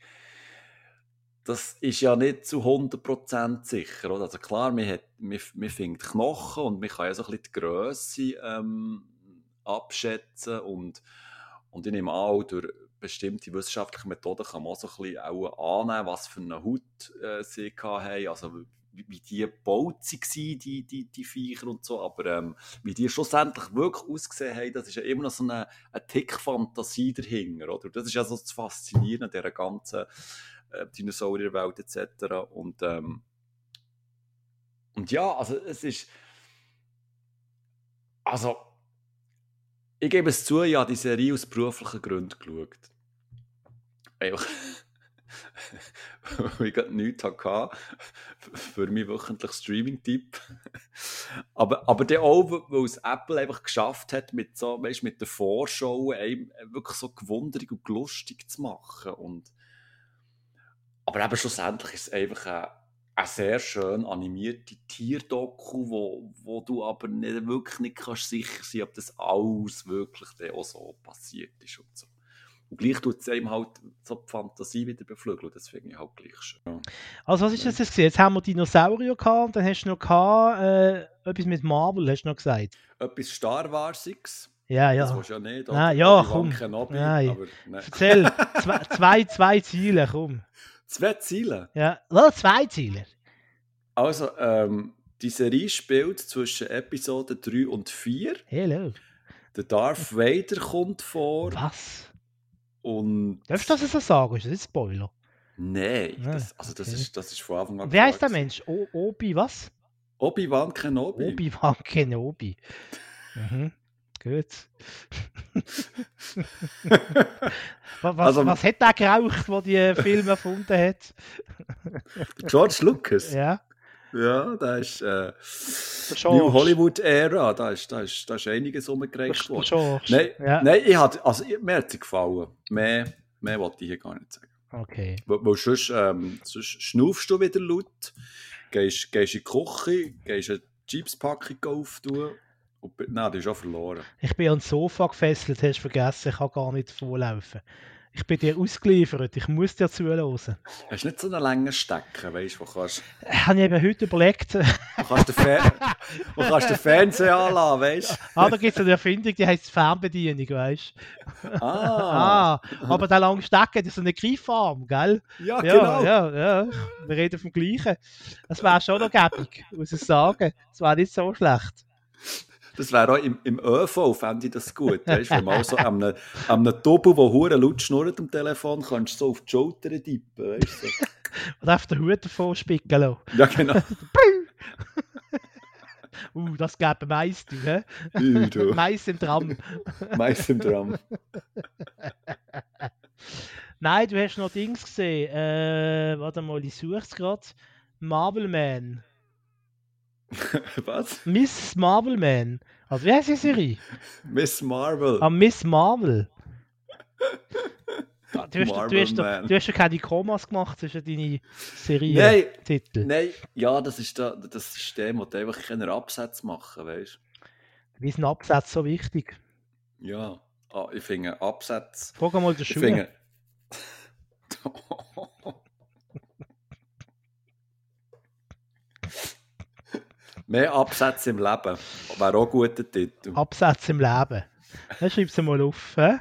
das ist ja nicht zu 100% sicher. Oder? Also klar, man, hat, man, man findet Knochen und man kann ja so ein bisschen die Grösse ähm, abschätzen und, und ich nehme an, durch bestimmte wissenschaftliche Methoden kann man auch so ein bisschen auch annehmen, was für eine Haut äh, sie haben, also wie, wie die gebaut waren, die, die, die Viecher und so, aber ähm, wie die schlussendlich wirklich ausgesehen haben, das ist ja immer noch so eine, eine Tick Fantasie dahinter, oder? Das ist ja so das Faszinierende dieser ganzen äh, Dinosaurierwelt etc. Und, ähm, und ja, also es ist also ich gebe es zu, ich habe die Serie aus beruflichen Gründen geschaut. Einfach, weil ich gerade nichts hatte für meinen wöchentlichen Streaming-Tipp. aber, aber dann auch, weil es Apple einfach geschafft hat, mit, so, weißt, mit der Vorschau einem wirklich so gewundert und lustig zu machen. Und, aber eben schlussendlich ist es einfach ein eine sehr schön animierte Tierdoku, wo, wo du aber nicht, wirklich nicht kannst sicher sein ob das alles wirklich auch so passiert ist und so. Und gleich tut es einem halt so die Fantasie wieder beflügeln. Das finde ich halt gleich schön. Also was ist das jetzt? Jetzt haben wir Dinosaurier gehabt und dann hast du noch gehabt, äh, etwas mit Marvel, hast du noch gesagt. Etwas Star Warsiges. Ja, ja. Das willst du ja nicht. Nein, ja, komm. Kenobi, Nein. aber, nein. Erzähl, zwei, zwei, zwei Ziele, komm. Zwei Ziele. Ja, oh, zwei Ziele. Also, ähm, die Serie spielt zwischen Episode 3 und 4. Hello. Der Darth Vader kommt vor Was? und... Darfst du das so sagen? Ist das nicht Spoiler? Nein, Ah, das, also das, okay. ist, das ist von Anfang an Wer heißt der Mensch? O Obi, was? Obi-Wan Kenobi. Obi-Wan Kenobi. Mhm. Gut. was, was, Also- was hat der geraucht, der die Filme erfunden hat? George Lucas. Ja, Ja, da ist äh. New Hollywood Ära, da ist, da ist, da ist einiges umgereicht der worden. George. Nein, Ja. nein ich hatte, also mir hat sie gefallen. Mehr, mehr wollte ich hier gar nicht sagen. Okay. Weil, weil sonst, ähm, sonst schnaufst du wieder laut, gehst, gehst in die Küche, gehst eine Chips-Packung auftun und nein, du hast schon verloren. Ich bin ans Sofa gefesselt, hast du vergessen, ich kann gar nicht vorlaufen. Ich bin dir ausgeliefert, ich muss dir zuhören. Hast du nicht so einen langen Stecken, weißt du, wo kannst Habe ich eben heute überlegt. wo kannst den, Fer wo kannst den Fernseher anlassen, weißt du? ah, da gibt es eine Erfindung, die heißt Fernbedienung, weißt du? Ah, Ah, aber der lange Stecken, das ist so eine Griffarm, gell? ja, Ja, genau. ja, ja. Wir reden vom Gleichen. Das wäre schon noch gäbig, muss ich sagen. Das wäre nicht so schlecht. Das wäre auch im, im ÖV, fände ich das gut. Weißt du, wenn man so an einem, an einem Doppel, der hure laut schnurrt am Telefon, kannst du so auf die Schulter tippen. Weißt du? so. Und darf den Hut davon spicken lassen. Ja, genau. Uh, das gäbe Mais, du, hä? Du. Mais im Tram. Mais im Drum. Nein, du hast noch Dings gesehen. Äh, warte mal, ich suche es gerade. Marvel Man. Was? Miss Marvel Man. Also, wie heißt die Serie? Miss Marvel. Ah, Miss Marvel. Du hast, du, Marvel hast, doch- du hast ja keine Kommas gemacht zwischen deine Serientitel. Nein, nein, ja, das ist da, das System, wo du einfach keine Absätze machen, weißt Wie ist ein Absatz so wichtig? du? Ja, ah, ich finde Absätze. Frag mal den Ich Schule. finde. Mehr Absätze im Leben. Wäre auch ein guter Titel. Absatz im Leben. Dann schreib's mal auf. Hä?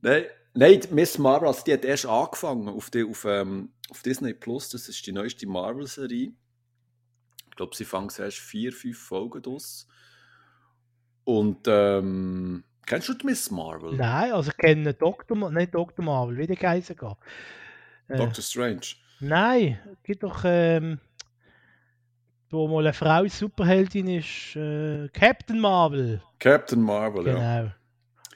Nein, nein, Miss Marvel, also die hat erst angefangen auf, die, auf, ähm, auf Disney Plus. Das ist die neueste Marvel-Serie. Ich glaube, sie fangen erst vier, fünf Folgen aus. Und ähm, kennst du die Miss Marvel? Nein, also ich kenne Dr. Nicht Dr. Marvel, wie der Geiser geht. Äh, Doctor Strange. nein, gibt doch, ähm, wo mal eine Frau Superheldin ist, äh, Captain Marvel. Captain Marvel, ja. Genau.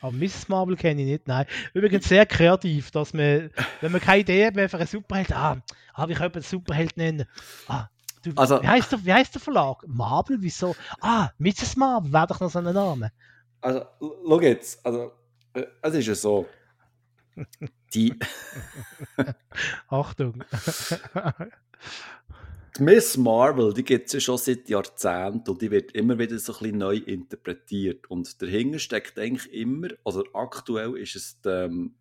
Aber Mrs. Marvel kenne ich nicht, nein. Übrigens sehr kreativ, dass man, wenn man keine Idee hat für einen Superheld, ah, ah wie könnte man einen Superheld nennen? Ah, du, Also- wie, heißt der, wie heißt der Verlag? Marvel, wieso? Ah, Mrs. Marvel, wäre doch noch so ein Name. Also, schau jetzt, also, äh, es ist ja so. Die, Achtung. Miss Marvel, die gibt es ja schon seit Jahrzehnten und die wird immer wieder so ein bisschen neu interpretiert. Und dahinter steckt eigentlich immer, also aktuell ist es die, ähm,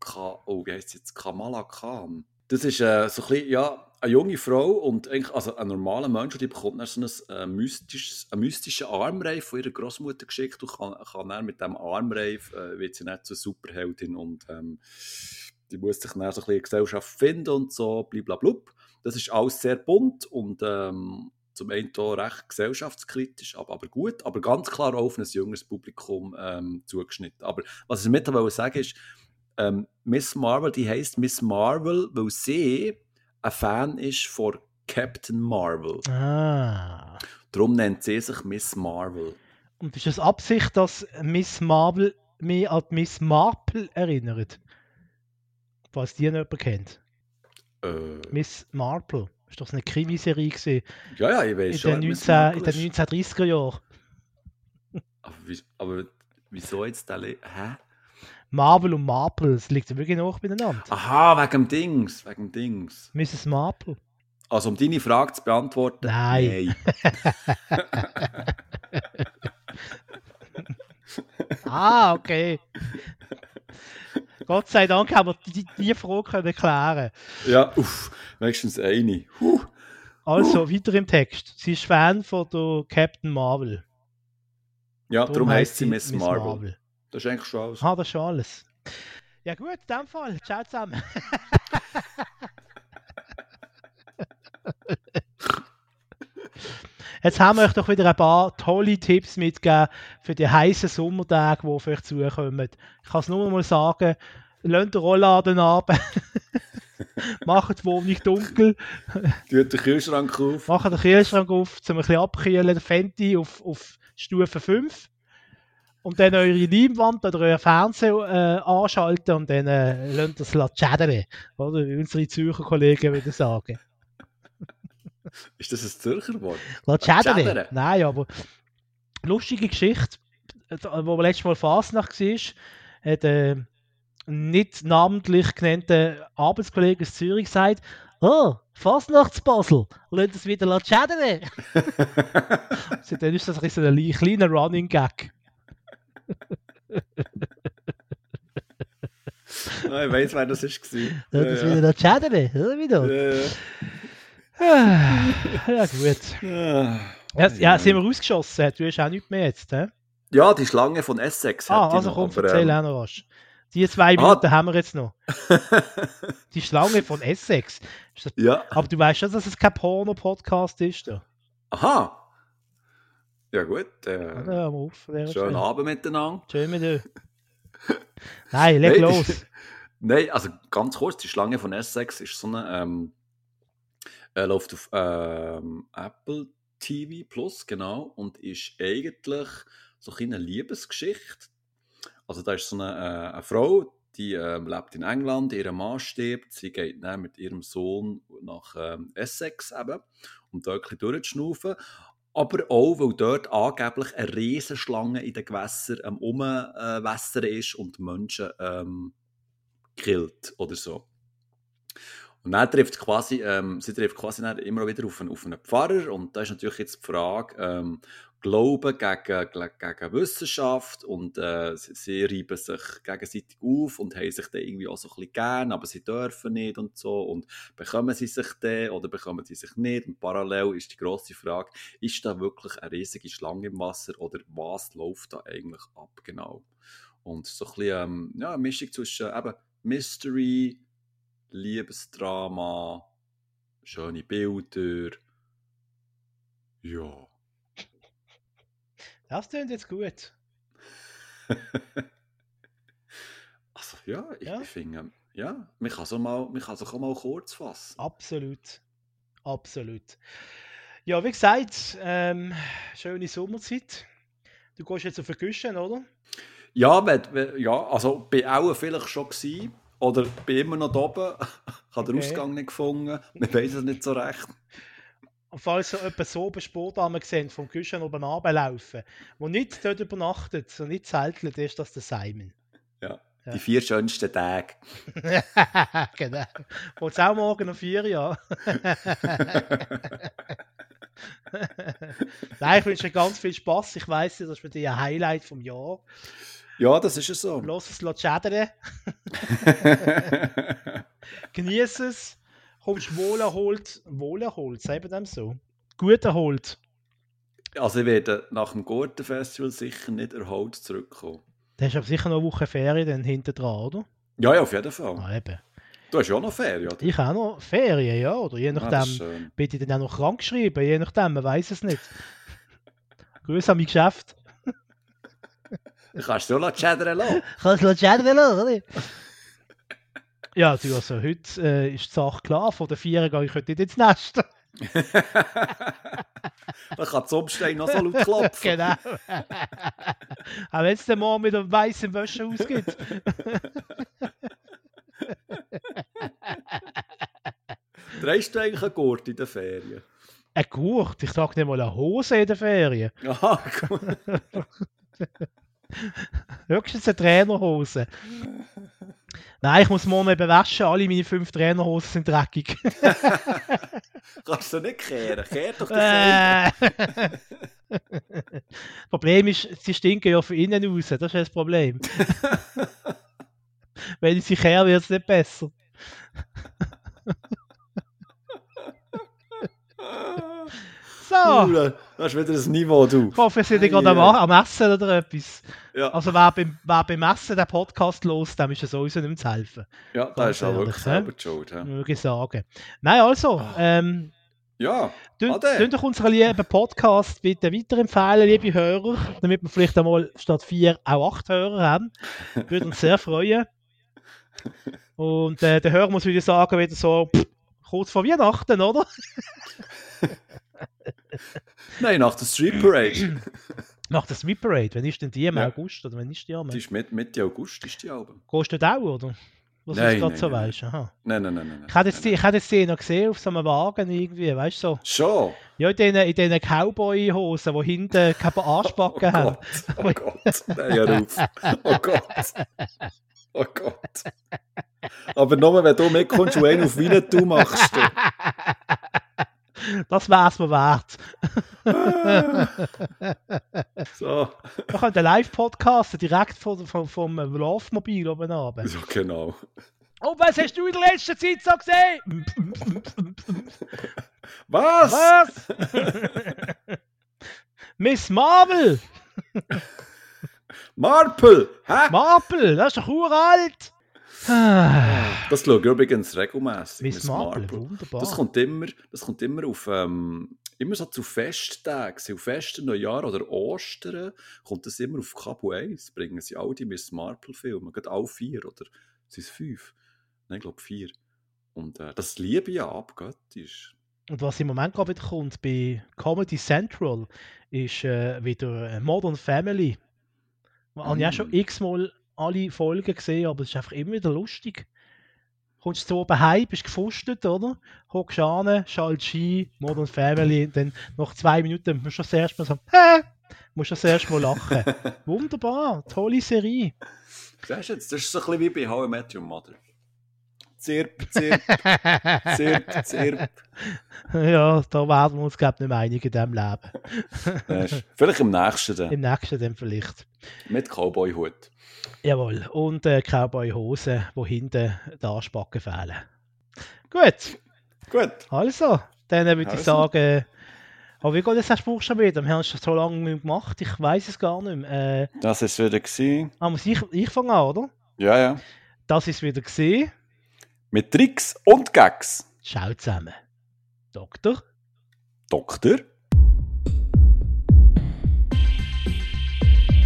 Ka oh, wie heißt jetzt? Kamala Khan. Das ist äh, so ein bisschen, ja, eine junge Frau und eigentlich, also ein normaler Mensch, die bekommt dann so ein, äh, mystisches, einen mystischen Armreif von ihrer Großmutter geschickt und kann, kann dann mit dem Armreif, äh, wird sie nicht zur Superheldin und ähm, die muss sich dann so ein bisschen in Gesellschaft finden und so, blablabla. Das ist alles sehr bunt und ähm, zum einen hier recht gesellschaftskritisch, aber, aber gut, aber ganz klar auch auf ein jüngeres Publikum ähm, zugeschnitten. Aber was ich mit sagen ist, ähm, Miss Marvel, die heißt Miss Marvel, weil sie ein Fan ist von Captain Marvel. Ah. Darum nennt sie sich Miss Marvel. Und ist es Absicht, dass Miss Marvel mich an Miss Marple erinnert? Was die nicht kennt. Äh, Miss Marple. Ist doch eine Krimiserie gesehen. ja, ja, ich weiß In, schon. den wer Miss 19, in den ist. 1930er Jahren. Aber, aber wieso jetzt der... Le Hä? Marvel und Marple, das liegt wirklich noch beieinander. Aha, wegen dem Dings. Wegen dem Dings. Mrs. Marple. Also, um deine Frage zu beantworten, Nein. nein. Ah, okay. Gott sei Dank haben wir die, die Frage können klären. Ja, uff, wenigstens eine. Huh. Also, weiter im Text. Sie ist Fan von der Captain Marvel. Ja, darum, Darum heisst sie Miss, Marvel. Das ist eigentlich schon alles. Ah, das ist schon alles. Ja gut, in dem Fall. Ciao zusammen. Jetzt haben wir euch doch wieder ein paar tolle Tipps mitgegeben für die heißen Sommertage, die auf euch zukommen. Ich kann es nur mal sagen, lasst den Rollladen ab, macht die Wohnung dunkel, Tut den Kühlschrank auf. macht den Kühlschrank auf, um ein bisschen abkühlen, den Fenty auf, auf Stufe 5 und dann eure Leinwand oder euer Fernseher äh, anschalten und dann äh, lasst das schädern, oder wie unsere Zürcher Kollegen würden sagen. Ist das ein Zürcher Wort? Schädern? Nein, aber lustige Geschichte, äh, wo wir letztes Mal Fasnacht war, hat äh, ein nicht namentlich genannter Arbeitskollege aus Zürich gesagt, oh, Fasnachtsbasel, lasst es wieder schädern. Seitdem ist das ein kleiner Running Gag. Ah, ich weiß, wer das gewesen. Lasst es wieder schädern, oder wieder? Ja, ja. Ah, Ja gut. Ja. Ja, ja, sind wir rausgeschossen? Du hast auch nichts mehr jetzt, hä? Ja, die Schlange von Essex. Ah, also noch, komm, aber, erzähl ähm, auch noch was. Die zwei Ah. Minuten haben wir jetzt noch. Die Schlange von Essex. Das, ja. aber du weißt schon, dass es kein Porno-Podcast ist. Da. Aha. Ja gut. Ja, Äh, mal auf. schönen Stelle. Abend miteinander. Schön mit dir. Nein, leg Nein, los. Nein, also ganz kurz, die Schlange von Essex ist so eine, ähm, äh, läuft auf ähm, Apple TV Plus, genau, und ist eigentlich so ein eine Liebesgeschichte. Also da ist so eine, äh, eine Frau, die ähm, lebt in England, ihr Mann stirbt, sie geht dann mit ihrem Sohn nach ähm, Essex eben, um dort ein bisschen durchzuschnaufen. Aber auch, weil dort angeblich eine Riesenschlange in den Gewässern am Umwässern ist und Menschen ähm, killt oder so. Und dann trifft quasi, ähm, sie trifft quasi immer wieder auf einen, auf einen Pfarrer. Und da ist natürlich jetzt die Frage, ähm, Glauben gegen, gegen Wissenschaft und äh, sie, sie reiben sich gegenseitig auf und haben sich dann irgendwie auch so ein bisschen gern, aber sie dürfen nicht und so. Und bekommen sie sich dann oder bekommen sie sich nicht? Und parallel ist die grosse Frage, ist da wirklich eine riesige Schlange im Wasser oder was läuft da eigentlich ab genau? Und so ein bisschen, ähm, ja, eine Mischung zwischen eben Mystery, Liebesdrama, schöne Bilder. Ja. Das klingt jetzt gut. Also ja, ich, Ja. finde, ja, man kann, so mal, man kann sich auch mal kurz fassen. Absolut. Absolut. Ja, wie gesagt, ähm, schöne Sommerzeit. Du gehst jetzt auf den Küchen, oder? Ja, ja, also bin auch vielleicht schon gewesen, oder bin immer noch da oben, habe den Okay. Ausgang nicht gefunden, man weiß es nicht so recht. Und falls ihr etwa so bei Sportarmen seht, vom Küchen oben runterlaufen, wo nicht dort übernachtet, so nicht zeltelt, ist das der Simon. Ja. Die vier schönsten Tage. genau. Wollt's auch morgen um vier ja. Nein, ich wünsche dir ganz viel Spaß. Ich weiss, das ist für dich ein Highlight vom Jahr. Ja, das ist es so. Lass es schädern. Genieß es. Kommst wohlerholt, wohlerholt, sagen dem so. Gut erholt. Also ich werde nach dem Gurtenfestival sicher nicht erholt zurückkommen. Da hast du aber sicher noch eine Woche Ferien dann hinten dran, oder? Ja, ja, auf jeden Fall. Ah, eben. Du hast ja auch noch Ferien, oder? Ich auch noch Ferien, ja. Oder je Ah, nachdem, bin ich dann auch noch krank geschrieben, je nachdem, man weiß es nicht. Grüße an mein Geschäft. Kannst du auch schädern lassen. Kannst du schädern lassen, oder? Ja, du, also heute äh, ist die Sache klar. Von den Vieren gehe ich heute nicht ins Nest. Da kann die Umstein noch so laut klopfen. genau. Auch wenn es dann morgen mit einem weißen Wäsche ausgeht. Drehst du eigentlich einen Gurt in den Ferien? Ein Gurt, ich trage nicht mal eine Hose in den Ferien. Aha, gut. Höchstens eine Trainerhose. Nein, ich muss morgen eben waschen. Alle meine fünf Trainerhosen sind dreckig. Kannst du nicht kehren? Kehr doch Ferien. Äh. Problem ist, sie stinken ja von innen raus. Das ist das Problem. Wenn ich sie kehre, wird es nicht besser. So, Uh, Das ist wieder ein Niveau, du. ich hoffe, ihr seid gerade am, Ei, am Essen oder etwas. Ja, Also wer beim, wer beim Essen den Podcast los, dem ist es sowieso nicht mehr zu helfen. ja da ganz ist auch wirklich selber Schuld. Würde ich sagen. Nein, also, Ah. ähm, Ja, Tun tun doch unseren lieben Podcast bitte weiterempfehlen, liebe Hörer, damit wir vielleicht einmal statt vier auch acht Hörer haben. Würde uns sehr freuen. Und äh, der Hörer muss wieder sagen, wieder so pff, kurz vor Weihnachten, oder? nein, nach der Street Parade. Nach der Sweet Parade. Wann ist denn die? Im Ja. August oder wann ist die? Am? Die ist mit, Mitte August, ist die Alben. Gehst du dort auch, oder? Was du Nein, jetzt gerade nein, so nein, weißt. Aha. Nein, nein, nein, nein. Ich hätte jetzt, die- ich hätte jetzt die noch gesehen auf so einem Wagen irgendwie, weißt du so. Schon? Ja, in diesen, in diesen Cowboy-Hosen, die hinten keine Arschbacken Oh haben. Gott, oh Gott. Nein, hör auf. Oh Gott. Oh Gott. Aber nur wenn du mitkommst und einen auf Winnetou machst. Du. Das wär's mir wert. So. Wir können den Live-Podcast direkt vom, vom, vom Laufmobil oben runter. Ja, genau. Oh, was hast du in der letzten Zeit so gesehen? Was? Was? Miss Marvel! Marple! Hä? Marple, das ist doch uralt! Ah, Das schaue ich übrigens regelmäßig. Miss Marple, wunderbar. Das kommt immer, das kommt immer auf, ähm, immer so zu Festtagen, zu Festen, Neujahr oder Ostern, kommt das immer auf Cabo 1, bringen sie all die Miss Marple Filme, gerade alle vier, oder sind es fünf? Nein, ich glaube vier. Und äh, das liebe ich ja abgöttisch. Und was im Moment gerade wieder kommt bei Comedy Central, ist äh, wieder äh, Modern Family. Habe ich auch schon Mm. x-mal alle Folgen gesehen, aber es ist einfach immer wieder lustig. Kommst du oben heim, bist gefrustet, oder? Hockst an, schaltest Ski, Modern Family, und dann nach zwei Minuten musst du das erste Mal so, hä? Musst du das erste Mal lachen. Wunderbar, tolle Serie. Siehst du jetzt, das ist so ein bisschen wie bei How I Met Your Mother. Zirp, zirp, zirp, zirp. ja, da werden wir uns, glaube ich, nicht mehr einig in diesem Leben. Vielleicht im nächsten dann, Im nächsten dann vielleicht. mit Cowboy-Hut. Jawohl, und äh, Cowboy-Hosen, wo hinten die Arschbacken fehlen. Gut, Gut. also, dann würde ich Also. sagen, aber wie geht das erst buchstabiert? Wir haben es schon so lange nicht mehr gemacht, ich weiß es gar nicht mehr. Äh, Das war es wieder. Gewesen. ah, muss ich, ich fange an, oder? Ja, ja. Das ist wieder gesehen. Mit Tricks und Gags. Schau zusammen. Doktor. Doktor.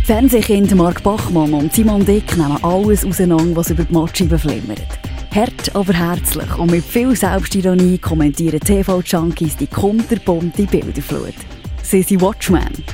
Fernsehkind Mark Bachmann und Simon Dick nehmen alles auseinander, was über die Matscheibe flimmert. Hart, aber herzlich und mit viel Selbstironie kommentieren TV-Junkies die kunterbunte Bilderflut. Sie sind Watchmen.